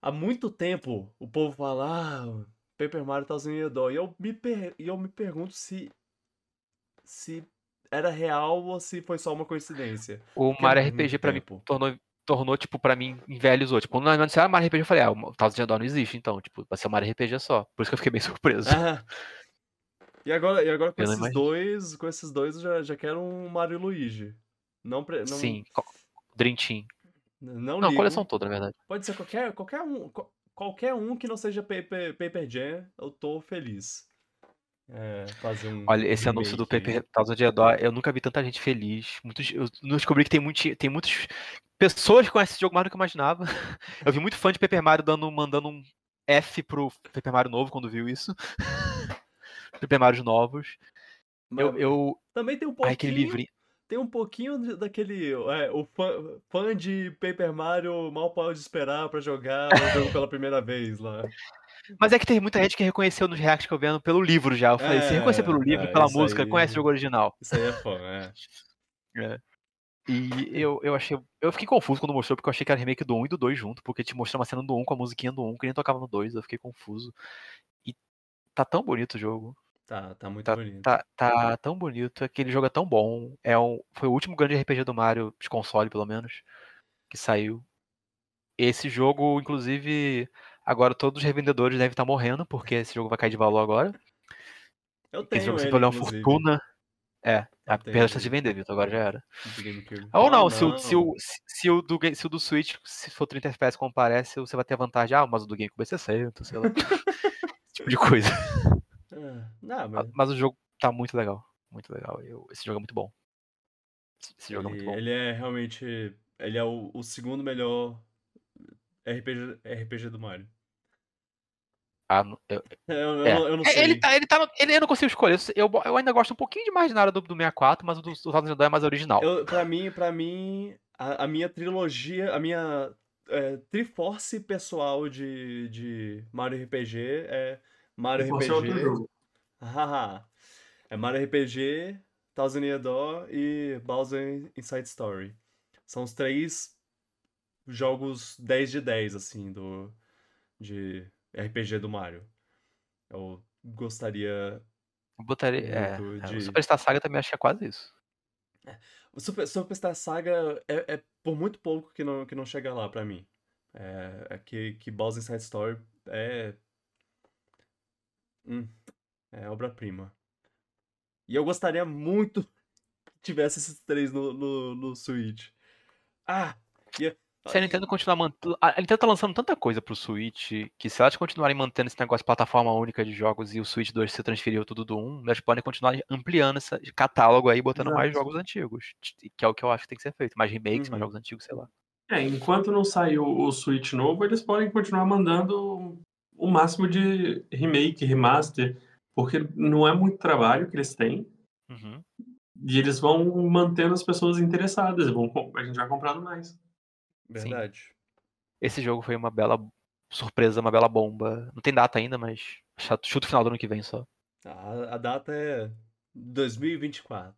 Speaker 1: há muito tempo o povo fala, ah, Paper Mario Thousand Year Door. E eu me, per- e eu me pergunto se, se era real ou se foi só uma coincidência.
Speaker 2: O
Speaker 1: Porque é
Speaker 2: Mario RPG pra mim tornou, tornou, tipo, pra mim, envelhezou. Tipo, quando anunciaram Mario RPG, eu falei, ah, o Thousand Door não existe, então, tipo, vai ser o Mario RPG só. Por isso que eu fiquei bem surpreso.
Speaker 1: Ah, e agora, e agora com
Speaker 2: Eu
Speaker 1: esses dois, com esses dois eu já, já quero um Mario e Luigi. Não, pre- não,
Speaker 2: Sim, Dream Team.
Speaker 1: não,
Speaker 2: Não, a coleção toda, na verdade.
Speaker 1: Pode ser qualquer, qualquer um, qual- qualquer um que não seja Paper, Paper Jam, eu tô feliz. É, fazer um
Speaker 2: Olha, esse anúncio do. Paper Thousand Year eu nunca vi tanta gente feliz. Muitos, eu não descobri que tem, muito, tem muitas pessoas que conhecem esse jogo mais do que eu imaginava. Eu vi muito fã de Paper Mario dando, mandando um F pro Paper Mario novo quando viu isso. Paper Marios novos. Eu,
Speaker 1: Mas
Speaker 2: eu...
Speaker 1: Também tem um
Speaker 2: Ai,
Speaker 1: pouquinho,
Speaker 2: aquele livrinho.
Speaker 1: tem um pouquinho daquele, é, o fã, fã de Paper Mario mal pode esperar pra jogar o jogo pela primeira vez lá.
Speaker 2: Mas é que tem muita gente que reconheceu nos reacts que eu vendo pelo livro já. Eu falei, se
Speaker 1: É,
Speaker 2: reconhecer pelo livro,
Speaker 1: é,
Speaker 2: pela música,
Speaker 1: aí.
Speaker 2: conhece o jogo original.
Speaker 1: Isso aí é fã, é.
Speaker 2: E eu, eu achei. Eu fiquei confuso quando mostrou, porque eu achei que era remake do 1 e do 2 junto, porque te mostrou uma cena do 1 com a musiquinha do 1 que nem tocava no 2, eu fiquei confuso. E tá tão bonito o jogo.
Speaker 1: Tá, tá muito
Speaker 2: Tá,
Speaker 1: bonito.
Speaker 2: tá, tá tão bonito, aquele jogo é tão bom. É um, foi o último grande RPG do Mario, de console pelo menos, que saiu. esse jogo, inclusive, agora todos os revendedores devem estar morrendo, porque esse jogo vai cair de valor agora.
Speaker 1: Eu tenho
Speaker 2: Esse jogo
Speaker 1: ele,
Speaker 2: uma
Speaker 1: inclusive,
Speaker 2: fortuna. É, a a chance
Speaker 1: ele.
Speaker 2: de vender, Vitor, agora já era. Ou
Speaker 1: Ah,
Speaker 2: não, se, o, se, o, se, o do, se o do Switch, se for 30 FPS como parece, você vai ter vantagem. Ah, mas o do GameCube é 60, sei lá. Esse tipo de coisa.
Speaker 1: Ah, não, mas
Speaker 2: Mas o jogo tá muito legal. Muito legal. Eu- esse jogo é muito bom. Esse- jogo é muito
Speaker 1: ele,
Speaker 2: bom.
Speaker 1: ele é realmente. Ele é o, o segundo melhor RPG, RPG do Mario.
Speaker 2: Ah, não- eu,
Speaker 1: Eu, eu
Speaker 2: É.
Speaker 1: não, eu não
Speaker 2: É,
Speaker 1: sei.
Speaker 2: Ele tá, ele tá ele, eu não consigo escolher. Eu, eu ainda gosto um pouquinho demais de nada do, do 64, mas o do, do Thousand é mais original.
Speaker 1: Eu, pra mim, pra mim a, a minha trilogia, a minha é, Triforce pessoal de, de Mario RPG é Mario
Speaker 3: Pode ser outro
Speaker 1: RPG.
Speaker 3: jogo.
Speaker 1: Haha. é Mario RPG, Thousand Year Door e Bowser Inside Story. São os três jogos 10 de 10, assim, do, de RPG do Mario. Eu gostaria
Speaker 2: Eu botaria. É, é,
Speaker 1: de-
Speaker 2: O Superstar Saga também acho que é quase isso.
Speaker 1: O Super, Superstar Saga é, é por muito pouco que não, que não chega lá pra mim. É, é que, que Bowser Inside Story é. Hum, é obra-prima. E eu gostaria muito que tivesse esses três no, no, no Switch. Ah! E,
Speaker 2: Se a Nintendo continuar mantendo. A Nintendo tá lançando tanta coisa pro Switch que se elas continuarem mantendo esse negócio de plataforma única de jogos e o Switch 2 se transferiu tudo do 1, elas podem continuar ampliando esse catálogo aí, botando mais
Speaker 3: Exato.
Speaker 2: jogos antigos. Que é o que eu acho que tem que ser feito. Mais remakes, mais
Speaker 1: Uhum.
Speaker 2: jogos antigos, sei lá.
Speaker 3: É, enquanto não sair o, o Switch novo, eles podem continuar mandando o máximo de remake, remaster, porque não é muito trabalho que eles têm.
Speaker 2: Uhum.
Speaker 3: E eles vão mantendo as pessoas interessadas. Vão, a gente vai comprando mais.
Speaker 1: verdade.
Speaker 2: Esse jogo foi uma bela surpresa, uma bela bomba. Não tem data ainda, mas chato- chuta o final do ano que vem só.
Speaker 1: A, a data é 2024.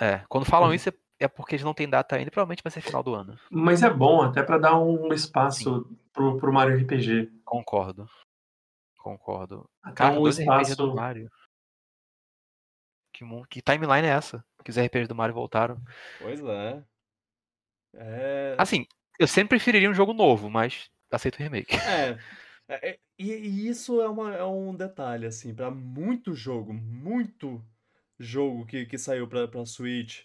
Speaker 2: É, quando falam isso é, é porque eles não têm data ainda, e provavelmente vai ser final do ano.
Speaker 3: Mas é bom até para dar um espaço pro, pro Mario RPG.
Speaker 2: Concordo. Concordo. Cara,
Speaker 3: um
Speaker 2: dois RPGs do
Speaker 3: espaço.
Speaker 2: Mario. Que, que timeline é essa? Que os RPGs do Mario voltaram.
Speaker 1: Pois é. É.
Speaker 2: Assim, eu sempre preferiria um jogo novo, mas aceito o remake.
Speaker 1: É, é, é, e, e isso é, uma, é um detalhe, assim, pra muito jogo, muito jogo que, que saiu pra, pra Switch,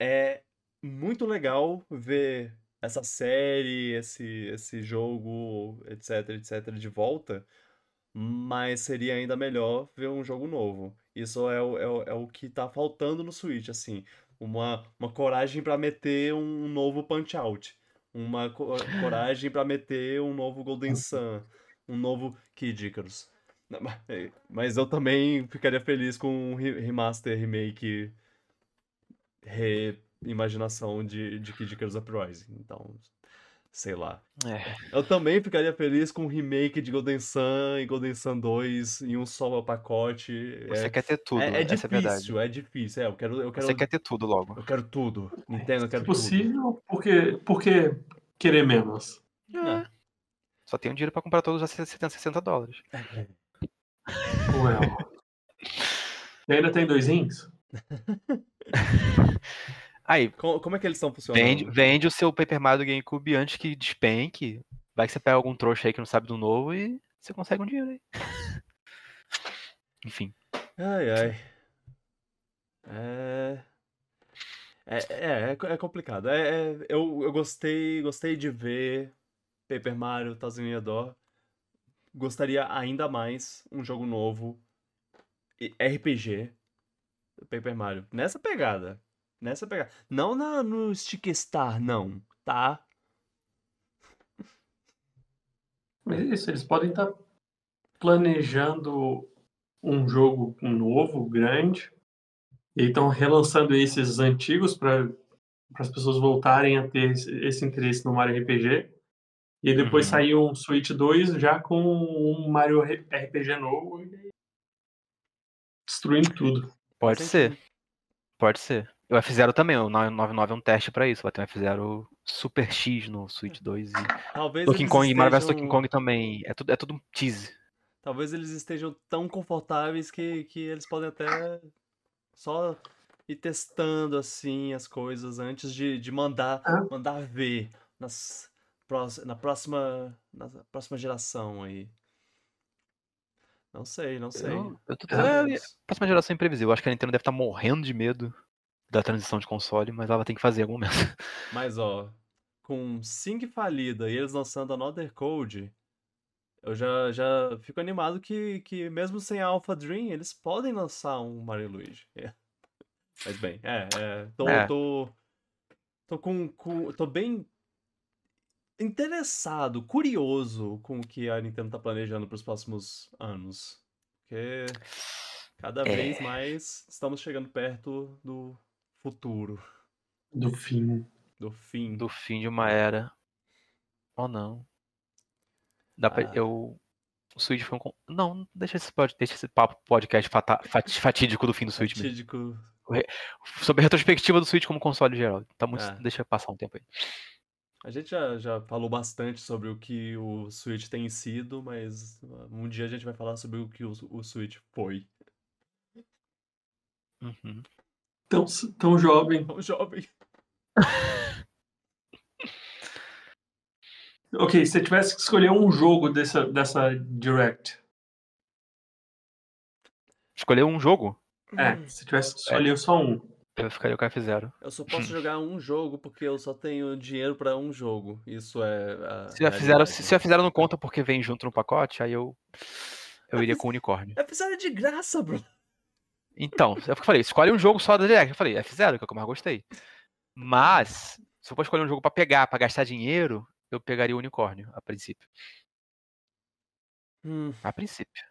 Speaker 1: é muito legal ver essa série, esse, esse jogo, etc, etc, de volta, mas seria ainda melhor ver um jogo novo. Isso é o, é o, é o que tá faltando no Switch, assim, uma, uma coragem pra meter um novo Punch-Out uma co- coragem pra meter um novo Golden Sun, um novo Kid Icarus. Mas- eu também ficaria feliz com um re- remaster, remake, reimaginação de, de Kid Icarus Uprising. Então, sei lá.
Speaker 2: É.
Speaker 1: Eu também ficaria feliz com um remake de Golden Sun e Golden Sun 2 em um só pacote.
Speaker 2: Você
Speaker 1: É,
Speaker 2: quer ter tudo,
Speaker 1: é, é
Speaker 2: essa é
Speaker 1: difícil, é difícil. É, eu quero, eu quero,
Speaker 2: Você quer ter tudo logo.
Speaker 1: eu quero tudo. Nintendo, eu quero
Speaker 3: Se
Speaker 1: tudo.
Speaker 3: possível, porque, porque querer menos.
Speaker 1: É.
Speaker 2: Só tem um dinheiro pra comprar todos a 70, 60 dólares.
Speaker 3: Well. E ainda tem dois rins?
Speaker 2: Aí,
Speaker 1: Co- Como é que eles estão funcionando?
Speaker 2: vende, vende o seu Paper Mario do GameCube antes que despenque. Vai que você pega algum trouxa aí que não sabe do novo e você consegue um dinheiro aí. Enfim.
Speaker 1: Ai, ai. É. É, é, é, é complicado. É, é- eu, eu gostei, gostei de ver Paper Mario, Thousand Year Door. Gostaria ainda mais um jogo novo, RPG, Paper Mario. Nessa pegada. Nessa pegada. Não na, no Stick Star, não. Tá?
Speaker 3: Mas é isso, eles podem estar planejando um jogo novo, grande, e estão relançando esses antigos para as pessoas voltarem a ter esse, esse interesse no Mario RPG. E depois
Speaker 2: Uhum.
Speaker 3: sair um Switch 2 já com um Mario RPG novo e destruindo tudo.
Speaker 2: Pode ser. Pode ser. O F0 também, o 999 é um teste pra isso. Vai ter um F0 Super X no Switch 2 e
Speaker 1: Talvez
Speaker 2: Donkey
Speaker 1: eles
Speaker 2: Kong, Mario vs Donkey
Speaker 1: estejam-
Speaker 2: Kong também. É tudo, é tudo um tease.
Speaker 1: Talvez eles estejam tão confortáveis que, que eles podem até só ir testando assim as coisas antes de, de mandar,
Speaker 3: Ah.
Speaker 1: mandar ver nas, na próxima na próxima geração aí. Não sei, não sei.
Speaker 2: Eu, eu tô,
Speaker 3: É,
Speaker 2: próxima geração é imprevisível. Eu acho que a Nintendo deve estar morrendo de medo da transição de console, mas ela ter que fazer em algum momento.
Speaker 1: Mas ó, com Sing falida e eles lançando Another Code, eu já, já fico animado que, que mesmo sem a Alpha Dream, eles podem lançar um Mario Luigi. É. Mas bem, é, é, tô,
Speaker 2: É.
Speaker 1: tô, tô com, com- tô bem interessado, curioso com o que a Nintendo tá planejando para os próximos anos. Porque cada
Speaker 2: É.
Speaker 1: vez mais estamos chegando perto do futuro,
Speaker 3: Do fim.
Speaker 1: do fim.
Speaker 2: Do fim de uma era. Ou não. Dá pra,
Speaker 1: Ah.
Speaker 2: eu. O Switch foi um. con- Não, deixa esse, pod- deixa esse papo podcast fata- fatídico do fim do Switch mesmo.
Speaker 1: Fatídico.
Speaker 2: Sobre a retrospectiva do Switch como console geral. Tá muito,
Speaker 1: É.
Speaker 2: Deixa passar um tempo aí.
Speaker 1: A gente já, já falou bastante sobre o que o Switch tem sido, mas um dia a gente vai falar sobre o que o, o Switch foi.
Speaker 2: Uhum.
Speaker 3: Tão, tão jovem.
Speaker 1: Tão jovem.
Speaker 3: Ok, se você tivesse que escolher um jogo dessa, dessa Direct.
Speaker 2: Escolher um jogo,
Speaker 3: É, se você tivesse que escolher só um.
Speaker 2: eu ficaria com F0.
Speaker 1: Eu só posso jogar um jogo porque eu só tenho dinheiro pra um jogo. Isso é. a
Speaker 2: Se já fizeram, se já fizeram não conta porque vem junto no pacote, aí eu. Eu iria com o unicórnio.
Speaker 1: É fizeram de graça, bro.
Speaker 2: Então, é o que eu falei, escolhe um jogo só da Direct. Eu falei, F0, que é o que eu mais gostei. Mas, se eu for escolher um jogo pra pegar, pra gastar dinheiro, eu pegaria o unicórnio, a princípio.
Speaker 1: Hum,
Speaker 2: A princípio.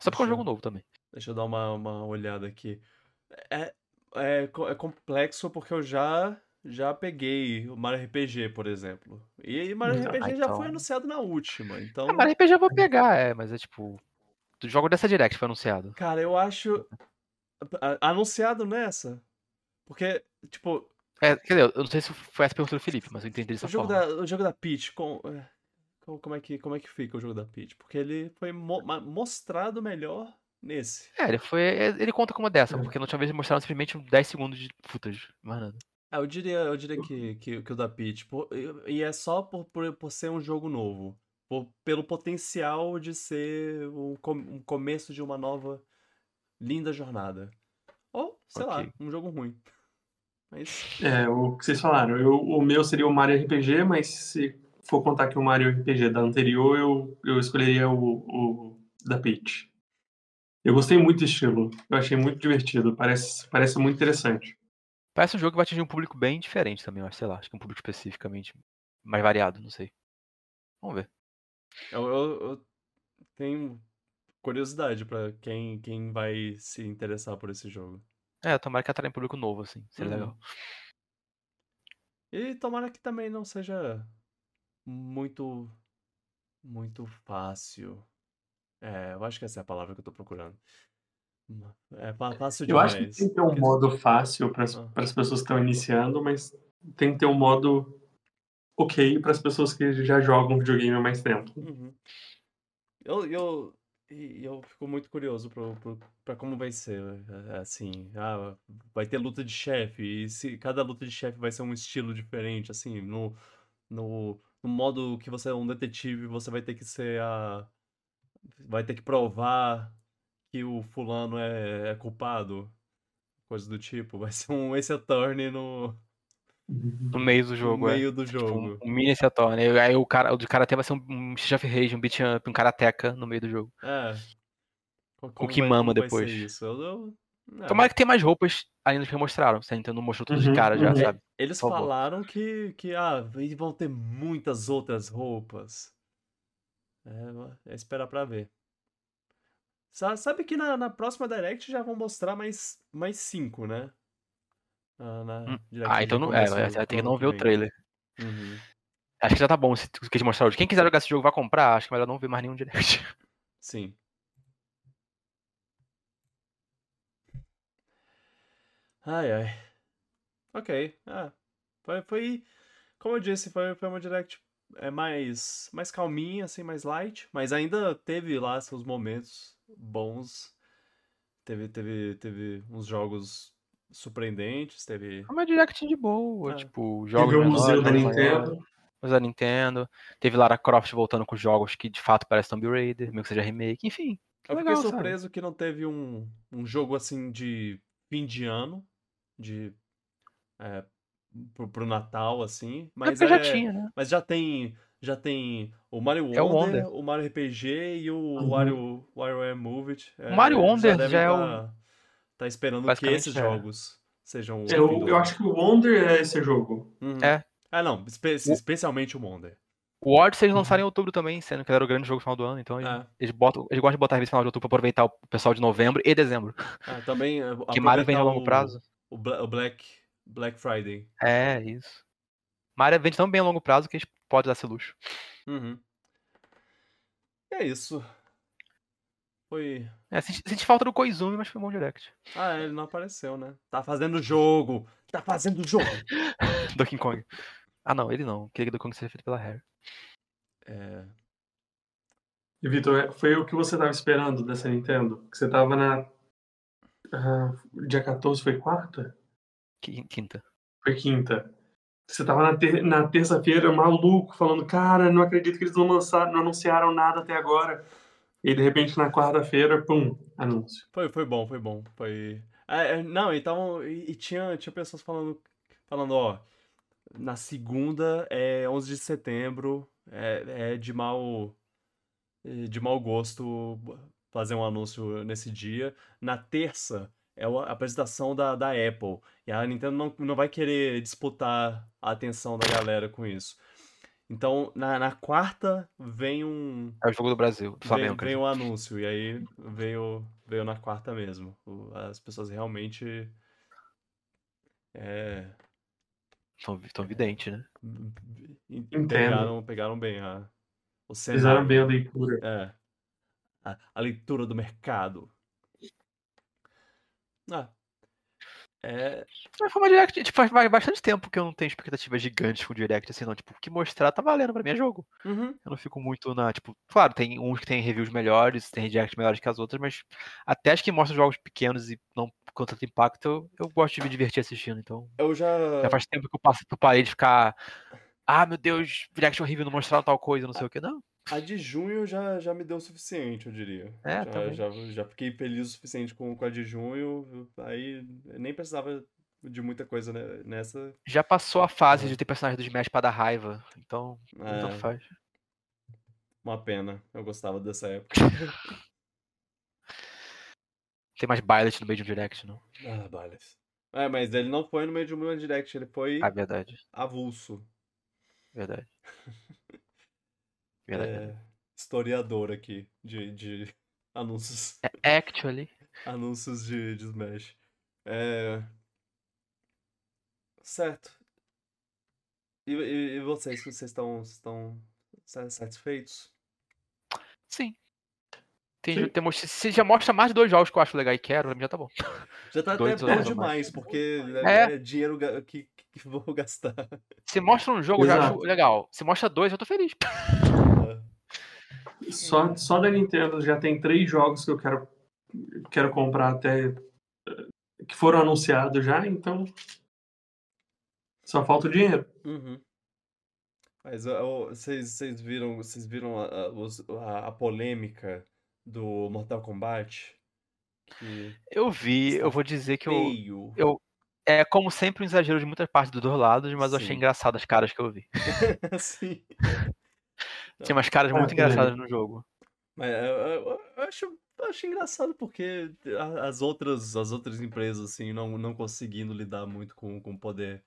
Speaker 2: Só porque é um jogo novo também.
Speaker 1: deixa eu dar uma, uma olhada aqui. É, é, co- é complexo porque eu já. Já peguei o Mario RPG, por exemplo. E Mario
Speaker 3: Ah,
Speaker 1: RPG já
Speaker 2: então.
Speaker 1: foi anunciado na última, então.
Speaker 2: Ah, mas RPG eu vou pegar, é, mas é tipo. Do jogo dessa Direct foi anunciado.
Speaker 1: Cara, eu acho. Anunciado nessa. Porque, tipo,
Speaker 2: É, quer dizer, eu não sei se foi essa pergunta do Felipe, mas eu entendi dessa
Speaker 1: o jogo
Speaker 2: forma.
Speaker 1: da, o jogo da Peach, com, é, com- como, é que, como é que fica o jogo da Peach? Porque ele foi mo- mostrado melhor nesse.
Speaker 2: É, ele foi. Ele conta como dessa,
Speaker 3: É.
Speaker 2: porque na última vez mostraram simplesmente 10 segundos de footage, mais nada.
Speaker 1: Ah, eu diria, eu diria que, que, que o da Peach. por- e e é só por, por, por ser um jogo novo. Por- pelo potencial de ser um, com- um começo de uma nova linda jornada. Ou, sei lá,
Speaker 2: Ok.
Speaker 1: um jogo ruim. Mas.
Speaker 3: É, o que vocês falaram. Eu, o meu seria o Mario RPG, mas se for contar que o Mario RPG da anterior, eu, eu escolheria o, o da Peach. Eu gostei muito do estilo. Eu achei muito divertido. Parece, parece muito interessante.
Speaker 2: Parece um jogo que vai atingir um público bem diferente também, eu acho, sei lá, acho que um público especificamente mais variado, não sei. Vamos ver.
Speaker 1: Eu, eu, eu tenho curiosidade pra quem, quem vai se interessar por esse jogo.
Speaker 2: É, tomara que atraia um público novo, assim, seria
Speaker 1: Uhum.
Speaker 2: legal.
Speaker 1: E tomara que também não seja muito, muito fácil. É, eu acho que essa é a palavra que eu tô procurando. É fácil
Speaker 3: Eu acho que
Speaker 1: demais.
Speaker 3: tem que ter um modo fácil para
Speaker 1: Ah.
Speaker 3: as pessoas que estão iniciando, mas tem que ter um modo ok para as pessoas que já jogam videogame há mais tempo.
Speaker 1: Uhum. Eu, eu, eu fico muito curioso pra como vai ser, é, assim, ah, vai ter luta de chefe, e se cada luta de chefe vai ser um estilo diferente, assim, no, no, no modo que você é um detetive, você vai ter que ser a, vai ter que provar que o fulano é, é culpado, coisa do tipo, vai ser um Ace Attorney no,
Speaker 2: No meio do
Speaker 1: no
Speaker 2: jogo, é.
Speaker 1: meio do
Speaker 2: Tipo,
Speaker 1: jogo.
Speaker 2: um, um mini Saturn. Aí, aí o cara, o de karatê vai ser um, um Street of Rage, um beat up, um karateka no meio do jogo.
Speaker 1: É. Como
Speaker 2: que
Speaker 1: vai-
Speaker 2: mama depois.
Speaker 1: isso? Eu, eu, é.
Speaker 2: Tomara que tenha mais roupas das que mostraram. Se a Nintendo não mostrou tudo de
Speaker 3: Uhum,
Speaker 2: cara já,
Speaker 3: uhum.
Speaker 2: sabe?
Speaker 1: Eles falaram que, que ah, vão ter muitas outras roupas. É, é esperar pra ver. Sa- Sabe que na, na próxima Direct já vão mostrar mais, mais cinco, né? Ah, na
Speaker 2: Hum. Ah, então não. É,
Speaker 1: começo
Speaker 2: vai vai ter que não ver o trailer.
Speaker 1: Uhum.
Speaker 2: Acho que já tá bom esse que eles mostraram hoje. Quem quiser jogar esse jogo vai comprar, acho que é melhor não ver mais nenhum direct.
Speaker 1: Sim. Ai, ai. Ok. Ah, foi, foi, como eu disse, foi, foi uma direct é mais, mais calminha, assim, mais light, mas ainda teve lá seus momentos bons. Teve, teve, teve uns jogos surpreendentes, teve.
Speaker 2: É uma direct de boa,
Speaker 1: É.
Speaker 2: tipo, jogos
Speaker 3: Teve o Museu da. Nintendo.
Speaker 2: Os da Nintendo. Teve Lara Croft voltando com jogos que de fato parecem Tomb Raider, mesmo que seja remake, enfim.
Speaker 1: Eu
Speaker 2: legal,
Speaker 1: fiquei
Speaker 2: sabe?
Speaker 1: surpreso que não teve um, um jogo assim de fim de ano, de é, pro, pro Natal, assim.
Speaker 2: É
Speaker 1: Mas,
Speaker 2: porque já
Speaker 1: é-
Speaker 2: tinha, né?
Speaker 1: mas já tem. Já tem o Mario
Speaker 2: É o
Speaker 1: Wonder,
Speaker 2: Wonder.
Speaker 1: o Mario RPG e o
Speaker 3: Uhum.
Speaker 1: Wario, WarioWare Move It.
Speaker 2: O Mario Wonder
Speaker 1: devem
Speaker 2: já é
Speaker 1: tá, tá esperando que esses
Speaker 2: é.
Speaker 1: jogos sejam. o fim
Speaker 3: Eu, eu acho que o Wonder é esse jogo.
Speaker 1: Uhum.
Speaker 2: É.
Speaker 1: Ah, não. espe- especialmente o Wonder.
Speaker 2: O Odyssey eles lançaram em outubro também, sendo que era o grande jogo no final do ano, então eles,
Speaker 1: É.
Speaker 2: eles, botam, eles gostam de botar a revista no final de outubro pra aproveitar o pessoal de novembro e dezembro.
Speaker 1: Ah, também. é,
Speaker 2: Que Mario vem a longo
Speaker 1: o-
Speaker 2: prazo.
Speaker 1: O, o Black, Black Friday.
Speaker 2: É, isso. Mario vende tão bem a longo prazo que eles podem dar esse luxo.
Speaker 1: Uhum. É isso. Foi.
Speaker 2: É, senti, senti falta do Koizumi, mas foi bom direct.
Speaker 1: Ah, ele não apareceu, né? Tá fazendo jogo! Tá fazendo jogo!
Speaker 2: Donkey Kong. Ah não, ele não. Queria que Donkey Kong seja feito pela Rare.
Speaker 1: É.
Speaker 3: E, Vitor, é- foi o que você tava esperando dessa Nintendo? Que você tava na. ah, dia 14 foi quarta?
Speaker 2: Qui- Quinta.
Speaker 3: Foi quinta. Você tava na, ter- na terça-feira maluco, falando, cara, não acredito que eles não lançaram, não anunciaram nada até agora. E de repente na quarta-feira, pum, anúncio.
Speaker 1: Foi, foi bom, foi bom. Foi. É, é, não, então. E, e tinha, tinha pessoas falando. Falando, ó. Na segunda é 11 de setembro. É, é de mau. é De mau gosto fazer um anúncio nesse dia. Na terça é a apresentação da, da Apple. E a Nintendo não, não vai querer disputar a atenção da galera com isso. Então, na, na quarta vem um.
Speaker 2: É o jogo do Brasil, do Flamengo. quer
Speaker 1: veio um anúncio, e aí veio, veio na quarta mesmo. O- As pessoas realmente. É,
Speaker 2: Tão, tão vidente, né?
Speaker 3: Entendo.
Speaker 1: pegaram, pegaram bem a, o
Speaker 3: Fizeram bem a leitura.
Speaker 1: É. A, a leitura do mercado. Ah. É,
Speaker 2: Mas foi uma direct, tipo, faz bastante tempo que eu não tenho expectativas gigantes com direct, assim, não. Tipo, o que mostrar tá valendo pra mim é jogo.
Speaker 1: uhum.
Speaker 2: Eu não fico muito na, tipo, claro, tem uns que tem reviews melhores, tem direct melhores que as outras, mas até as que mostram jogos pequenos e não com tanto impacto, eu, eu gosto de me divertir assistindo, então.
Speaker 1: Eu já.
Speaker 2: Já faz tempo que eu passo eu parei de ficar. Ah, meu Deus, direct horrível, não mostraram tal coisa, não sei o que. Não.
Speaker 1: A de junho já, já me deu o suficiente, eu diria.
Speaker 2: É,
Speaker 1: já,
Speaker 2: também.
Speaker 1: já, já fiquei feliz o suficiente com, com a de junho, aí nem precisava de muita coisa né, nessa.
Speaker 2: Já passou a fase
Speaker 1: É.
Speaker 2: de ter personagem do Smash pra dar raiva, então.
Speaker 1: É,
Speaker 2: Tanto faz.
Speaker 1: uma pena, eu gostava dessa época.
Speaker 2: Tem mais Byleth no meio de um direct, não?
Speaker 1: Ah, Bales. É, mas ele não foi no meio de um direct, ele foi
Speaker 2: Ah, verdade.
Speaker 1: avulso.
Speaker 2: Verdade.
Speaker 1: É, historiador aqui de, de anúncios,
Speaker 2: É, Actually.
Speaker 1: anúncios de, de Smash. É... Certo. E, e, e vocês, vocês estão, estão sa- satisfeitos?
Speaker 2: Sim. Tem,
Speaker 3: Sim.
Speaker 2: tem, se já mostra mais de dois jogos que eu acho legal e quero, já tá bom.
Speaker 1: Já tá até
Speaker 2: Dois
Speaker 1: bom
Speaker 2: anos a
Speaker 1: demais, porque
Speaker 2: É.
Speaker 1: é, dinheiro ga- que, que, vou gastar.
Speaker 2: Se mostra um jogo, eu já acho
Speaker 3: Exato.
Speaker 2: legal. Se mostra dois, eu tô feliz.
Speaker 3: Só, só da Nintendo já tem três jogos que eu quero, quero comprar até. eh, que foram anunciados já, então. Só falta o dinheiro.
Speaker 1: Uhum. Mas vocês vocês viram, vocês viram a, a, a- polêmica do Mortal Kombat? Que
Speaker 2: Eu vi, eu vou dizer que eu. eu- É como sempre um exagero de muitas partes dos dois lados, mas eu achei
Speaker 1: Sim.
Speaker 2: engraçado as caras que eu vi.
Speaker 1: Sim.
Speaker 2: Tinha umas caras
Speaker 3: Ah,
Speaker 2: muito
Speaker 3: também.
Speaker 2: engraçadas no jogo.
Speaker 1: Mas eu, eu- eu acho, eu acho engraçado porque as outras, as outras empresas, assim, não, não conseguindo lidar muito com, com o poder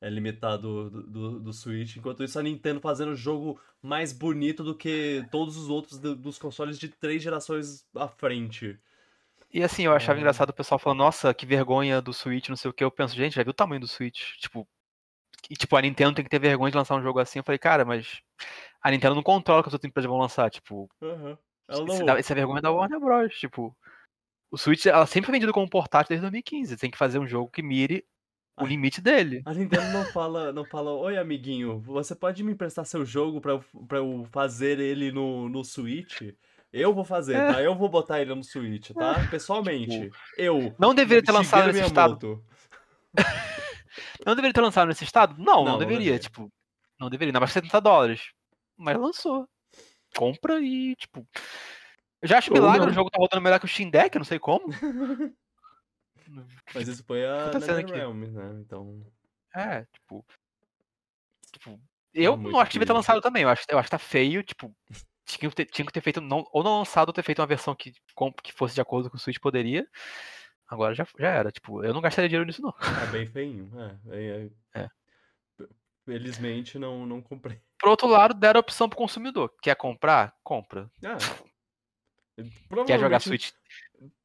Speaker 1: é, limitado do, do, do Switch. Enquanto isso, a Nintendo fazendo jogo mais bonito do que todos os outros do- dos consoles de três gerações à frente.
Speaker 2: E assim, eu achava
Speaker 1: É.
Speaker 2: engraçado o pessoal falando, nossa, que vergonha do Switch, não sei o que. Eu penso, gente, já viu o tamanho do Switch? Tipo, e, tipo, a Nintendo tem que ter vergonha de lançar um jogo assim. Eu falei, cara, mas a Nintendo não controla o que as outras empresas vão lançar. Tipo.
Speaker 1: Ela
Speaker 2: Esse
Speaker 1: não-
Speaker 2: dá- essa vergonha é da Warner Bros. Tipo, o Switch ela sempre foi vendido como portátil desde 2015. Tem que fazer um jogo que mire o
Speaker 1: Ah.
Speaker 2: limite dele.
Speaker 1: A Nintendo não fala, não fala, oi amiguinho, você pode me emprestar seu jogo pra eu, pra eu fazer ele no, no Switch? Eu vou fazer,
Speaker 2: É.
Speaker 1: tá? Eu vou botar ele no Switch, tá? Pessoalmente. eu.
Speaker 2: Não deveria ter lançado nesse estado. Não deveria ter lançado nesse estado? Não, não,
Speaker 1: Não, não
Speaker 2: deveria.
Speaker 1: deveria.
Speaker 2: Tipo, Não deveria, ainda mais 70 dólares. Mas lançou. Compra e, tipo. Eu já acho
Speaker 3: Ou
Speaker 2: milagre
Speaker 3: não.
Speaker 2: o jogo tá rodando melhor que o Steam Deck, não sei como.
Speaker 1: Mas isso foi a
Speaker 2: aqui.
Speaker 1: NetherRealm, né? Então.
Speaker 2: É, tipo. Tipo, eu
Speaker 1: muito
Speaker 2: não acho que devia ter lançado também. Eu acho, eu acho que tá feio, tipo. Tinha que ter, tinha que ter feito. Não, ou não lançado ou ter feito uma versão que, com- que fosse de acordo com o Switch poderia. Agora já, já era. Tipo, eu não gastaria dinheiro nisso, não.
Speaker 1: Tá bem feinho. É, é,
Speaker 2: É.
Speaker 1: Felizmente não, não comprei.
Speaker 2: Por outro lado, deram a opção pro consumidor. Quer comprar? Compra.
Speaker 1: Ah,
Speaker 2: Quer jogar Switch?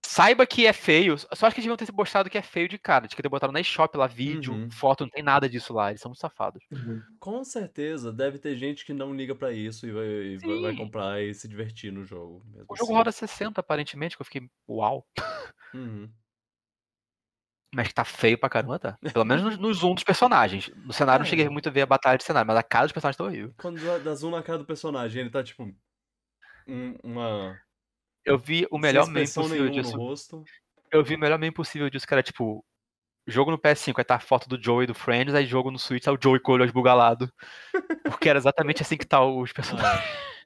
Speaker 2: Saiba que é feio. Só acho que eles deviam ter mostrado que é feio de cara. De que ter botado na eShop lá vídeo,
Speaker 1: Uhum.
Speaker 2: foto, não tem nada disso lá. Eles são muito safados.
Speaker 1: Com certeza, deve ter gente que não liga pra isso e vai, e vai- vai comprar e se divertir no jogo. mesmo
Speaker 2: O jogo
Speaker 1: assim.
Speaker 2: roda 60, aparentemente, que eu fiquei, uau.
Speaker 1: Uhum.
Speaker 2: Mas que tá feio pra caramba, tá? Pelo menos no, no zoom dos personagens. No cenário não cheguei
Speaker 1: É.
Speaker 2: muito a ver a batalha de cenário, mas a cara dos personagens tá horrível.
Speaker 1: Quando dá, dá zoom na cara do personagem, ele tá tipo. um- uma.
Speaker 2: Eu vi o melhor meme possível disso. Eu vi o melhor meme possível disso, que era tipo. Jogo no PS5, aí tá a foto do Joey do Friends, aí jogo no Switch, tá o Joey com o olho esbugalado. Porque era exatamente assim que tá os personagens.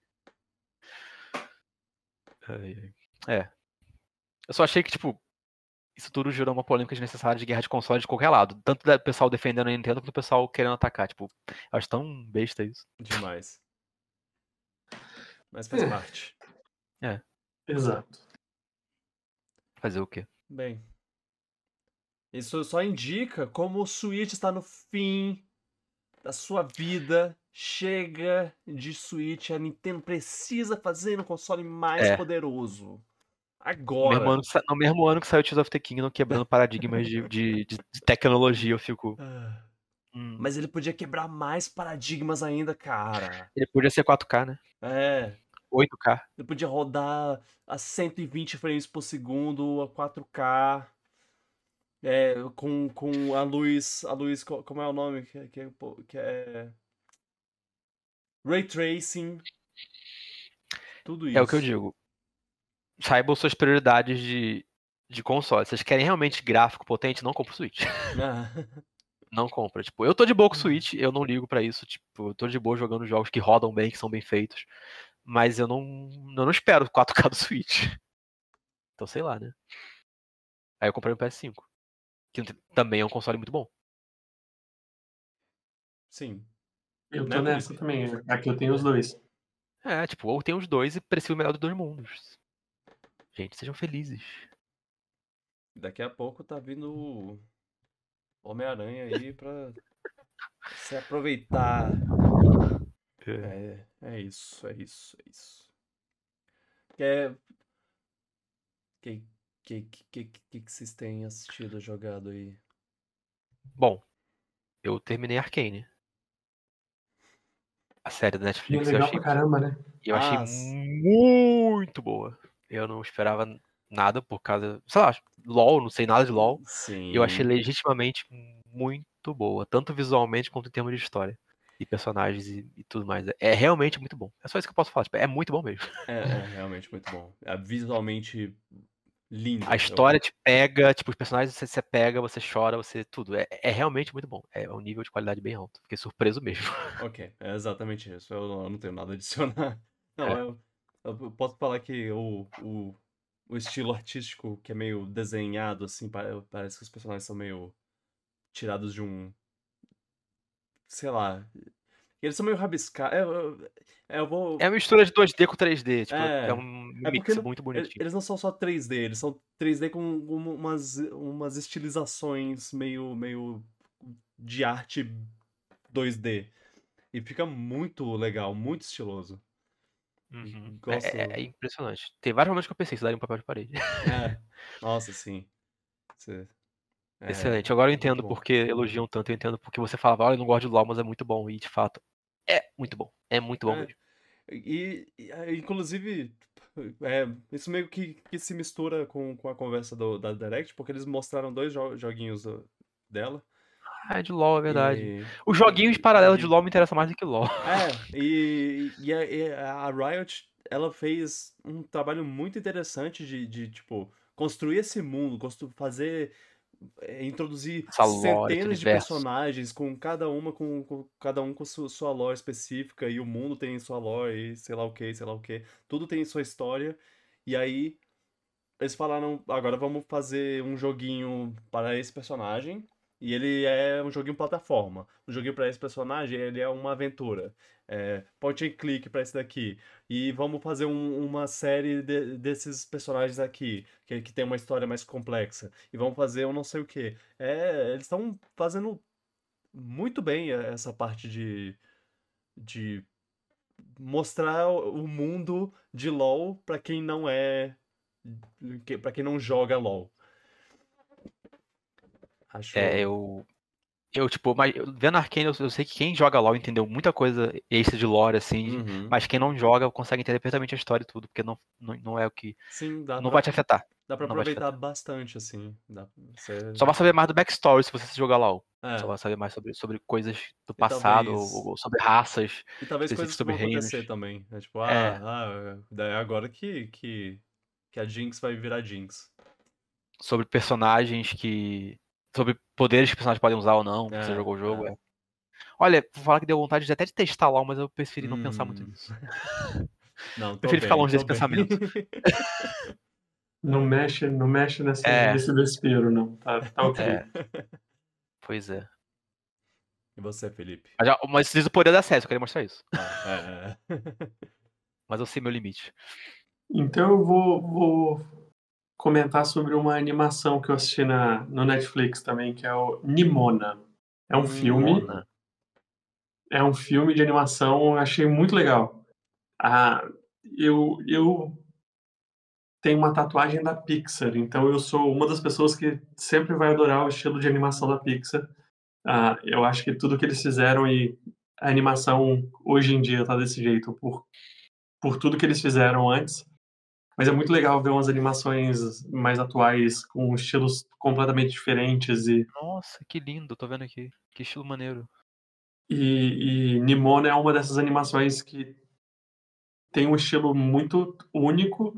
Speaker 2: É. Eu só achei que, tipo, isso tudo gerou uma polêmica desnecessária de guerra de consoles de qualquer lado. Tanto do pessoal defendendo a Nintendo quanto o pessoal querendo atacar. Tipo, eu acho tão besta isso.
Speaker 1: Demais. Mas faz
Speaker 3: É.
Speaker 1: parte.
Speaker 3: Exato.
Speaker 2: Fazer o quê?
Speaker 1: Bem. Isso só indica como o Switch está no fim da sua vida. Chega de Switch. A Nintendo precisa fazer um console mais
Speaker 2: É.
Speaker 1: poderoso.
Speaker 2: No
Speaker 1: Agora.
Speaker 2: mesmo, ano, no mesmo ano que saiu Tears of the Kingdom, quebrando paradigmas de, de, de- tecnologia, eu fico.
Speaker 1: Ah,
Speaker 2: hum,
Speaker 1: Mas ele podia quebrar mais paradigmas ainda, cara.
Speaker 2: Ele podia ser 4K, né?
Speaker 1: É.
Speaker 2: 8K.
Speaker 1: Ele podia rodar a 120 frames por segundo, a 4K. É, com, com a luz. A luz. co- Como é o nome? Que, que, é- que é. Ray Tracing. Tudo isso.
Speaker 2: É o que eu digo. Saibam suas prioridades de, de console. Vocês querem realmente gráfico potente? Não compra o Switch.
Speaker 1: Ah,
Speaker 2: Não compra. Tipo, eu tô de boa com o Switch, eu não ligo pra isso. Tipo, eu tô de boa jogando jogos que rodam bem, que são bem feitos. Mas eu não, eu não espero 4K do Switch. Então, sei lá, né? Aí eu comprei o PS5. Que também é um console muito bom.
Speaker 1: sim.
Speaker 3: Eu
Speaker 1: Né,
Speaker 3: tô nessa também. Aqui eu tenho os dois.
Speaker 2: É, tipo, ou tem os dois e preciso o melhor dos dois mundos. Gente, sejam felizes.
Speaker 1: Daqui a pouco tá vindo Homem-Aranha aí pra se aproveitar. É, é isso, é isso, é isso. Quer. Que que, que, que, que vocês têm assistido, jogado aí?
Speaker 2: Bom, eu terminei Arcane. A série da
Speaker 3: E é
Speaker 2: Netflix eu
Speaker 3: legal
Speaker 2: achei,
Speaker 3: pra caramba, né?
Speaker 2: e eu achei
Speaker 1: Ah,
Speaker 2: muito boa. Eu não esperava nada por causa, sei lá, LOL, não sei nada de LOL.
Speaker 1: Sim.
Speaker 2: Eu achei legitimamente muito boa, tanto visualmente quanto em termos de história. E personagens e, e tudo mais. É realmente muito bom. É só isso que eu posso falar. tipo, é muito bom mesmo.
Speaker 1: É, é realmente muito bom. É visualmente lindo.
Speaker 2: A história te pega, tipo, os personagens você, você pega, você chora, você. Tudo. É, é realmente muito bom. É um nível de qualidade bem alto. Fiquei surpreso mesmo.
Speaker 1: Ok, é exatamente isso. Eu não, eu não tenho nada a adicionar. Não,
Speaker 2: É.
Speaker 1: eu, eu posso falar que o, o, o estilo artístico que é meio desenhado, assim, pa- parece que os personagens são meio tirados de um. Sei lá. Eles são meio rabiscados. Eu, eu, eu vou.
Speaker 2: É uma mistura de 2D com 3D. Tipo,
Speaker 1: É,
Speaker 2: é, um
Speaker 1: é
Speaker 2: mix
Speaker 1: não-
Speaker 2: muito bonitinho.
Speaker 1: Eles não são só 3D, eles são 3D com um- umas, umas estilizações meio, meio de arte 2D. E fica muito legal, muito estiloso.
Speaker 2: Uhum. É-
Speaker 1: Gosto.
Speaker 2: É, é impressionante. Tem vários momentos que eu pensei, isso daria um papel de parede.
Speaker 1: É. Nossa, sim. Você- é,
Speaker 2: Excelente. Agora eu entendo porque elogiam tanto, eu entendo porque você falava, olha, eu não gosto de LOL, mas é muito bom. E de fato, é muito bom. É muito bom
Speaker 1: É.
Speaker 2: mesmo.
Speaker 1: E, é, inclusive, é, isso meio que, que se mistura com, com a conversa do, da Direct, porque eles mostraram dois jo- joguinhos do- dela.
Speaker 2: Ah, é de LOL, é verdade.
Speaker 1: E-
Speaker 2: Os joguinhos paralelos de LOL me interessam mais do que LOL.
Speaker 1: É, e, e a, e a Riot, ela fez um trabalho muito interessante de, de tipo, construir esse mundo, constru fazer é, introduzir
Speaker 2: lore,
Speaker 1: centenas de personagens, com cada uma com, com- cada um com su- sua lore específica, e o mundo tem sua lore, e sei lá o que, sei lá o que. Tudo tem sua história. E aí eles falaram, agora vamos fazer um joguinho para esse personagem. E ele é um joguinho plataforma. Um joguinho para esse personagem, ele é uma aventura. É, point and click para esse daqui. E vamos fazer um- uma série de- desses personagens aqui, que, que tem uma história mais complexa. E vamos fazer um não sei o quê. É, eles estão fazendo muito bem essa parte de, de mostrar o mundo de LoL para quem não é, para quem não joga LoL. Acho.
Speaker 2: É, eu. Eu, tipo, mas vendo Arcane, eu, eu sei que quem joga LoL entendeu muita coisa extra de lore, assim,
Speaker 1: Uhum.
Speaker 2: mas quem não joga consegue entender perfeitamente a história e tudo, porque não, não, não é o que.
Speaker 1: Sim, dá
Speaker 2: Não
Speaker 1: pra,
Speaker 2: vai te afetar.
Speaker 1: dá pra
Speaker 2: não
Speaker 1: aproveitar bastante, assim. Dá, você,
Speaker 2: Só vai saber mais do backstory se você jogar LoL.
Speaker 1: é,
Speaker 2: Só vai saber mais sobre, sobre coisas do
Speaker 1: E
Speaker 2: passado,
Speaker 1: talvez-
Speaker 2: ou, ou sobre raças.
Speaker 1: e talvez coisas que
Speaker 2: sobre
Speaker 1: vão acontecer
Speaker 2: reinos.
Speaker 1: também. É tipo, ah,
Speaker 2: É.
Speaker 1: ah, daí agora que, que, que a Jinx vai virar Jinx.
Speaker 2: Sobre personagens que. Sobre poderes que os personagens podem usar ou não, que você
Speaker 1: É,
Speaker 2: jogou o jogo.
Speaker 1: é.
Speaker 2: é. Olha, vou falar que deu vontade de até de testar LoL, mas eu preferi não pensar muito
Speaker 1: Hum.
Speaker 2: nisso.
Speaker 1: Não, tô
Speaker 2: Prefiro ficar
Speaker 1: bem,
Speaker 2: longe
Speaker 1: tô
Speaker 2: desse
Speaker 1: bem.
Speaker 3: Não mexe, não mexe nessa,
Speaker 2: É.
Speaker 3: nesse vespeiro, não. Tá, tá ok.
Speaker 2: É. Pois é.
Speaker 1: E você, Felipe?
Speaker 2: Mas, já, mas diz o poder da acesso, eu queria mostrar isso.
Speaker 1: Ah, é, é.
Speaker 2: Mas eu sei meu limite.
Speaker 3: Então eu vou, vou comentar sobre uma animação que eu assisti na, no Netflix também, que é o Nimona. É um filme.
Speaker 2: Mona.
Speaker 3: É um filme de animação, achei muito legal. Ah, eu, eu tenho uma tatuagem da Pixar, então eu sou uma das pessoas que sempre vai adorar o estilo de animação da Pixar. Ah, eu acho que tudo que eles fizeram e a animação hoje em dia tá desse jeito por, por tudo que eles fizeram antes. Mas é muito legal ver umas animações mais atuais com estilos completamente diferentes e
Speaker 2: Nossa, que lindo, tô vendo aqui. Que estilo maneiro.
Speaker 3: E, e Nimona é uma dessas animações que tem um estilo muito único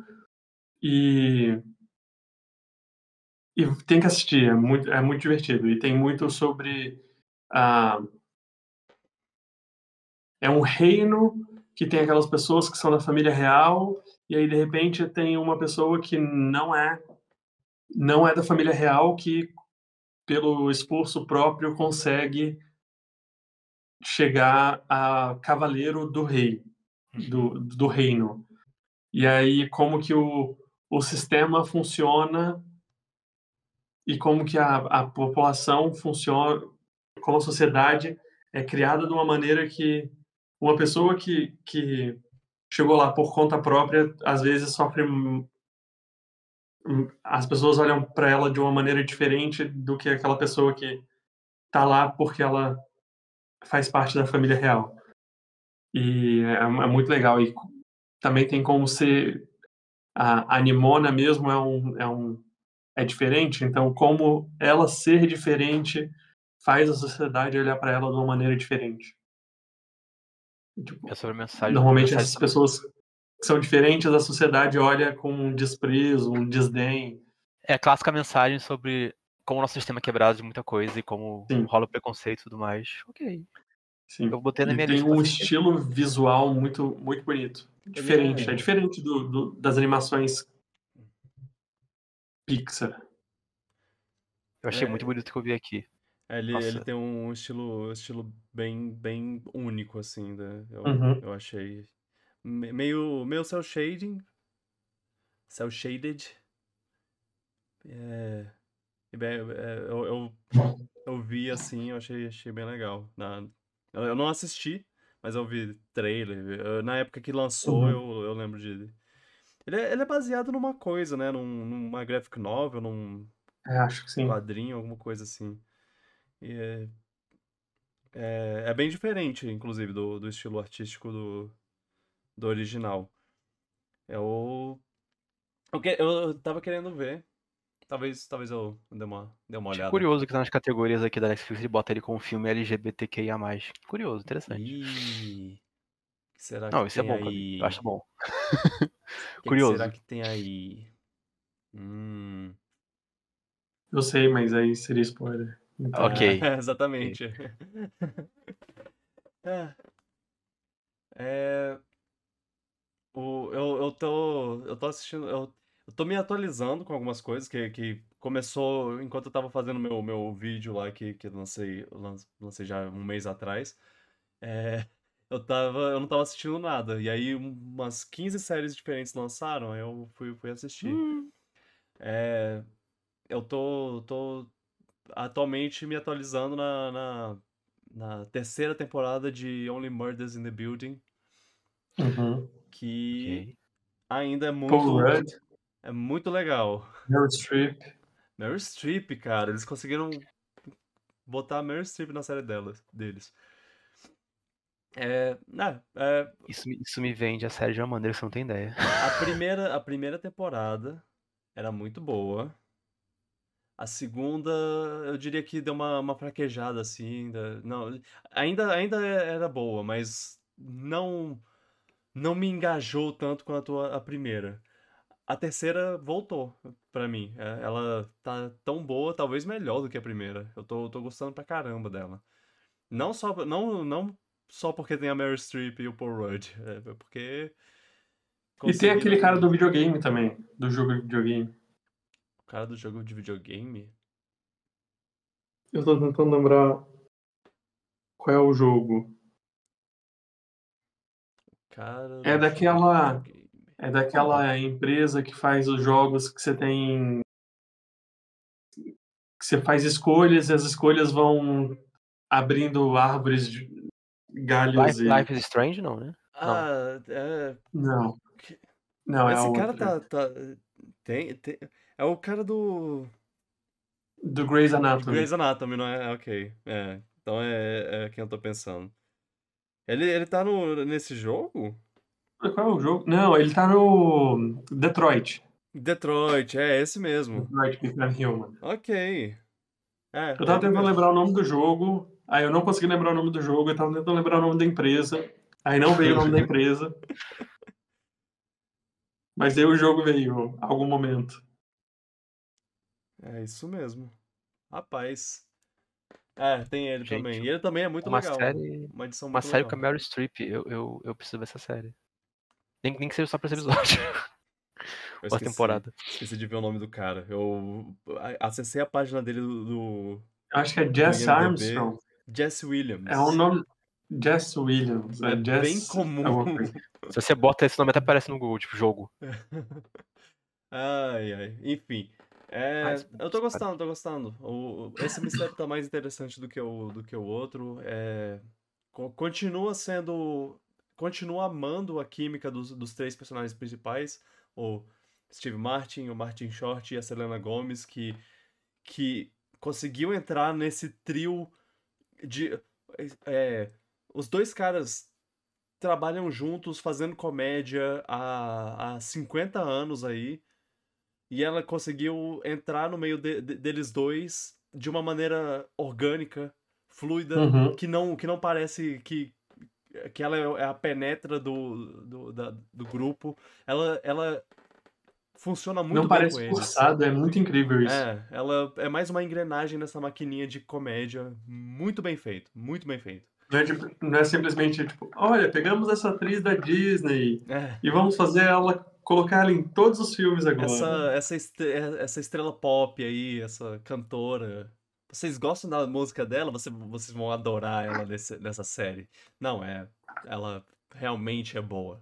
Speaker 3: e, e tem que assistir, é muito, é muito divertido. E tem muito sobre. ah, é um reino que tem aquelas pessoas que são da família real, e aí de repente tem uma pessoa que não é não é da família real que pelo esforço próprio consegue chegar a cavaleiro do rei, do, do reino. E aí como que o, o sistema funciona e como que a, a população funciona, como a sociedade é criada de uma maneira que uma pessoa que, que chegou lá por conta própria, às vezes sofre as pessoas olham para ela de uma maneira diferente do que aquela pessoa que tá lá porque ela faz parte da família real. E é, é muito legal. E também tem como ser. A Nimona mesmo é um, é um. É diferente, então, como ela ser diferente faz a sociedade olhar para ela de uma maneira diferente. Tipo,
Speaker 2: É sobre a mensagem.
Speaker 3: normalmente
Speaker 2: mensagem
Speaker 3: essas pessoas que são diferentes, a sociedade olha com um desprezo, um desdém.
Speaker 2: É a clássica mensagem sobre como o nosso sistema é quebrado de muita coisa e como
Speaker 3: Sim.
Speaker 2: rola o preconceito e tudo mais. Ok.
Speaker 3: Sim.
Speaker 2: Eu botei na minha
Speaker 3: tem
Speaker 2: lista. pra
Speaker 3: um
Speaker 2: assistir.
Speaker 3: estilo visual muito, muito bonito. Diferente.
Speaker 1: é-
Speaker 3: É diferente do, do- das animações Pixar.
Speaker 2: Eu achei
Speaker 1: É.
Speaker 2: muito bonito o que eu vi aqui.
Speaker 1: É, ele,
Speaker 2: Nossa.
Speaker 1: ele tem um estilo, estilo bem, bem único, assim, né? Eu,
Speaker 3: Uhum.
Speaker 1: eu achei. me- Meio, meio cel shading. Cel shaded. É, e bem, é, eu, eu, eu vi assim, eu achei, achei bem legal. Na, eu, eu não assisti, mas eu vi trailer. Eu- na época que lançou,
Speaker 3: Uhum.
Speaker 1: eu, eu lembro de. Ele é, ele é baseado numa coisa, né? Num, numa graphic novel, num,
Speaker 3: É, acho que sim.
Speaker 1: quadrinho, alguma coisa assim. E é, é, é bem diferente, inclusive, do, do estilo artístico do, do original. É o. Eu, que- eu tava querendo ver. Talvez, talvez eu dê uma, dê uma olhada.
Speaker 2: curioso que tá nas categorias aqui da Netflix ele bota ele com um filme LGBTQIA+. Curioso, interessante.
Speaker 1: Ih, o que será
Speaker 2: Não,
Speaker 1: que
Speaker 2: isso é bom
Speaker 1: aí?
Speaker 2: Eu acho bom.
Speaker 1: O que que
Speaker 2: curioso.
Speaker 1: será que tem aí? Hum,
Speaker 3: Eu sei, mas aí seria spoiler. Então,
Speaker 2: Ok.
Speaker 1: É, exatamente. é. É, o, eu, eu tô. Eu tô assistindo. Eu, eu tô me atualizando com algumas coisas que, que começou enquanto eu tava fazendo meu, meu vídeo lá que, que eu lancei, lancei já um mês atrás. É, eu tava, eu não tava assistindo nada. E aí umas 15 séries diferentes lançaram, aí eu fui, fui assistir. É, eu tô, tô atualmente me atualizando na, na, na terceira temporada de Only Murders in the Building,
Speaker 3: Uhum.
Speaker 1: que
Speaker 2: Ok.
Speaker 1: ainda é muito,
Speaker 3: Paul Rudd,
Speaker 1: é muito legal.
Speaker 3: Meryl Streep.
Speaker 1: Meryl Streep, cara, eles conseguiram botar a Meryl Streep na série delas, deles. É, é, é,
Speaker 2: Isso, me- isso me vende a série de uma maneira que você não tem ideia.
Speaker 1: a primeira, a primeira temporada era muito boa. A segunda, eu diria que deu uma, uma fraquejada assim. da- não, ainda, ainda era boa, mas não, não me engajou tanto quanto a, a primeira. A terceira voltou pra mim. É, Ela tá tão boa, talvez melhor do que a primeira. Eu tô, tô gostando pra caramba dela. Não só, não, não só porque tem a Meryl Streep e o Paul Rudd, é porque
Speaker 3: E tem aquele cara do videogame também, do jogo de videogame.
Speaker 1: O cara do jogo de videogame?
Speaker 3: Eu tô tentando lembrar qual é o jogo.
Speaker 1: Cara
Speaker 3: É daquela-
Speaker 1: videogame.
Speaker 3: É daquela empresa que faz os jogos que você tem. que você faz escolhas e as escolhas vão abrindo árvores de galhos
Speaker 2: Life,
Speaker 3: e.
Speaker 2: Life is Strange, não, né?
Speaker 1: Ah, é.
Speaker 3: Não. Não, é a
Speaker 1: Esse cara
Speaker 3: outra.
Speaker 1: tá, tá. Tem, tem. É o cara do.
Speaker 3: Do Grey's Anatomy.
Speaker 1: Grey's Anatomy, não é? Ok. É. Então é, é quem eu tô pensando. Ele, ele tá no, nesse jogo?
Speaker 3: Qual é o jogo? Não, ele tá no Detroit.
Speaker 1: Detroit, é esse mesmo.
Speaker 3: Detroit Become Human.
Speaker 1: Ok. É,
Speaker 3: Eu tava
Speaker 1: ele
Speaker 3: tentando
Speaker 1: mesmo.
Speaker 3: lembrar o nome do jogo, aí eu não consegui lembrar o nome do jogo, eu tava tentando lembrar o nome da empresa, aí não veio o nome da empresa. Mas aí o jogo veio, algum momento.
Speaker 1: É isso mesmo. Rapaz. É, tem ele
Speaker 2: Gente,
Speaker 1: também. E ele também é muito
Speaker 2: uma
Speaker 1: legal.
Speaker 2: série,
Speaker 1: Uma edição
Speaker 2: uma série com a
Speaker 1: legal.
Speaker 2: Meryl Streep. Eu, eu, eu preciso ver essa série. Nem, nem que seja só pra esse episódio.
Speaker 1: Eu esqueci,
Speaker 2: temporada.
Speaker 1: esqueci de ver o nome do cara. Eu acessei a página dele do, do
Speaker 3: acho que é Jess
Speaker 1: IMDb.
Speaker 3: Armstrong.
Speaker 1: Jesse Williams.
Speaker 3: É um nome. Jess Williams.
Speaker 1: É
Speaker 3: Jess
Speaker 1: bem comum.
Speaker 2: Se você bota esse nome até aparece no Google, tipo, jogo.
Speaker 1: Ai, ai. Enfim. É, eu tô gostando, tô gostando. O, esse mistério tá mais interessante do que o, do que o outro. É, co- continua sendo. Continua amando a química dos, dos três personagens principais. O Steve Martin, o Martin Short e a Selena Gomez, que, que conseguiu entrar nesse trio de. é, os dois caras trabalham juntos fazendo comédia há, há 50 anos aí. E ela conseguiu entrar no meio de- de- deles dois de uma maneira orgânica, fluida,
Speaker 3: Uhum.
Speaker 1: que não, que não parece que, que ela é é a penetra do, do, da- do grupo. Ela, ela funciona muito
Speaker 3: Não parece forçado, é muito incrível isso.
Speaker 1: É, ela é mais uma engrenagem nessa maquininha de comédia. Muito bem feito, muito bem feito.
Speaker 3: Não, é tipo- não é simplesmente tipo, olha, pegamos essa atriz da Disney
Speaker 1: É.
Speaker 3: e vamos fazer ela, colocar ela em todos os filmes agora.
Speaker 1: Essa, essa, essa estrela pop aí, essa cantora. Vocês gostam da música dela? Você- vocês vão adorar ela nesse- nessa série. Não, é. Ela realmente é boa.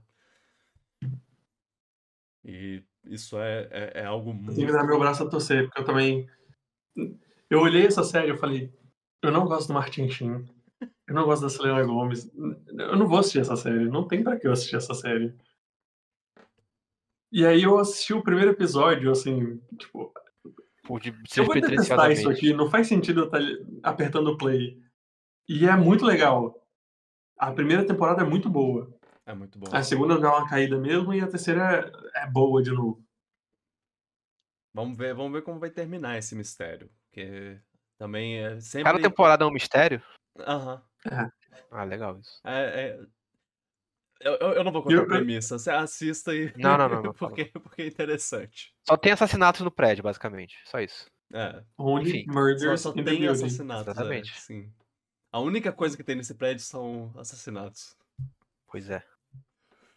Speaker 1: E isso é, é, é algo muito.
Speaker 3: tenho que dar meu braço a torcer, porque eu também. Eu olhei essa série e eu falei, eu não gosto do Martin Sheen, eu não gosto da Selena Gomez, eu não vou assistir essa série, não tem pra que eu assistir essa série. E aí eu assisti o primeiro episódio, assim, tipo,
Speaker 2: Por de
Speaker 3: eu vou detestar isso aqui, não faz sentido eu estar apertando o play. E é muito legal. A primeira temporada é muito boa.
Speaker 1: É muito bom.
Speaker 3: A segunda dá uma caída mesmo e a terceira é boa de novo.
Speaker 1: Vamos ver, vamos ver como vai terminar esse mistério. Porque também é sempre.
Speaker 2: Cada temporada é um mistério?
Speaker 1: Aham.
Speaker 2: Ah, legal isso.
Speaker 1: É, é- Eu, eu, eu não vou contar
Speaker 3: Eu-
Speaker 1: a premissa. Você assista e.
Speaker 2: Não, não, não, não,
Speaker 1: porque, porque é interessante.
Speaker 2: Só tem assassinatos no prédio, basicamente. Só isso.
Speaker 1: É.
Speaker 3: Only
Speaker 2: Enfim,
Speaker 1: Só,
Speaker 3: murders
Speaker 1: só
Speaker 3: the
Speaker 1: tem
Speaker 3: building.
Speaker 1: assassinatos. é,
Speaker 2: Exatamente.
Speaker 1: sim. A única coisa que tem nesse prédio são assassinatos.
Speaker 2: Pois é.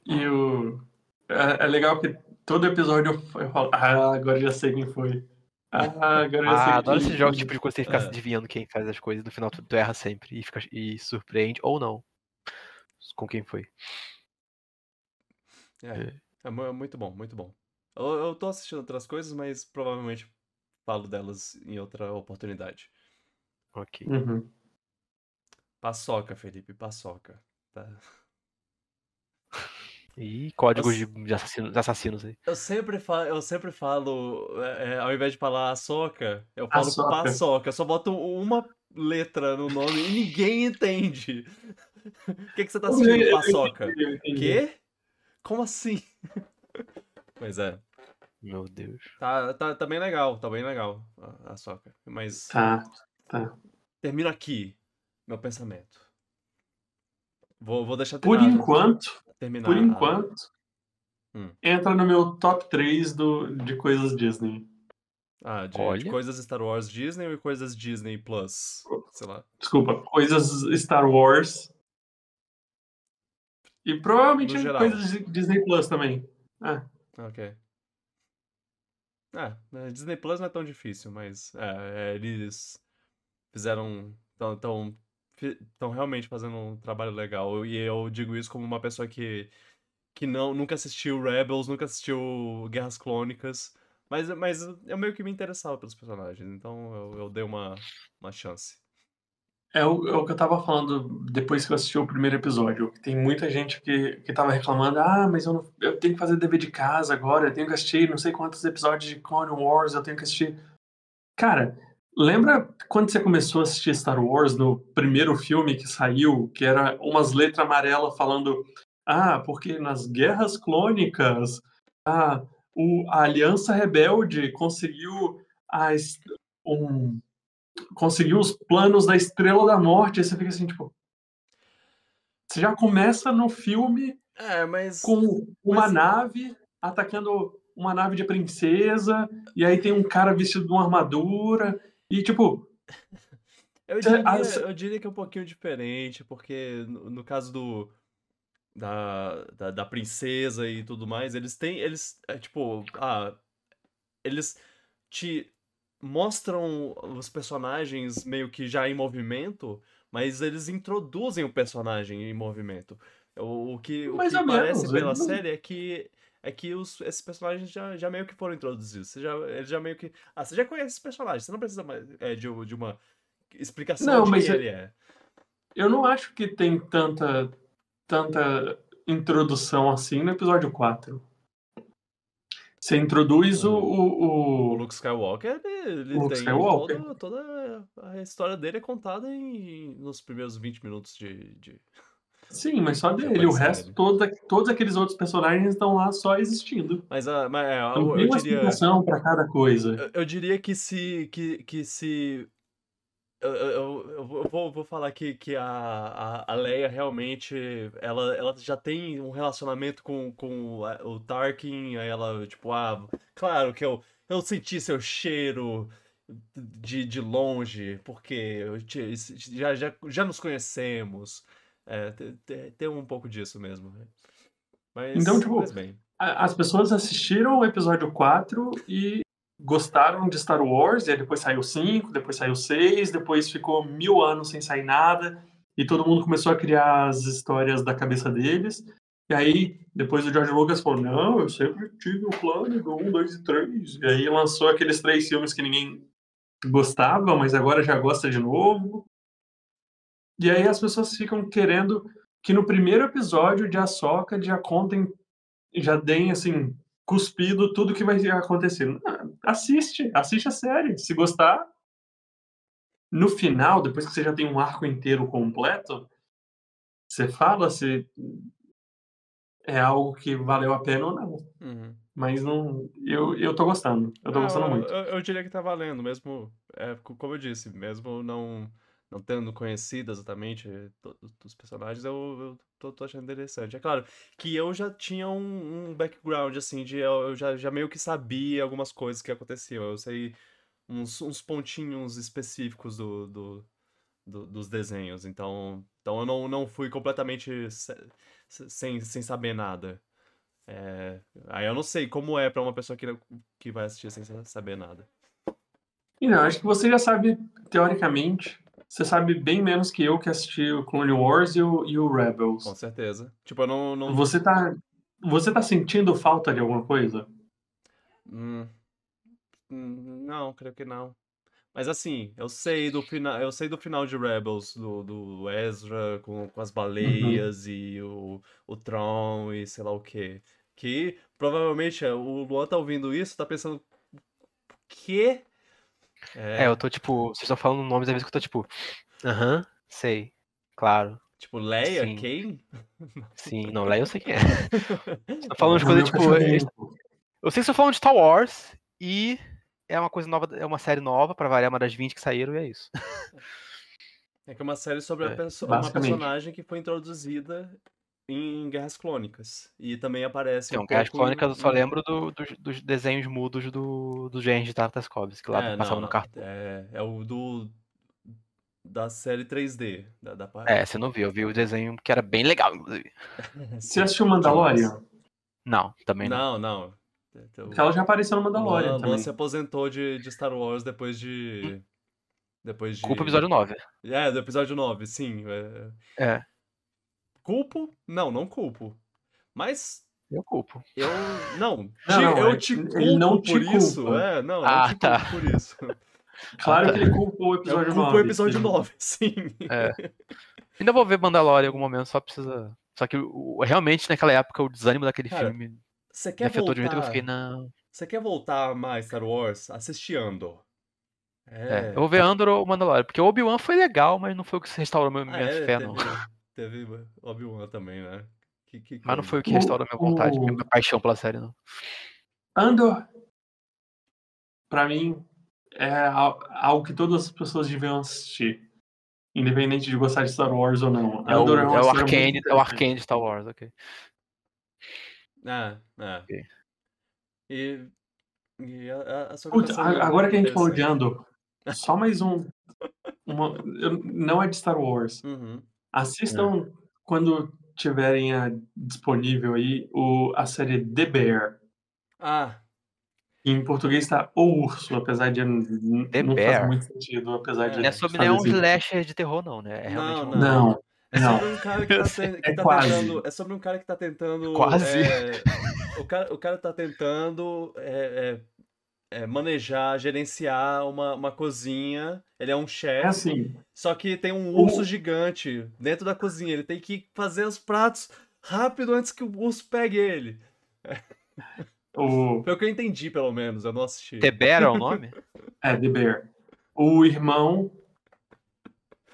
Speaker 3: E o... É, é legal que todo episódio eu, falo, ah, agora eu já sei quem foi. Ah, agora eu já sei
Speaker 2: Ah, adoro
Speaker 3: quem
Speaker 2: esses jogos
Speaker 3: foi.
Speaker 2: tipo de coisa que você fica
Speaker 1: É.
Speaker 2: adivinhando quem faz as coisas, no final tu, tu erra sempre e, fica, e surpreende, ou não. Com quem foi.
Speaker 1: É, é mu- é muito bom, muito bom. Eu, eu tô assistindo outras coisas, mas provavelmente falo delas em outra oportunidade.
Speaker 2: Ok.
Speaker 3: Uhum.
Speaker 1: Paçoca, Felipe, paçoca. Tá.
Speaker 2: E códigos
Speaker 1: Nossa.
Speaker 2: de, assassinos, de assassinos aí.
Speaker 1: Eu sempre falo, eu sempre falo é, é, ao invés de falar açoca, eu falo
Speaker 3: Paçoca.
Speaker 1: paçoca. Eu só boto uma letra no nome e ninguém entende. O que, que você tá assistindo,
Speaker 3: Eu
Speaker 1: paçoca?
Speaker 3: eu entendi.
Speaker 1: Quê? Como assim? Pois é.
Speaker 2: Meu Deus.
Speaker 1: Tá, tá, tá bem legal, tá bem legal a, a soca. Mas
Speaker 3: Tá, tá.
Speaker 1: termino aqui meu pensamento. Vou, vou deixar
Speaker 3: Por
Speaker 1: terminar-
Speaker 3: enquanto,
Speaker 1: terminar.
Speaker 3: por enquanto,
Speaker 1: Hum.
Speaker 3: entra no meu top 3 do, de coisas Disney.
Speaker 1: Ah, de, de coisas Star Wars Disney ou coisas Disney Plus? Sei lá.
Speaker 3: Desculpa, coisas Star Wars. E provavelmente
Speaker 1: geral.
Speaker 3: coisas de Disney Plus também. Ah,
Speaker 1: Ok. É, né, Disney Plus não é tão difícil, mas é, é, eles fizeram. Estão tão, tão realmente fazendo um trabalho legal. E eu digo isso como uma pessoa que, que não, nunca assistiu Rebels, nunca assistiu Guerras Clônicas. Mas, mas eu meio que me interessava pelos personagens, então eu, eu dei uma, uma chance.
Speaker 3: É o, é o que eu tava falando depois que eu assisti o primeiro episódio. Tem muita gente que, que tava reclamando, ah, mas eu, não- eu tenho que fazer dever de casa agora, eu tenho que assistir não sei quantos episódios de Clone Wars, eu tenho que assistir. Cara, lembra quando você começou a assistir Star Wars no primeiro filme que saiu, que era umas letras amarelas falando, ah, porque nas guerras clônicas, ah, o, a Aliança Rebelde conseguiu a, um, conseguiu os planos da Estrela da Morte. Aí você fica assim, tipo. Você já começa no filme
Speaker 1: É, mas.
Speaker 3: com uma
Speaker 1: Mas-
Speaker 3: nave atacando uma nave de princesa, e aí tem um cara vestido de uma armadura, e tipo.
Speaker 1: Eu diria,
Speaker 3: as-
Speaker 1: eu diria que é um pouquinho diferente, porque no, no caso do da, da, da princesa e tudo mais, eles têm, eles, é, tipo, ah, eles te mostram os personagens meio que já em movimento, mas eles introduzem o personagem em movimento. O, o que, o que parece
Speaker 3: menos,
Speaker 1: pela
Speaker 3: não-
Speaker 1: série é que é que os, esses personagens já, já meio que foram introduzidos. Você já, eles já meio que. Ah, você já conhece esses personagens, você não precisa mais é, de, de uma explicação
Speaker 3: Não,
Speaker 1: de
Speaker 3: mas
Speaker 1: quem
Speaker 3: eu-
Speaker 1: ele é.
Speaker 3: Eu não acho que tem tanta, tanta introdução assim no episódio 4. Você introduz o. o,
Speaker 1: O
Speaker 3: o-
Speaker 1: Luke Skywalker, ele,
Speaker 3: Luke
Speaker 1: tem
Speaker 3: Skywalker.
Speaker 1: todo- toda a história dele é contada em, nos primeiros 20 minutos de. de...
Speaker 3: Sim, mas só dele. O
Speaker 1: apareceu
Speaker 3: resto, todos, aqueles outros personagens estão lá só existindo.
Speaker 1: Mas, a, mas é,
Speaker 3: Não
Speaker 1: eu,
Speaker 3: tem
Speaker 1: eu
Speaker 3: uma
Speaker 1: diria.
Speaker 3: explicação pra cada coisa.
Speaker 1: Eu, eu diria que se. Que, que se. Eu, eu, eu vou- vou, falar que, que a, a, a Leia realmente. Ela, ela já tem um relacionamento com, com o Tarkin. Aí ela, tipo, ah, claro que eu, eu senti seu cheiro de, de longe, porque eu te- já, já, já nos conhecemos. É, te- te- tem um pouco disso mesmo. né? Mas,
Speaker 3: Então, tipo,
Speaker 1: mas bem.
Speaker 3: As pessoas assistiram o episódio 4 e gostaram de Star Wars, e aí depois saiu 5, depois saiu 6, depois ficou mil anos sem sair nada, e todo mundo começou a criar as histórias da cabeça deles. E aí, depois o George Lucas falou: Não, eu sempre tive o plano do 1, 2 e 3. E aí lançou aqueles três filmes que ninguém gostava, mas agora já gosta de novo. E aí as pessoas ficam querendo que no primeiro episódio de Ahsoka já contem, já deem assim, cuspido tudo que vai acontecer. Ah, Assiste, assiste a série. Se gostar, no final, depois que você já tem um arco inteiro completo, você fala se é algo que valeu a pena ou não.
Speaker 1: Uhum.
Speaker 3: Mas não. Eu, eu tô gostando. Eu tô
Speaker 1: Ah,
Speaker 3: gostando
Speaker 1: eu,
Speaker 3: muito.
Speaker 1: Eu, eu diria que tá valendo, mesmo, é, co- como eu disse, mesmo não, não tendo conhecido exatamente todos os personagens, eu, eu tô, tô achando interessante. É claro que eu já tinha um, um background, assim, de eu, já, já meio que sabia algumas coisas que aconteciam. Eu sei uns, uns pontinhos específicos do, do, do- dos desenhos. Então, então eu não, não fui completamente se- se- sem, sem saber nada. É, aí eu não sei como é pra uma pessoa que, que vai assistir sem sa- saber nada.
Speaker 3: E não, acho que você já sabe, teoricamente, você sabe bem menos que eu que assisti o Clone Wars e o, e o Rebels.
Speaker 1: Com certeza. Tipo, eu não. não...
Speaker 3: Você tá, você tá sentindo falta de alguma coisa?
Speaker 1: Hum, não, creio que não. Mas assim, eu sei do final, eu sei do final de Rebels, do, do Ezra com, com as baleias e o, o Tron e sei lá o quê. Que provavelmente é, o Luan tá ouvindo isso, tá pensando, o quê?
Speaker 2: É, eu tô tipo, vocês estão falando nomes, às vezes que eu tô tipo, aham, sei, claro,
Speaker 1: Tipo, Leia,
Speaker 2: Sim.
Speaker 1: quem?
Speaker 2: sim, não, lá eu sei quem é. Tá falando de coisa tipo, eu sei que você tá falando de Star Wars e é uma coisa nova, é uma série nova, pra variar, uma das 20 que saíram e é isso.
Speaker 1: É que é uma série sobre a
Speaker 2: É,
Speaker 1: perso- uma personagem que foi introduzida em Guerras Clônicas. E também aparece um
Speaker 2: Então, Guerras
Speaker 1: pouco em-
Speaker 2: Clônicas eu só
Speaker 1: em-
Speaker 2: lembro do- dos, dos desenhos mudos do, do James de Tartakovsky, que lá
Speaker 1: É,
Speaker 2: passava
Speaker 1: não,
Speaker 2: no cartão.
Speaker 1: É, é o do. Da série 3D. Da, da par-
Speaker 2: É, você não viu, eu vi o desenho que era bem legal, inclusive.
Speaker 3: Você assistiu Mandalorian?
Speaker 2: Não, também não.
Speaker 1: Não, não. Então,
Speaker 3: Porque ela já apareceu no Mandalorian
Speaker 1: Luan, Luan
Speaker 3: também.
Speaker 1: se aposentou de, de Star Wars depois de. Depois de.
Speaker 2: Culpa episódio 9.
Speaker 1: É, do episódio 9, sim. É...
Speaker 2: É,
Speaker 1: Culpo? Não, não culpo. Mas
Speaker 2: eu culpo.
Speaker 1: eu. Não,
Speaker 3: Não,
Speaker 1: te-
Speaker 3: não,
Speaker 1: eu
Speaker 3: ele-
Speaker 1: te
Speaker 3: ele
Speaker 1: culpo
Speaker 3: não te
Speaker 1: por isso.
Speaker 3: culpa.
Speaker 1: É, não, eu
Speaker 2: Ah,
Speaker 1: te
Speaker 2: tá.
Speaker 1: culpo por isso.
Speaker 3: Claro
Speaker 2: Ah,
Speaker 3: que ele culpou o
Speaker 1: Eu
Speaker 3: episódio
Speaker 1: culpo
Speaker 3: 9.
Speaker 1: o episódio
Speaker 3: sim.
Speaker 1: 9, sim.
Speaker 2: É. Ainda vou ver Mandalorian em algum momento, só precisa. Só que realmente naquela época o desânimo daquele
Speaker 1: Cara,
Speaker 2: filme
Speaker 1: Você quer
Speaker 2: afetou de jeito que eu
Speaker 1: voltar?
Speaker 2: fiquei, não.
Speaker 1: Você quer voltar mais Star Wars? Assiste Andor.
Speaker 2: É, eu vou ver Andor ou Mandalorian, porque o Obi-Wan foi legal, mas não foi o que restaurou meu,
Speaker 1: Ah,
Speaker 2: minha
Speaker 1: é,
Speaker 2: fé, não.
Speaker 1: Teve Obi-Wan também, né? Que, que
Speaker 2: Mas não foi o que restaurou minha vontade,
Speaker 3: o-
Speaker 2: minha paixão pela série, não.
Speaker 3: Andor, pra mim, é al- algo que todas as pessoas deviam assistir. Independente de gostar de Star Wars ou não.
Speaker 2: É o,
Speaker 3: Andor é,
Speaker 2: é o Arcane, é o
Speaker 3: interessante.
Speaker 2: Arcane de Star Wars, ok.
Speaker 1: É, é.
Speaker 2: Ok.
Speaker 1: E, e a, a, a sua
Speaker 3: Putz,
Speaker 1: votação
Speaker 3: a- agora que a gente falou de. Andor, só mais um. uma- não é de Star Wars.
Speaker 1: Uhum.
Speaker 3: Assistam quando tiverem a- disponível aí o, a série The Bear.
Speaker 1: Ah,
Speaker 3: Em português está O Urso, apesar de n-
Speaker 2: The
Speaker 3: não
Speaker 2: Bear?
Speaker 3: fazer muito sentido, apesar de
Speaker 1: É.
Speaker 2: Não é sobre nenhum
Speaker 3: sentido.
Speaker 2: slasher de terror, não, né? É realmente
Speaker 1: Não,
Speaker 2: um-
Speaker 3: Não,
Speaker 1: é
Speaker 3: não.
Speaker 1: sobre um cara que tá, te- que
Speaker 3: É
Speaker 1: tá tentando. É sobre um cara que tá tentando.
Speaker 2: Quase.
Speaker 1: é, o, cara, o cara tá tentando é, é, é, manejar, gerenciar uma, uma cozinha. Ele é um
Speaker 3: É
Speaker 1: chefe.
Speaker 3: assim,
Speaker 1: Só que tem um
Speaker 3: O-
Speaker 1: urso gigante dentro da cozinha. Ele tem que fazer os pratos rápido antes que o urso pegue ele.
Speaker 3: o,
Speaker 1: Foi o que eu entendi, pelo menos. Eu não assisti.
Speaker 2: The Bear é o nome?
Speaker 3: é, The Bear. O irmão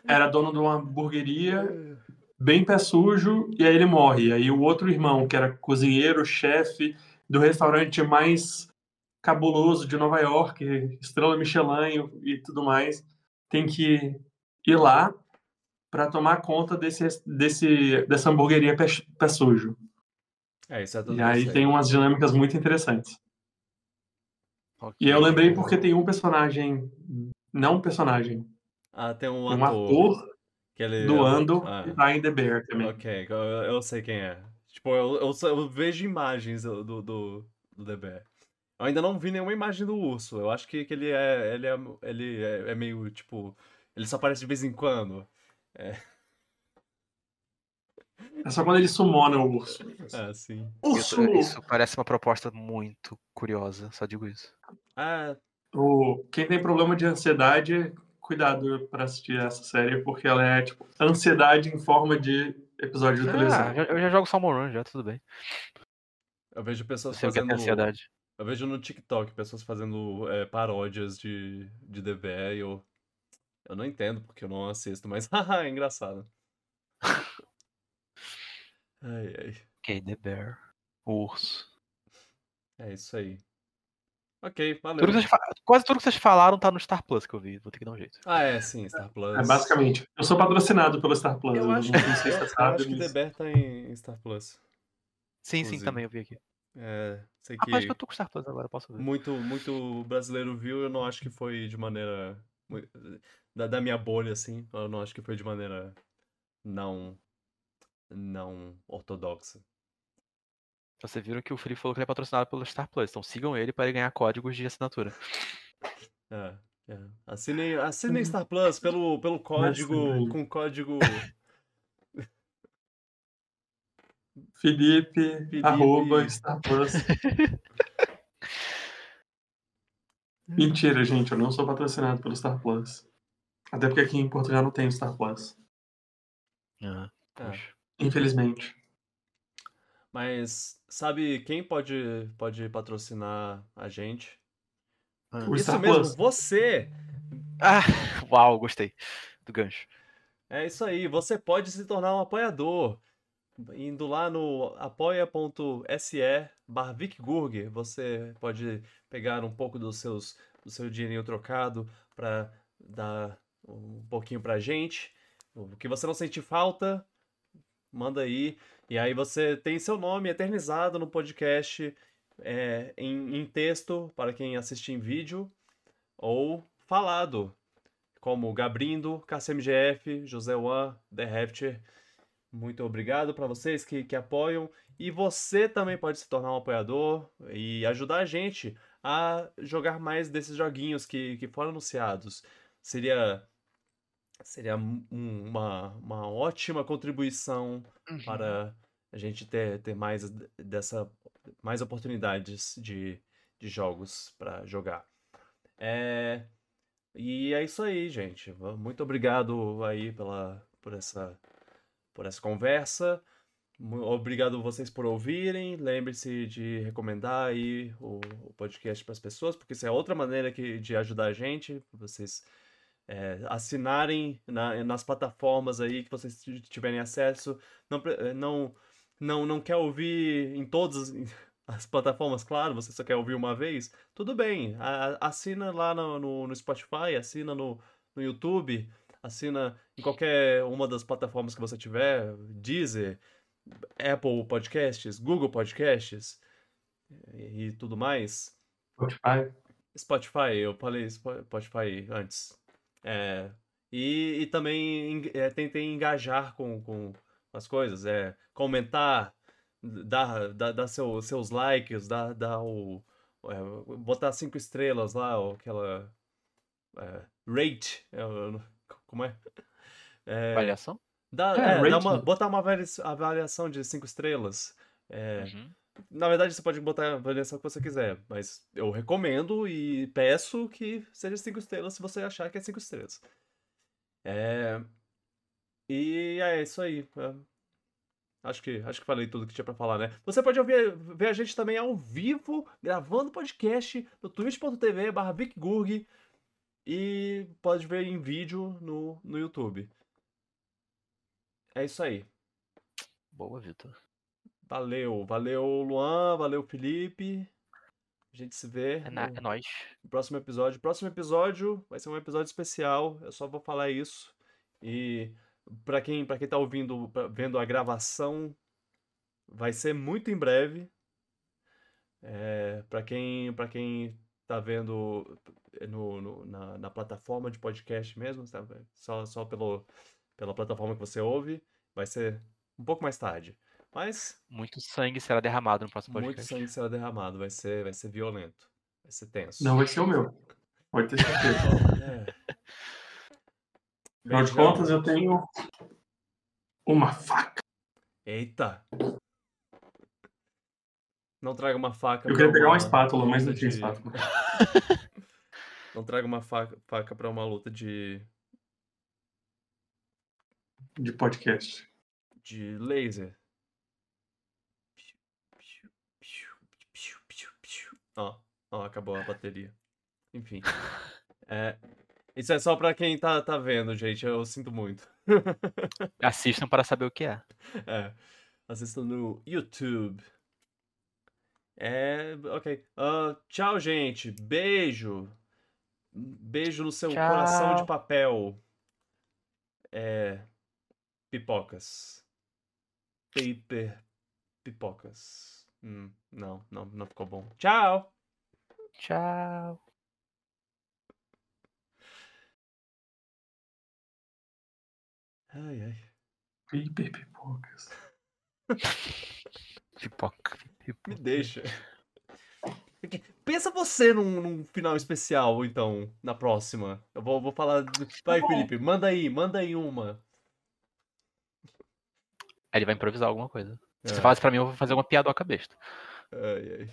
Speaker 3: era dono de uma hamburgueria bem pé sujo, e aí ele morre. Aí o outro irmão, que era cozinheiro, chefe do restaurante mais cabuloso de Nova York, estrela Michelin e tudo mais, tem que ir lá para tomar conta desse, desse, dessa hamburgueria pé, pé sujo.
Speaker 1: É, isso é tudo
Speaker 3: E aí
Speaker 1: sei.
Speaker 3: tem umas dinâmicas muito interessantes. E eu lembrei porque tem um personagem, não um personagem,
Speaker 1: Ah, tem um
Speaker 3: um
Speaker 1: ator.
Speaker 3: ator
Speaker 1: que ele...
Speaker 3: do Ando
Speaker 1: Ah.
Speaker 3: que tá em The Bear também.
Speaker 1: Ok, eu, eu sei quem é. Tipo, eu, eu, eu vejo imagens do, do, do, do The Bear. Eu ainda não vi nenhuma imagem do urso. Eu acho que, que ele, é, ele, é, ele é, é meio, tipo... Ele só aparece de vez em quando.
Speaker 3: É só quando ele sumona o urso.
Speaker 1: É, sim.
Speaker 3: Urso!
Speaker 2: Isso, isso parece uma proposta muito curiosa, só digo isso.
Speaker 1: Ah,
Speaker 3: O, quem tem problema de ansiedade, cuidado para assistir essa série, porque ela é tipo ansiedade em forma de episódio de
Speaker 2: Ah,
Speaker 3: televisão.
Speaker 2: eu já jogo Salmon Run, já, tudo bem.
Speaker 1: eu vejo
Speaker 2: Eu
Speaker 1: pessoas
Speaker 2: sei o que é
Speaker 1: fazendo...
Speaker 2: ansiedade.
Speaker 1: Eu vejo no TikTok pessoas fazendo é, paródias de, de The Bear e eu... Eu não entendo porque eu não assisto, mas haha, é engraçado. Ai, ai.
Speaker 2: Ok, The Bear. O urso.
Speaker 1: É isso aí. Ok, valeu.
Speaker 2: Tudo vocês Quase tudo que vocês falaram tá no Star Plus que eu vi. Vou ter que dar um jeito.
Speaker 1: Ah, é, sim, Star Plus.
Speaker 3: É, basicamente. Eu sou patrocinado pelo Star Plus.
Speaker 1: Eu
Speaker 3: não
Speaker 1: acho,
Speaker 3: sei se
Speaker 1: eu,
Speaker 3: você
Speaker 1: eu
Speaker 3: sabe,
Speaker 1: acho que
Speaker 3: mas-
Speaker 1: The Bear tá em, Star Plus.
Speaker 2: Sim, sim,
Speaker 1: Inclusive.
Speaker 2: também eu vi aqui.
Speaker 1: É, sei
Speaker 2: Ah, acho
Speaker 1: que
Speaker 2: que eu tô com Star Plus agora, posso ver.
Speaker 1: muito, muito brasileiro viu, eu não acho que foi de maneira. Da, da minha bolha, assim, eu não acho que foi de maneira não. não ortodoxa.
Speaker 2: Vocês viram que o Felipe falou que ele é patrocinado pelo Star Plus, então sigam ele para ele ganhar códigos de assinatura.
Speaker 1: É, é. Assinem, assinem Star Plus pelo, pelo código. com código.
Speaker 3: Felipe,
Speaker 1: Felipe.
Speaker 3: arroba, Star Plus. Mentira, gente, eu não sou patrocinado pelo Star Plus. Até porque aqui em Portugal não tem Star Plus.
Speaker 2: Ah, poxa.
Speaker 3: Infelizmente.
Speaker 1: Mas sabe quem pode, pode patrocinar a gente?
Speaker 2: Ah.
Speaker 3: O
Speaker 1: Isso
Speaker 3: Star
Speaker 1: mesmo,
Speaker 3: Plus.
Speaker 1: você!
Speaker 2: Ah, uau, gostei do gancho.
Speaker 1: É isso aí, você pode se tornar um apoiador. Indo lá no apoia.se barra VicGurg, você pode pegar um pouco dos seus, do seu dinheirinho trocado para dar um pouquinho pra gente. O que você não sentir falta, manda aí. E aí você tem seu nome eternizado no podcast é, em, em texto para quem assiste em vídeo ou falado como Gabrindo, KCMGF, José Juan, The Rapture. Muito obrigado para vocês que, que apoiam. E você também pode se tornar um apoiador e ajudar a gente a jogar mais desses joguinhos que, que foram anunciados. Seria, seria um- uma, uma ótima contribuição para a gente ter, ter mais dessa mais oportunidades de, de jogos para jogar. É, e é isso aí, gente. Muito obrigado aí pela por essa por essa conversa. Obrigado vocês por ouvirem. Lembre-se de recomendar aí o, o podcast para as pessoas, porque isso é outra maneira que, de ajudar a gente. Vocês é, assinarem na- nas plataformas aí que vocês tiverem acesso. Não, eh, não, não, não quer ouvir em todas as- as plataformas, claro, você só quer ouvir uma vez. Tudo bem, a- assina lá no, no, no Spotify, assina no, no YouTube, assina em qualquer uma das plataformas que você tiver, Deezer, Apple Podcasts, Google Podcasts e, e tudo mais.
Speaker 3: Spotify.
Speaker 1: Spotify, eu falei Spo- Spotify antes. É, e, e também é, tentem engajar com, com as coisas, é, comentar, dar, dar, dar seu- seus likes, dar, dar o, é, botar cinco estrelas lá, ou aquela é, rate, é, o- como é? É,
Speaker 2: Avaliação?
Speaker 1: dá,
Speaker 3: É,
Speaker 1: é, dá uma, botar uma avalia- avaliação de cinco estrelas. É,
Speaker 2: Uhum.
Speaker 1: na verdade, você pode botar a avaliação que você quiser, mas eu recomendo e peço que seja cinco estrelas se você achar que é cinco estrelas. É... E é isso aí. é. Acho que, acho que falei tudo que tinha pra falar, né? Você pode ouvir, ver a gente também ao vivo, gravando podcast no twitch.tv barra e pode ver em vídeo no, no YouTube. É isso aí.
Speaker 2: Boa, Vitor.
Speaker 1: Valeu, valeu Luan, valeu Felipe. A gente se vê
Speaker 2: É,
Speaker 1: no
Speaker 2: é nóis.
Speaker 1: próximo episódio. Próximo episódio vai ser um episódio especial, eu só vou falar isso. E pra quem, para quem tá ouvindo, pra- vendo a gravação, vai ser muito em breve. É, para quem, para quem tá vendo no, no- na, na plataforma de podcast mesmo, sabe? Só, só pelo, pela plataforma que você ouve, vai ser um pouco mais tarde. Mas
Speaker 2: Muito sangue será derramado no próximo
Speaker 1: muito
Speaker 2: podcast.
Speaker 1: sangue será derramado, vai ser, vai ser violento, vai ser tenso.
Speaker 3: Não vai ser o meu. Pode ter certeza.
Speaker 1: É.
Speaker 3: Afinal de contas, eu tenho uma faca.
Speaker 1: Eita! Não traga uma faca
Speaker 3: Eu queria pegar uma
Speaker 1: uma
Speaker 3: espátula, mas não tinha
Speaker 1: de-
Speaker 3: espátula.
Speaker 1: Não traga uma faca, faca pra uma luta de,
Speaker 3: De podcast.
Speaker 1: de laser. Ó, ó, acabou a bateria. Enfim. É, isso é só pra quem tá, tá vendo, gente. Eu sinto muito.
Speaker 2: Assistam para saber o que é.
Speaker 1: É, assistam no YouTube. É, ok. Ah, tchau, gente. Beijo. Beijo no seu
Speaker 2: Tchau.
Speaker 1: coração de papel. É, pipocas. Paper pipocas. Hum, não, não, não ficou bom. Tchau!
Speaker 2: Tchau.
Speaker 1: Ai, ai.
Speaker 3: Hiper pipocas.
Speaker 2: Pipoca.
Speaker 1: Me deixa. Pensa você num, num final especial, então, na próxima. Eu vou, vou falar. do- Vai,
Speaker 3: bom.
Speaker 1: Felipe, manda aí, manda aí uma.
Speaker 2: Aí ele vai improvisar alguma coisa. Se
Speaker 1: É.
Speaker 2: você fala isso pra mim, eu vou fazer uma piadoca besta.
Speaker 1: Ai, ai.